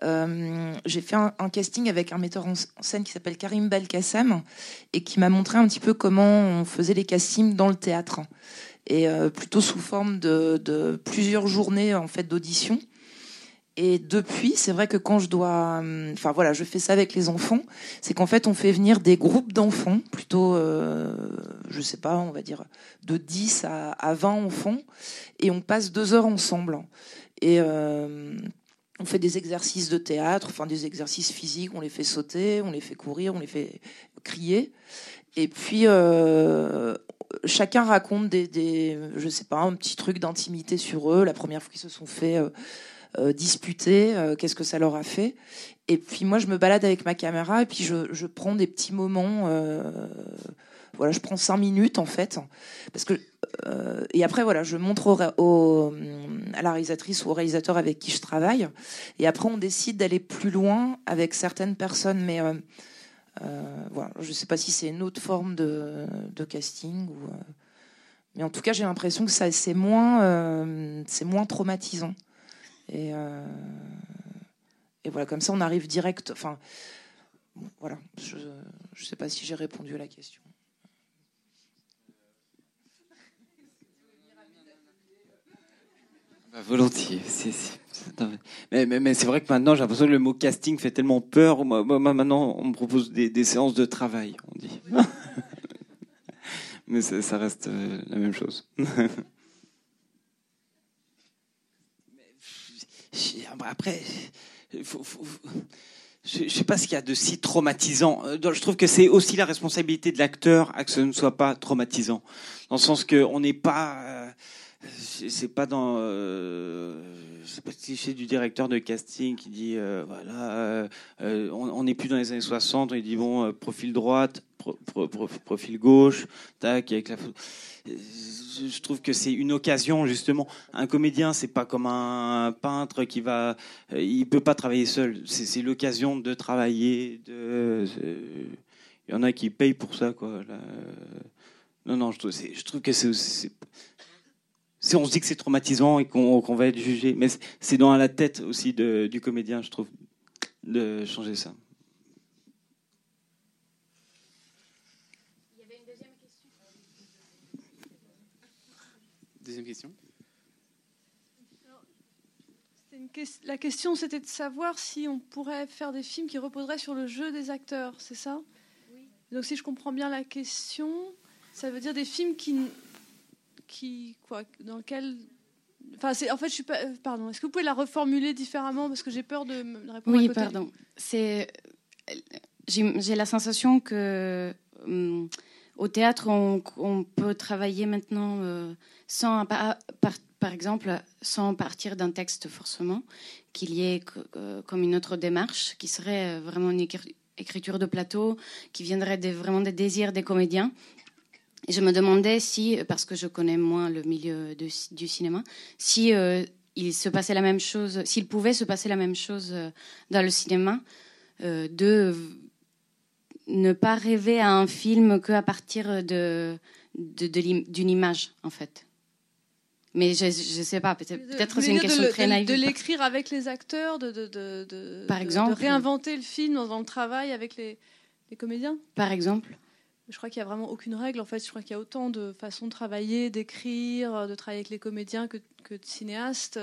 euh, j'ai fait un, casting avec un metteur en scène qui s'appelle Karim Belkacem et qui m'a montré un petit peu comment on faisait les castings dans le théâtre et plutôt sous forme de, plusieurs journées en fait d'audition. Et depuis, c'est vrai que quand je dois, hum, enfin voilà, je fais ça avec les enfants, c'est qu'en fait on fait venir des groupes d'enfants, plutôt, euh, je sais pas, on va dire de 10 à, à 20 enfants, et on passe deux heures ensemble. Et euh, on fait des exercices de théâtre, enfin des exercices physiques, on les fait sauter, on les fait courir, on les fait crier, et puis euh, chacun raconte des, des, je sais pas, un petit truc d'intimité sur eux, la première fois qu'ils se sont fait euh, euh, disputer, euh, qu'est-ce que ça leur a fait. Et puis moi, je me balade avec ma caméra et puis je, je prends des petits moments. Euh, voilà, je prends cinq minutes en fait, parce que et après voilà, je montre au, à la réalisatrice ou au réalisateur avec qui je travaille. Et après, on décide d'aller plus loin avec certaines personnes, mais voilà, je ne sais pas si c'est une autre forme de, casting mais en tout cas, j'ai l'impression que ça c'est moins, c'est moins traumatisant. Et, euh, et voilà, comme ça, on arrive direct. Enfin, voilà, je ne sais pas si j'ai répondu à la question. Bah, volontiers. Mais, mais, mais c'est vrai que maintenant, j'ai l'impression que le mot casting fait tellement peur. Moi, maintenant, on me propose des, des, séances de travail, on dit. mais ça reste euh, la même chose. après, je ne sais pas ce qu'il y a de si traumatisant. Euh, je trouve que c'est aussi la responsabilité de l'acteur à que ce ne soit pas traumatisant, dans le sens qu'on n'est pas, euh, c'est pas dans, euh, sais pas si c'est du directeur de casting qui dit voilà, on n'est plus dans les années 60, il dit bon, profil droite, profil gauche, tac, avec la je trouve que c'est une occasion justement. Un comédien, c'est pas comme un peintre qui va, il peut pas travailler seul. C'est l'occasion de travailler. De, il y en a qui payent pour ça, quoi. non, non, je trouve, je trouve que c'est si on se dit que c'est traumatisant et qu'on va être jugé, mais c'est dans la tête aussi de, du comédien, je trouve, de changer ça. Deuxième question. la question, c'était de savoir si on pourrait faire des films qui reposeraient sur le jeu des acteurs, c'est ça? Oui. Donc, si je comprends bien la question, ça veut dire des films qui, qui quoi, dans lesquels Enfin, c'est, en fait, je suis pas. Euh, pardon. Est-ce que vous pouvez la reformuler différemment? Parce que j'ai peur de répondre. Oui, pardon. C'est. J'ai, la sensation que hum, au théâtre, on, peut travailler maintenant euh, sans, par, exemple, sans partir d'un texte forcément, qu'il y ait euh, comme une autre démarche qui serait vraiment une écriture de plateau, qui viendrait vraiment des désirs des comédiens. Je me demandais si, parce que je connais moins le milieu du cinéma, si euh, il se passait la même chose, s'il pouvait se passer la même chose dans le cinéma, de ne pas rêver à un film qu'à partir de, d'une image, en fait. Mais je ne sais pas, peut-être c'est une question très naïve. De l'écrire avec les acteurs, de, de, de, Par exemple, réinventer le film dans, le travail avec les, les comédiens? Par exemple je crois qu'il n'y a vraiment aucune règle. En fait, je crois qu'il y a autant de façons de travailler, d'écrire, de travailler avec les comédiens que, que de cinéastes.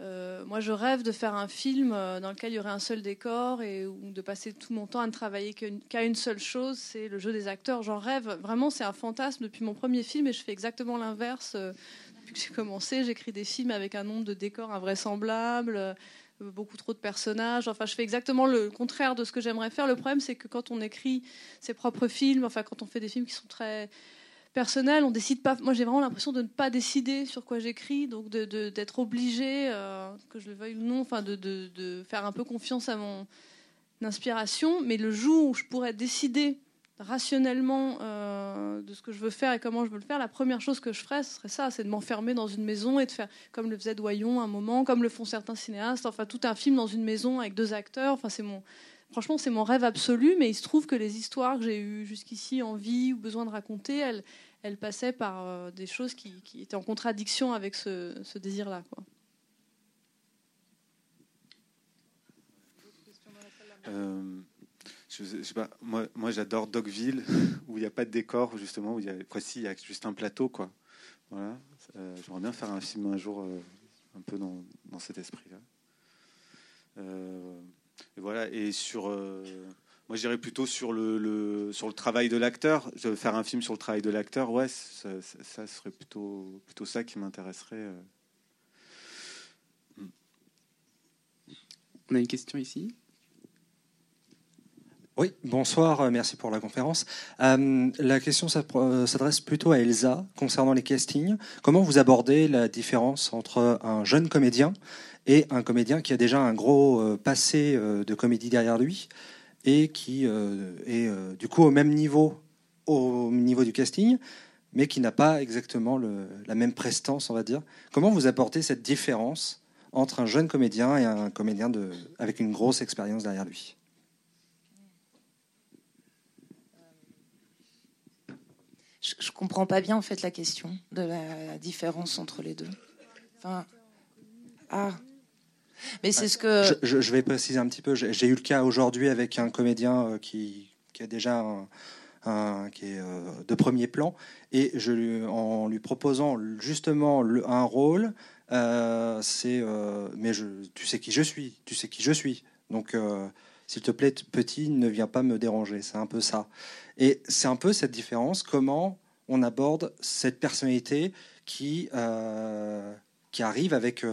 Euh, moi, je rêve de faire un film euh, dans lequel il y aurait un seul décor et de passer tout mon temps à ne travailler qu'à une seule chose, c'est le jeu des acteurs. J'en rêve. Vraiment, c'est un fantasme depuis mon premier film et je fais exactement l'inverse. Euh, depuis que j'ai commencé, j'écris des films avec un nombre de décors invraisemblables, beaucoup trop de personnages. Enfin, je fais exactement le contraire de ce que j'aimerais faire. Le problème, c'est que quand on écrit ses propres films, enfin, quand on fait des films qui sont très personnel. On décide pas. Moi, j'ai vraiment l'impression de ne pas décider sur quoi j'écris, donc d'être obligé, euh, que je le veuille ou non, enfin, de, faire un peu confiance à mon inspiration. Mais le jour où je pourrais décider rationnellement euh, de ce que je veux faire et comment je veux le faire, la première chose que je ferais, ce serait ça, c'est de m'enfermer dans une maison et de faire comme le faisait Doyon un moment, comme le font certains cinéastes, enfin tout un film dans une maison avec deux acteurs. Enfin, c'est mon Franchement, c'est mon rêve absolu, mais il se trouve que les histoires que j'ai eues jusqu'ici envie ou besoin de raconter, elles, elles passaient par euh, des choses qui, étaient en contradiction avec ce, désir-là. Euh, moi, j'adore Dogville, où il n'y a pas de décor, justement, où il y a, il y a juste un plateau. Quoi. Voilà. Euh, j'aimerais bien faire un film un jour un peu dans, dans cet esprit-là. Et voilà, et sur. Euh, moi, je dirais plutôt sur le, sur le travail de l'acteur. Faire un film sur le travail de l'acteur, ouais, ça, serait plutôt, plutôt ça qui m'intéresserait. Euh. On a une question ici. Oui, bonsoir, euh, merci pour la conférence. la question s'adresse plutôt à Elsa concernant les castings. Comment vous abordez la différence entre un jeune comédien et un comédien qui a déjà un gros euh, passé euh, de comédie derrière lui et qui euh, est du coup au même niveau au niveau du casting, mais qui n'a pas exactement la même prestance, on va dire. Comment vous apportez cette différence entre un jeune comédien et un comédien avec une grosse expérience derrière lui? Je, ne comprends pas bien en fait la question de la différence entre les deux. Enfin, ah. Mais c'est ce que. Je, vais préciser un petit peu. J'ai eu le cas aujourd'hui avec un comédien euh, qui, qui a déjà un, qui est euh, de premier plan et je lui, en lui proposant justement le, un rôle, euh, c'est mais je, tu sais qui je suis, tu sais qui je suis. Donc s'il te plaît, petit, ne viens pas me déranger. C'est un peu ça. Et c'est un peu cette différence. Comment on aborde cette personnalité qui qui arrive avec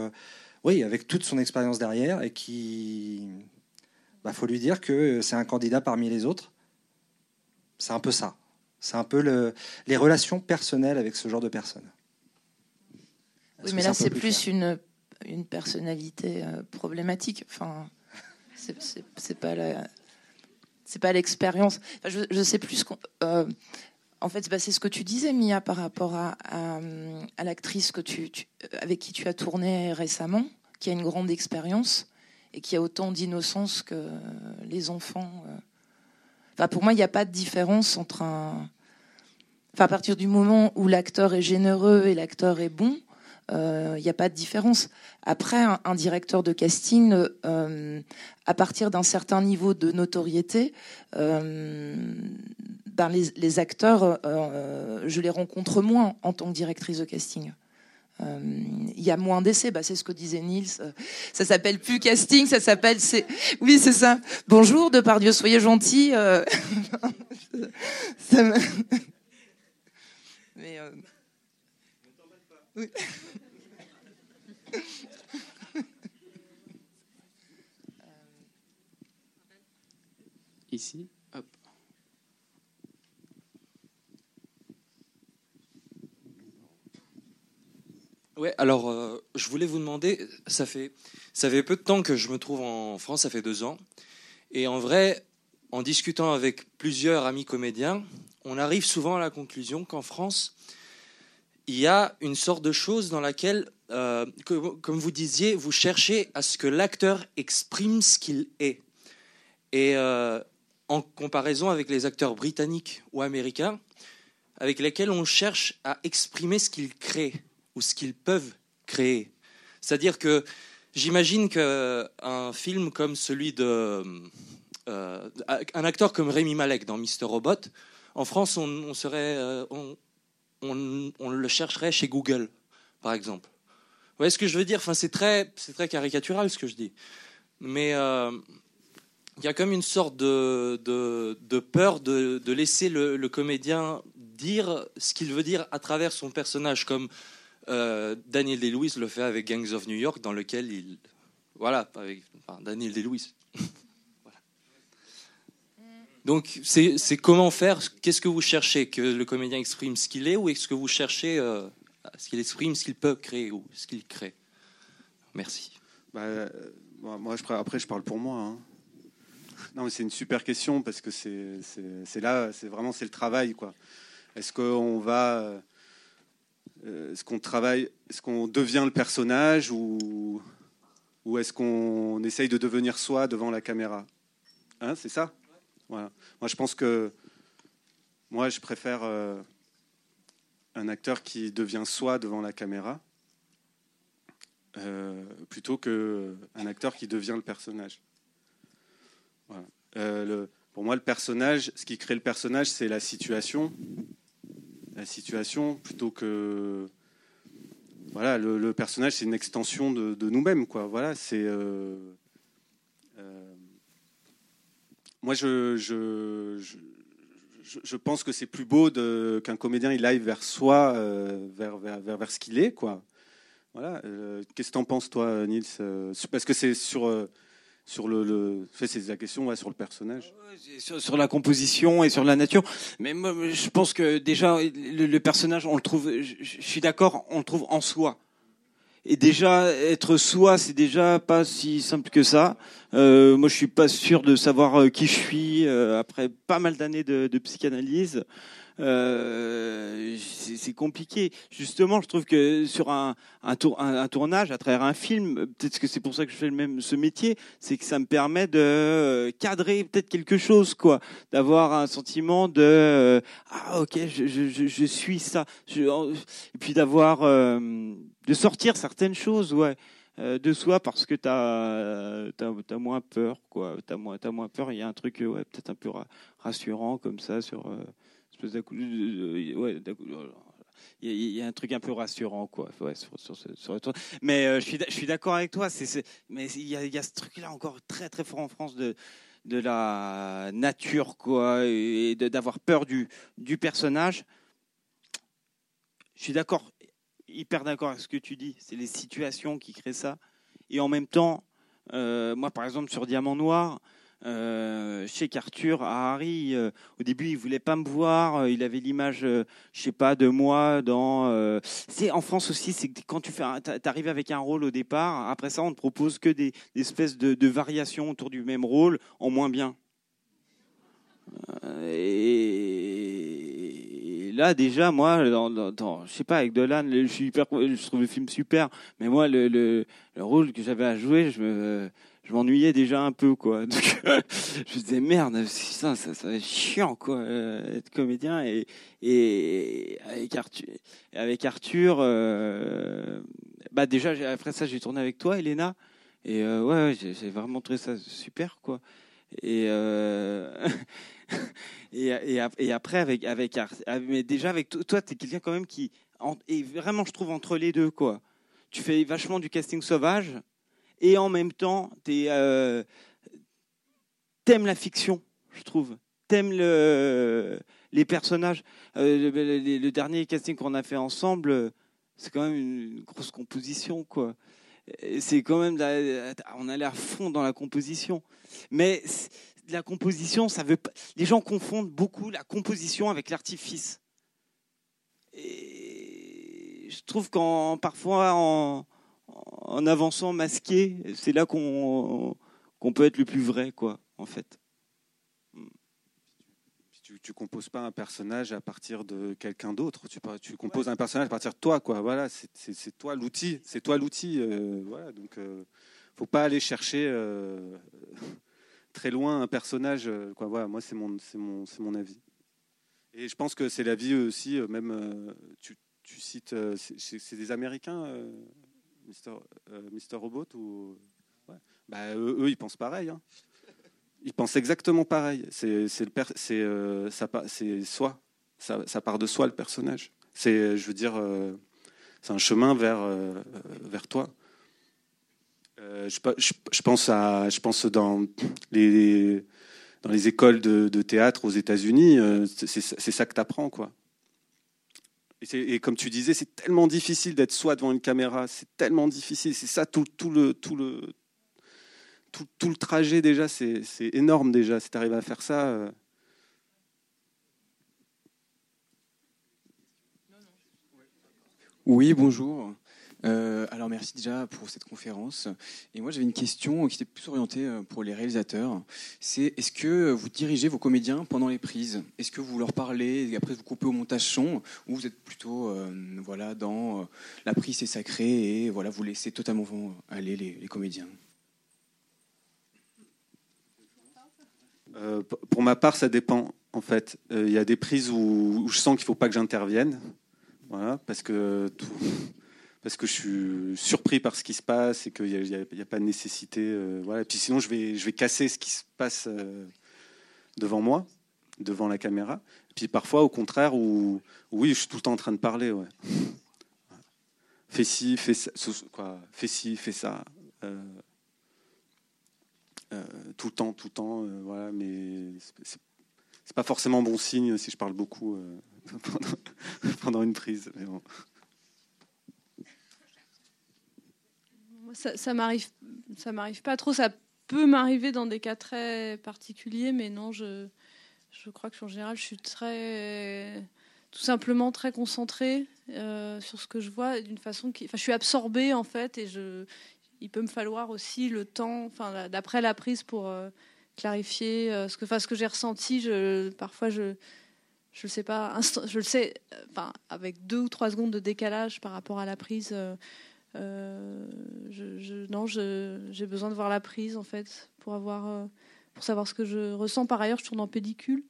oui, avec toute son expérience derrière et qui, bah, faut lui dire que c'est un candidat parmi les autres. C'est un peu ça. C'est un peu le, les relations personnelles avec ce genre de personnes. Oui, mais là, c'est plus, une, une personnalité problématique. Enfin, c'est pas c'est pas l'expérience. je, sais plus. Euh, en fait, bah, c'est ce que tu disais, Mia, par rapport à, à, l'actrice que tu, avec qui tu as tourné récemment, qui a une grande expérience et qui a autant d'innocence que les enfants. Euh. Enfin, pour moi, il n'y a pas de différence entre un. Enfin, à partir du moment où l'acteur est généreux et l'acteur est bon, il euh, n'y a pas de différence. Après, un, directeur de casting, euh, à partir d'un certain niveau de notoriété, euh, ben les, acteurs, je les rencontre moins en tant que directrice de casting. Il y a moins d'essais, bah, c'est ce que disait Nils. Ça s'appelle plus casting, ça s'appelle. Oui, c'est ça. Bonjour, de par Dieu, soyez gentil. Mais. Oui. Ici, hop. Ouais, alors euh, je voulais vous demander, ça fait, ça fait peu de temps que je me trouve en France, ça fait deux ans, et en vrai, en discutant avec plusieurs amis comédiens, on arrive souvent à la conclusion qu'en France, il y a une sorte de chose dans laquelle, euh, comme vous disiez, vous cherchez à ce que l'acteur exprime ce qu'il est. Et euh, en comparaison avec les acteurs britanniques ou américains, avec lesquels on cherche à exprimer ce qu'ils créent ou ce qu'ils peuvent créer. C'est-à-dire que j'imagine qu'un film comme celui de... Euh, un acteur comme Rémi Malek dans Mr. Robot, en France, on, serait, on, le chercherait chez Google, par exemple. Vous voyez ce que je veux dire? Enfin, C'est très, très caricatural ce que je dis. Mais euh, il y a comme une sorte de, de, peur de, laisser le, comédien dire ce qu'il veut dire à travers son personnage, comme euh, Daniel Day-Lewis le fait avec Gangs of New York, dans lequel il. Voilà, avec Daniel Day-Lewis. Donc, c'est comment faire Qu'est-ce que vous cherchez Que le comédien exprime ce qu'il est ou est-ce que vous cherchez euh, ce qu'il exprime ce qu'il peut créer ou ce qu'il crée? Merci. Bah, euh, moi, je, après, je parle pour moi. Hein. Non, c'est une super question parce que c'est là, c'est vraiment c'est le travail, quoi. Est-ce qu'on va, euh, est-ce qu'on travaille, est-ce qu'on devient le personnage ou ou est-ce qu'on essaye de devenir soi devant la caméra? Hein, c'est ça? Moi, je pense que moi, je préfère euh, un acteur qui devient soi devant la caméra euh, plutôt qu'un acteur qui devient le personnage. Euh, pour moi, le personnage, ce qui crée le personnage, c'est la situation. La situation plutôt que voilà, le, personnage, c'est une extension de, nous-mêmes, quoi. Voilà, c'est moi, je, je, je, pense que c'est plus beau qu'un comédien il aille vers soi, euh, vers, vers, vers, ce qu'il est, quoi. Voilà. Euh, qu'est-ce que tu en penses, toi, Nils euh, Parce que c'est sur sur le, c'est la question sur le personnage sur, la composition et sur la nature mais moi je pense que déjà le, personnage on le trouve je, suis d'accord on le trouve en soi et déjà, être soi, c'est déjà pas si simple que ça. Euh, moi, je suis pas sûr de savoir euh, qui je suis euh, après pas mal d'années de, psychanalyse. Euh, c'est compliqué. Justement, je trouve que sur un, un, tour, un, tournage, à travers un film, peut-être que c'est pour ça que je fais le même ce métier, c'est que ça me permet de cadrer peut-être quelque chose, quoi, d'avoir un sentiment de ah ok, je, suis ça, et puis d'avoir de sortir certaines choses, ouais, euh, de soi parce que t'as as, moins peur, moins, peur. Il y a un truc, euh, ouais, peut-être un peu rassurant comme ça sur. Euh, espèce ouais, il y, a un truc un peu rassurant, quoi. Sur, sur, mais je suis, je suis d'accord avec toi. C'est, mais il y, a, ce truc-là encore très très fort en France de de la nature, quoi, et d'avoir peur du du personnage. Je suis d'accord hyper d'accord avec ce que tu dis. C'est les situations qui créent ça. Et en même temps, euh, moi, par exemple, sur Diamant Noir, Euh, je sais qu'Arthur, Harry, euh, au début, il voulait pas me voir. Euh, il avait l'image, je sais pas, de moi dans. c'est en France aussi, c'est quand tu fais, avec un rôle au départ. Après ça, on te propose que des, espèces de, variations autour du même rôle, en moins bien. Et, là, déjà, moi, dans, dans, je sais pas, avec Dolan, je trouve le film super, mais moi, le rôle que j'avais à jouer, je me je m'ennuyais déjà un peu quoi. Je me disais merde, ça, ça, ça va être chiant quoi, euh, être comédien et, avec Arthur, euh, bah déjà après ça j'ai tourné avec toi, Elena, et euh, ouais, j'ai vraiment trouvé ça super quoi. Et, et, après avec avec mais déjà avec toi t'es quelqu'un quand même qui et vraiment je trouve entre les deux quoi. Tu fais vachement du casting sauvage et en même temps, euh, aimes la fiction, je trouve. T'aimes le, les personnages. Euh, le, dernier casting qu'on a fait ensemble, c'est quand même une grosse composition, quoi. C'est quand même, on allait à fond dans la composition. Mais la composition, ça veut pas. Les gens confondent beaucoup la composition avec l'artifice. Et je trouve qu'en parfois en, en avançant masqué, c'est là qu'on peut être le plus vrai, quoi, en fait. Tu, tu composes pas un personnage à partir de quelqu'un d'autre. Tu, tu composes un personnage à partir de toi, quoi. Voilà, c'est toi l'outil. C'est toi l'outil. Euh, voilà, donc, euh, faut pas aller chercher euh, très loin un personnage. Quoi. Voilà, moi, c'est mon, c'est mon, c'est mon avis. Et je pense que c'est la vie aussi. Même, tu, tu cites, c'est des Américains Mister, euh, Mister Robot ou bah, eux, ils pensent pareil. Hein. Ils pensent exactement pareil. C'est euh, ça soi. Ça, ça, part de soi le personnage. C'est je veux dire euh, c'est un chemin vers vers toi. Je, je, pense à je pense dans les dans les écoles de, de théâtre aux États-Unis, c'est ça que tu apprends quoi. Et, comme tu disais, c'est tellement difficile d'être soi devant une caméra. C'est tellement difficile. C'est ça tout, tout, le, tout, le, tout, tout le trajet déjà. C'est énorme déjà. Si tu arrives à faire ça. Euh. Oui, bonjour. Euh, alors merci déjà pour cette conférence. Et moi j'avais une question qui était plus orientée euh, pour les réalisateurs. C'est est-ce que vous dirigez vos comédiens pendant les prises? Est-ce que vous leur parlez et après vous coupez au montage son? Ou vous êtes plutôt euh, voilà dans la prise c'est sacré et voilà vous laissez totalement aller les, comédiens? Pour ma part ça dépend en fait. Il y a des prises où, je sens qu'il ne faut pas que j'intervienne. Voilà, parce que tout, parce que je suis surpris par ce qui se passe et qu'il n'y a, pas de nécessité. Euh, voilà. Et puis sinon, je vais, je vais casser ce qui se passe euh, devant moi, devant la caméra. Et puis parfois, au contraire, où, oui, je suis tout le temps en train de parler. Fais ci, fais ça, quoi, fais fais ça. Euh, tout le temps, tout le temps. voilà, mais c'est pas forcément bon signe si je parle beaucoup pendant, une prise. Ça, m'arrive, ça m'arrive pas trop. Ça peut m'arriver dans des cas très particuliers, mais non, je, je crois que en général, je suis très, tout simplement très concentrée euh, sur ce que je vois d'une façon qui, enfin, je suis absorbée en fait, et je, il peut me falloir aussi le temps, enfin, d'après la prise pour euh, clarifier euh, ce que, enfin, ce que j'ai ressenti. Je, parfois, je je le sais pas, je le sais, enfin, avec deux ou trois secondes de décalage par rapport à la prise, euh, non, j'ai besoin de voir la prise en fait pour avoir, euh, pour savoir ce que je ressens. Par ailleurs, je tourne en pellicule,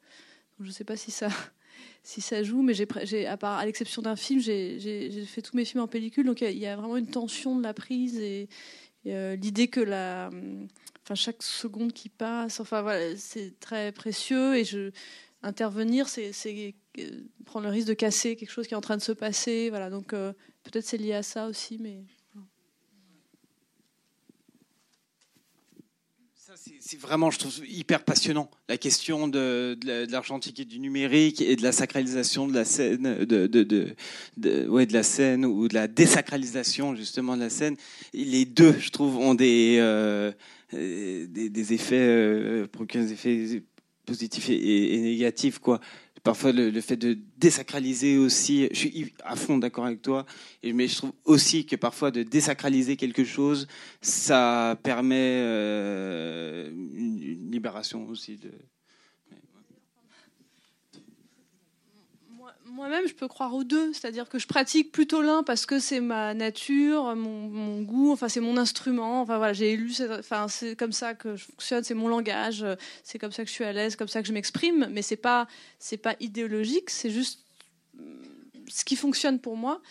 je ne sais pas si ça, si ça joue, mais j'ai, à l'exception d'un film, j'ai fait tous mes films en pellicule, donc il y, a vraiment une tension de la prise et, euh, l'idée que la, enfin chaque seconde qui passe, enfin voilà, c'est très précieux. Et intervenir, c'est prendre le risque de casser quelque chose qui est en train de se passer, voilà. Donc Peut-être c'est lié à ça aussi, mais. c'est vraiment, je trouve, hyper passionnant. La question de, de l'argentique et du numérique et de la sacralisation de la scène, de, de, ouais, de la scène ou de la désacralisation justement de la scène. les deux, je trouve, ont des, euh, des, effets, euh, des effets positifs et, et négatifs, quoi parfois le, fait de désacraliser aussi, je suis à fond d'accord avec toi, mais je trouve aussi que parfois de désacraliser quelque chose, ça permet euh, une, libération aussi de, Moi-même, je peux croire aux deux, c'est-à-dire que je pratique plutôt l'un parce que c'est ma nature, mon, goût, enfin c'est mon instrument. Enfin voilà, j'ai élu, enfin c'est comme ça que je fonctionne, c'est mon langage, c'est comme ça que je suis à l'aise, comme ça que je m'exprime. Mais c'est pas, c'est pas idéologique, c'est juste ce qui fonctionne pour moi.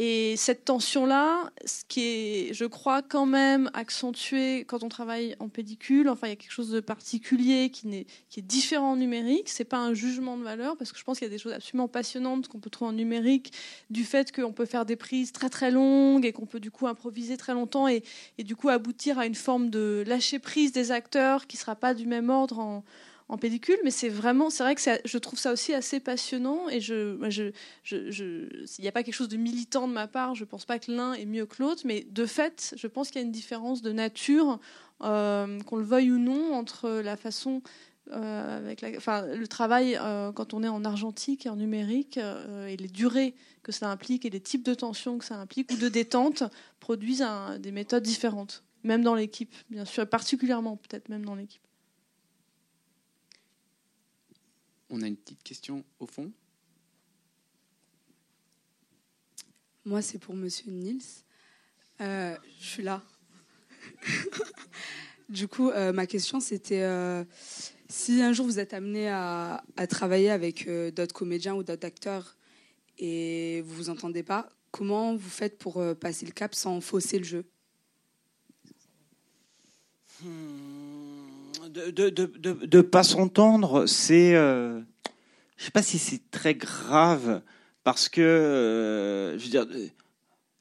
Et cette tension-là, ce qui est, je crois, quand même accentuée quand on travaille en pédicule, enfin, il y a quelque chose de particulier qui, est, différent en numérique. C'est pas un jugement de valeur, parce que je pense qu'il y a des choses absolument passionnantes qu'on peut trouver en numérique, du fait qu'on peut faire des prises très très longues et qu'on peut du coup improviser très longtemps et, du coup aboutir à une forme de lâcher prise des acteurs qui sera pas du même ordre en, en pédicule, mais c'est vraiment, c'est vrai que je trouve ça aussi assez passionnant et je, je, je, il n'y a pas quelque chose de militant de ma part, je pense pas que l'un est mieux que l'autre, mais de fait, je pense qu'il y a une différence de nature, euh, qu'on le veuille ou non, entre la façon euh, avec la, enfin, le travail euh, quand on est en argentique et en numérique et les durées que ça implique et les types de tensions que ça implique ou de détente produisent des méthodes différentes, même dans l'équipe, bien sûr, particulièrement peut-être même dans l'équipe. On a une petite question au fond. Moi, c'est pour Monsieur Nils. Euh, je suis là. du coup, euh, ma question, c'était euh, si un jour vous êtes amené à, travailler avec d'autres comédiens ou d'autres acteurs et vous vous entendez pas, comment vous faites pour passer le cap sans fausser le jeu? Hmm de ne pas s'entendre, c'est. Euh, je sais pas si c'est très grave, parce que. Euh, je veux dire.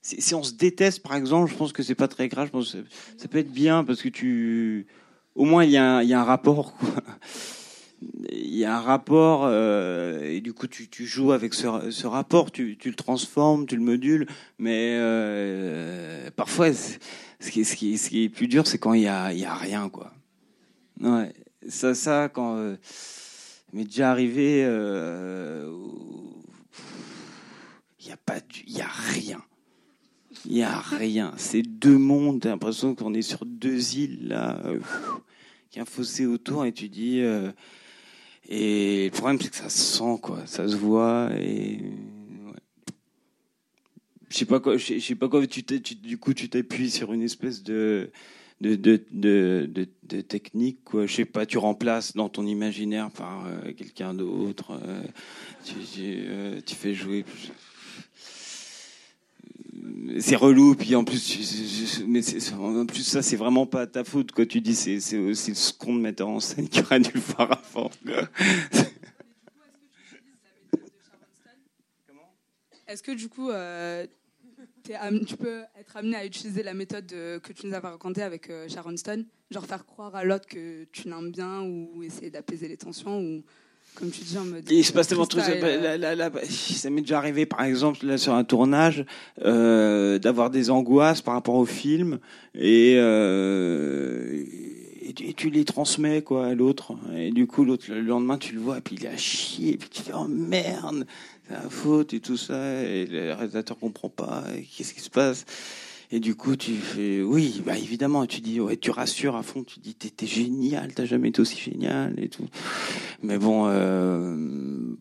Si, on se déteste, par exemple, je pense que c'est pas très grave. Je pense que ça peut être bien parce que tu, au moins il y, a un, rapport. Quoi. Il y a un rapport euh, et du coup tu, joues avec ce, rapport, tu, le transformes, tu le modules, mais euh, parfois ce qui est plus dur, c'est quand il y a, il y a rien quoi. Ouais, ça, ça quand euh, m'est déjà arrivé, euh, il n'y a pas, il y a rien, il y a rien. C'est deux mondes. T'as l'impression qu'on est sur deux îles là, euh, qui a un fossé autour, et tu dis. Euh, et le problème c'est que ça se sent quoi, ça se voit et. Je sais pas quoi, je sais pas quoi. Tu, tu, du coup, tu t'appuies sur une espèce de de, de, de, de, technique. Quoi. Je sais pas, tu remplaces dans ton imaginaire par euh, quelqu'un d'autre. Euh, tu, euh, tu, fais jouer. C'est relou, puis en plus, mais en plus ça, c'est vraiment pas ta faute. Quoi. Tu dis, c'est, aussi le second metteur en scène qui aurait dû le voir avant. Est-ce que du coup, tu peux être amené à utiliser la méthode que tu nous avais racontée avec euh, Sharon Stone, genre faire croire à l'autre que tu l'aimes bien ou essayer d'apaiser les tensions ou comme tu dis en mode. Il se passe tellement de choses. Ça m'est déjà arrivé, par exemple, là sur un tournage, euh, d'avoir des angoisses par rapport au film et, euh, et, tu les transmets quoi à l'autre. Et du coup, l'autre le lendemain, tu le vois et puis il à chier et puis tu fais oh merde la faute et tout ça, et le réalisateur comprend pas, qu'est-ce qui se passe? Et du coup, tu fais, oui, bah évidemment, tu dis, ouais, tu rassures à fond, tu dis, t'es, t'es génial, t'as jamais été aussi génial et tout. Mais bon, euh...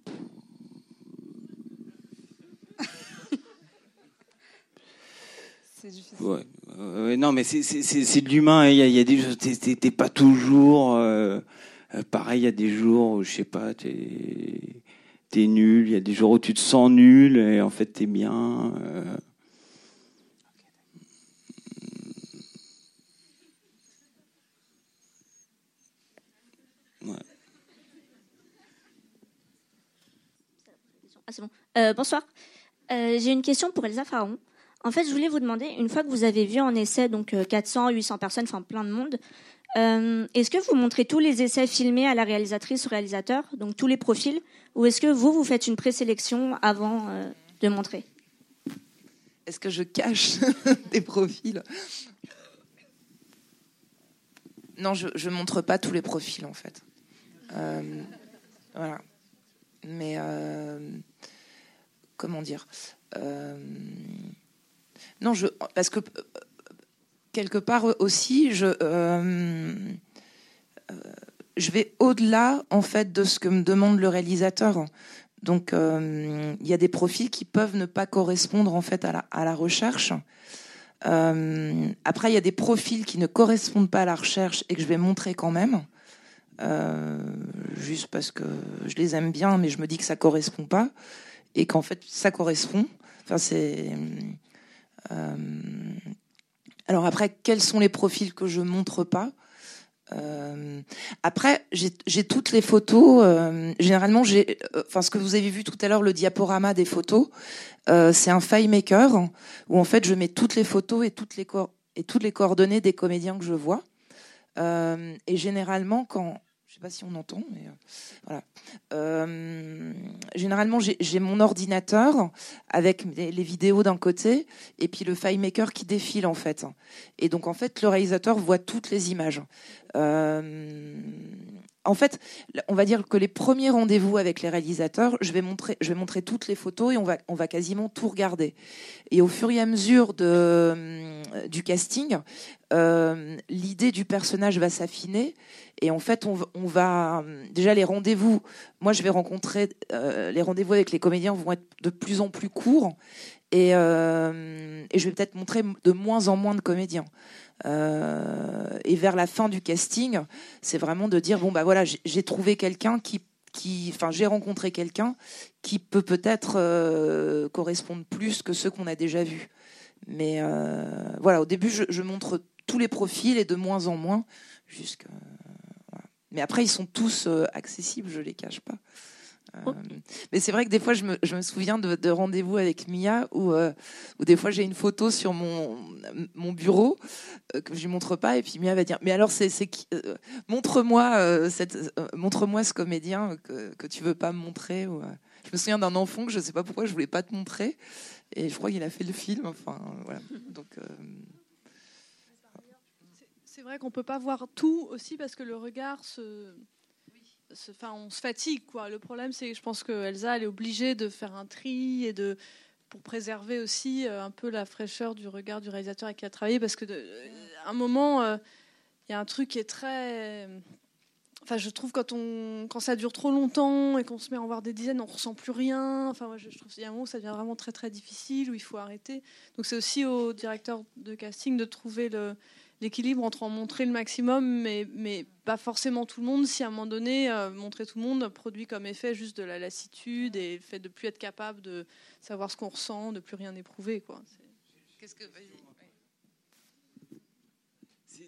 c'est difficile. Ouais, non, mais c'est, c'est, c'est, de l'humain. Il y a, y a des choses, t'es, t'es, pas toujours. Euh, pareil, il y a des jours où je sais pas, t'es t'es nul, il y a des jours où tu te sens nul et en fait t'es bien. Euh. Ah. Euh, bonsoir. Euh, j'ai une question pour Elsa Pharaon. En fait, je voulais vous demander, une fois que vous avez vu en essai donc 400, 800 personnes, enfin plein de monde, est-ce que vous montrez tous les essais filmés à la réalisatrice ou réalisateur, donc tous les profils, ou est-ce que vous, vous faites une présélection avant de montrer? Est-ce que je cache des profils? Non, je ne montre pas tous les profils en fait. Euh, voilà. Mais euh, comment dire? Euh, Non, je parce que quelque part aussi, je je vais au-delà en fait de ce que me demande le réalisateur. Donc, il y a des profils qui peuvent ne pas correspondre en fait à la, à la recherche. après, il y a des profils qui ne correspondent pas à la recherche et que je vais montrer quand même. Euh, juste parce que je les aime bien, mais je me dis que ça correspond pas et qu'en fait ça correspond. Enfin, c'est. Euh, alors après, quels sont les profils que je montre pas euh, après, j'ai toutes les photos. généralement, j'ai, enfin, ce que vous avez vu tout à l'heure, le diaporama des photos, c'est un FileMaker où en fait, je mets toutes les photos et toutes les et toutes les coordonnées des comédiens que je vois. et généralement, quand sais pas si on entend, mais euh, voilà. Euh, généralement, j'ai mon ordinateur avec les vidéos d'un côté et puis le FileMaker qui défile en fait. Et donc en fait, le réalisateur voit toutes les images. Euh, en fait, on va dire que les premiers rendez-vous avec les réalisateurs, je vais montrer, toutes les photos et on va, quasiment tout regarder. Et au fur et à mesure euh, du casting, euh, l'idée du personnage va s'affiner. Et en fait, on, va déjà les rendez-vous. Moi, je vais rencontrer euh, les rendez-vous avec les comédiens vont être de plus en plus courts. Et je vais peut-être montrer de moins en moins de comédiens. Euh, et vers la fin du casting, c'est vraiment de dire bon bah voilà, j'ai trouvé quelqu'un qui enfin, j'ai rencontré quelqu'un qui peut peut-être euh, correspondre plus que ceux qu'on a déjà vus. Mais euh, voilà, au début, je, montre tous les profils et de moins en moins, jusqu'à. Mais après, ils sont tous accessibles, je les cache pas. Euh, mais c'est vrai que des fois, je me, souviens de, de rendez-vous avec Mia où, euh, où des fois j'ai une photo sur mon, bureau euh, que je lui montre pas et puis Mia va dire mais alors c'est montre-moi montre-moi ce comédien que, que tu veux pas me montrer je me souviens d'un enfant que je sais pas pourquoi je voulais pas te montrer et je crois qu'il a fait le film enfin voilà. Donc c'est vrai qu'on peut pas voir tout aussi parce que le regard se on se fatigue. Quoi. Le problème, c'est que je pense que Elsa, elle est obligée de faire un tri et de pour préserver aussi euh, un peu la fraîcheur du regard du réalisateur avec qui elle a travaillé, parce que euh, un moment, euh, il y a un truc qui est très Enfin, je trouve quand on quand ça dure trop longtemps et qu'on se met à en voir des dizaines, on ressent plus rien. Enfin, moi, je, trouve qu'il y a un moment où ça devient vraiment très très difficile où il faut arrêter. Donc c'est aussi au directeur de casting de trouver le l'équilibre entre en montrer le maximum, mais, pas forcément tout le monde. Si à un moment donné, euh, montrer tout le monde produit comme effet juste de la lassitude et fait de plus être capable de savoir ce qu'on ressent, de plus rien éprouver. Quoi. Qu'est-ce que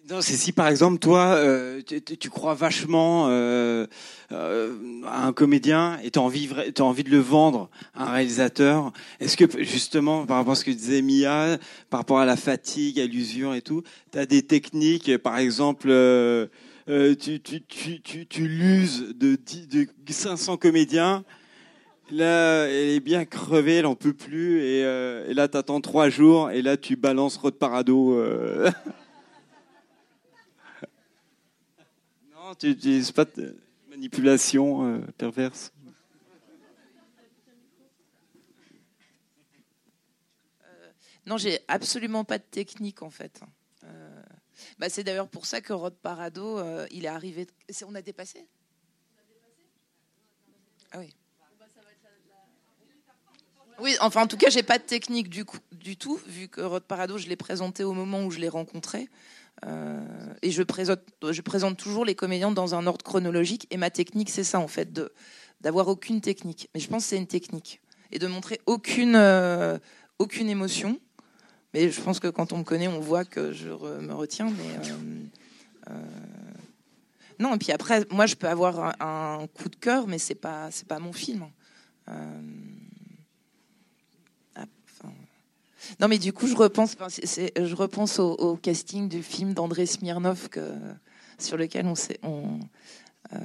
non, c'est si par exemple toi, euh, tu, crois vachement euh, euh, à un comédien et tu as envie, as envie de le vendre à un réalisateur. Est-ce que justement, par rapport à ce que disait Mia, par rapport à la fatigue, à l'usure et tout, tu as des techniques, par exemple, tu, tu, tu, tu, l'uses de, de 500 comédiens. Là, elle est bien crevée, elle en peut plus, et, et là, t'attends trois jours, et là, tu balances Rod Parado. tu n'utilises pas de manipulation euh, perverse euh, Non, j'ai absolument pas de technique en fait. Euh, bah, c'est d'ailleurs pour ça que Rod Parado, il est arrivé. on a dépassé? Ah oui. Oui, enfin en tout cas, j'ai pas de technique du, coup, du tout, vu que Rod Parado, je l'ai présenté au moment où je l'ai rencontré. Euh, et je présente, toujours les comédiens dans un ordre chronologique. Et ma technique, c'est ça, en fait, d'avoir aucune technique. Mais je pense que c'est une technique. Et de montrer aucune, euh, aucune émotion. Mais je pense que quand on me connaît, on voit que je me retiens. Mais euh, non, et puis après, moi, je peux avoir un, coup de cœur, mais c'est pas, c'est pas mon film. Non, mais du coup, je repense, je repense au, casting du film d'André Smirnov que, sur lequel on s'est. On, euh,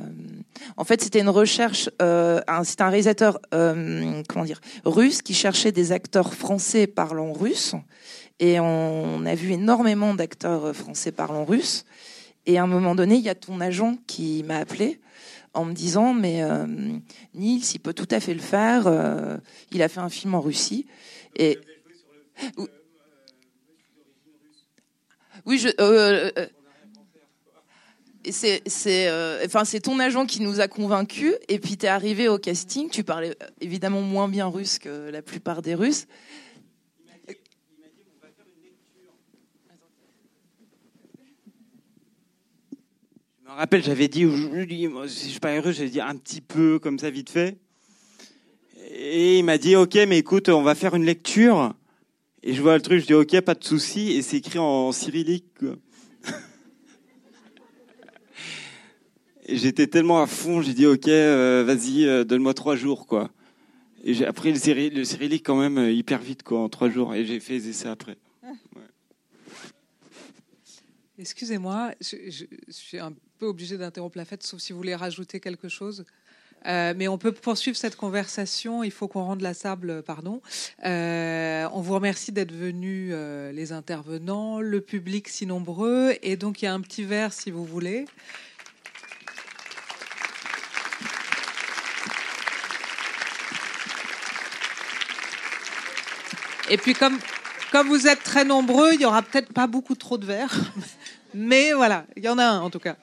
en fait, c'était une recherche. Euh, c'est un réalisateur, euh, comment dire, russe qui cherchait des acteurs français parlant russe. Et on a vu énormément d'acteurs français parlant russe. Et à un moment donné, il y a ton agent qui m'a appelé en me disant mais Nils, il peut tout à fait le faire. il a fait un film en Russie et oui, je. Euh, euh, c'est euh, enfin, c'est ton agent qui nous a convaincus et puis tu es arrivé au casting. Tu parlais évidemment moins bien russe que la plupart des russes. Je me rappelle j'avais dit si je parlais russe j'allais dire un petit peu comme ça vite fait. Et il m'a dit ok mais écoute on va faire une lecture et je vois le truc, je dis ok, pas de souci, et c'est écrit en cyrillique. j'étais tellement à fond, j'ai dit ok, euh, vas-y, euh, donne-moi trois jours, quoi. Et j'ai appris le, cyrillique quand même euh, hyper vite, quoi, en trois jours, et j'ai fait les essais après. Excusez-moi, je, je, suis un peu obligée d'interrompre la fête, sauf si vous voulez rajouter quelque chose. Euh, mais on peut poursuivre cette conversation. Il faut qu'on rende la sable, pardon. Euh, on vous remercie d'être venus, euh, les intervenants, le public si nombreux. Et donc, il y a un petit verre si vous voulez. Et puis, comme, comme vous êtes très nombreux, il y aura peut-être pas beaucoup trop de verres. Mais voilà, il y en a un en tout cas.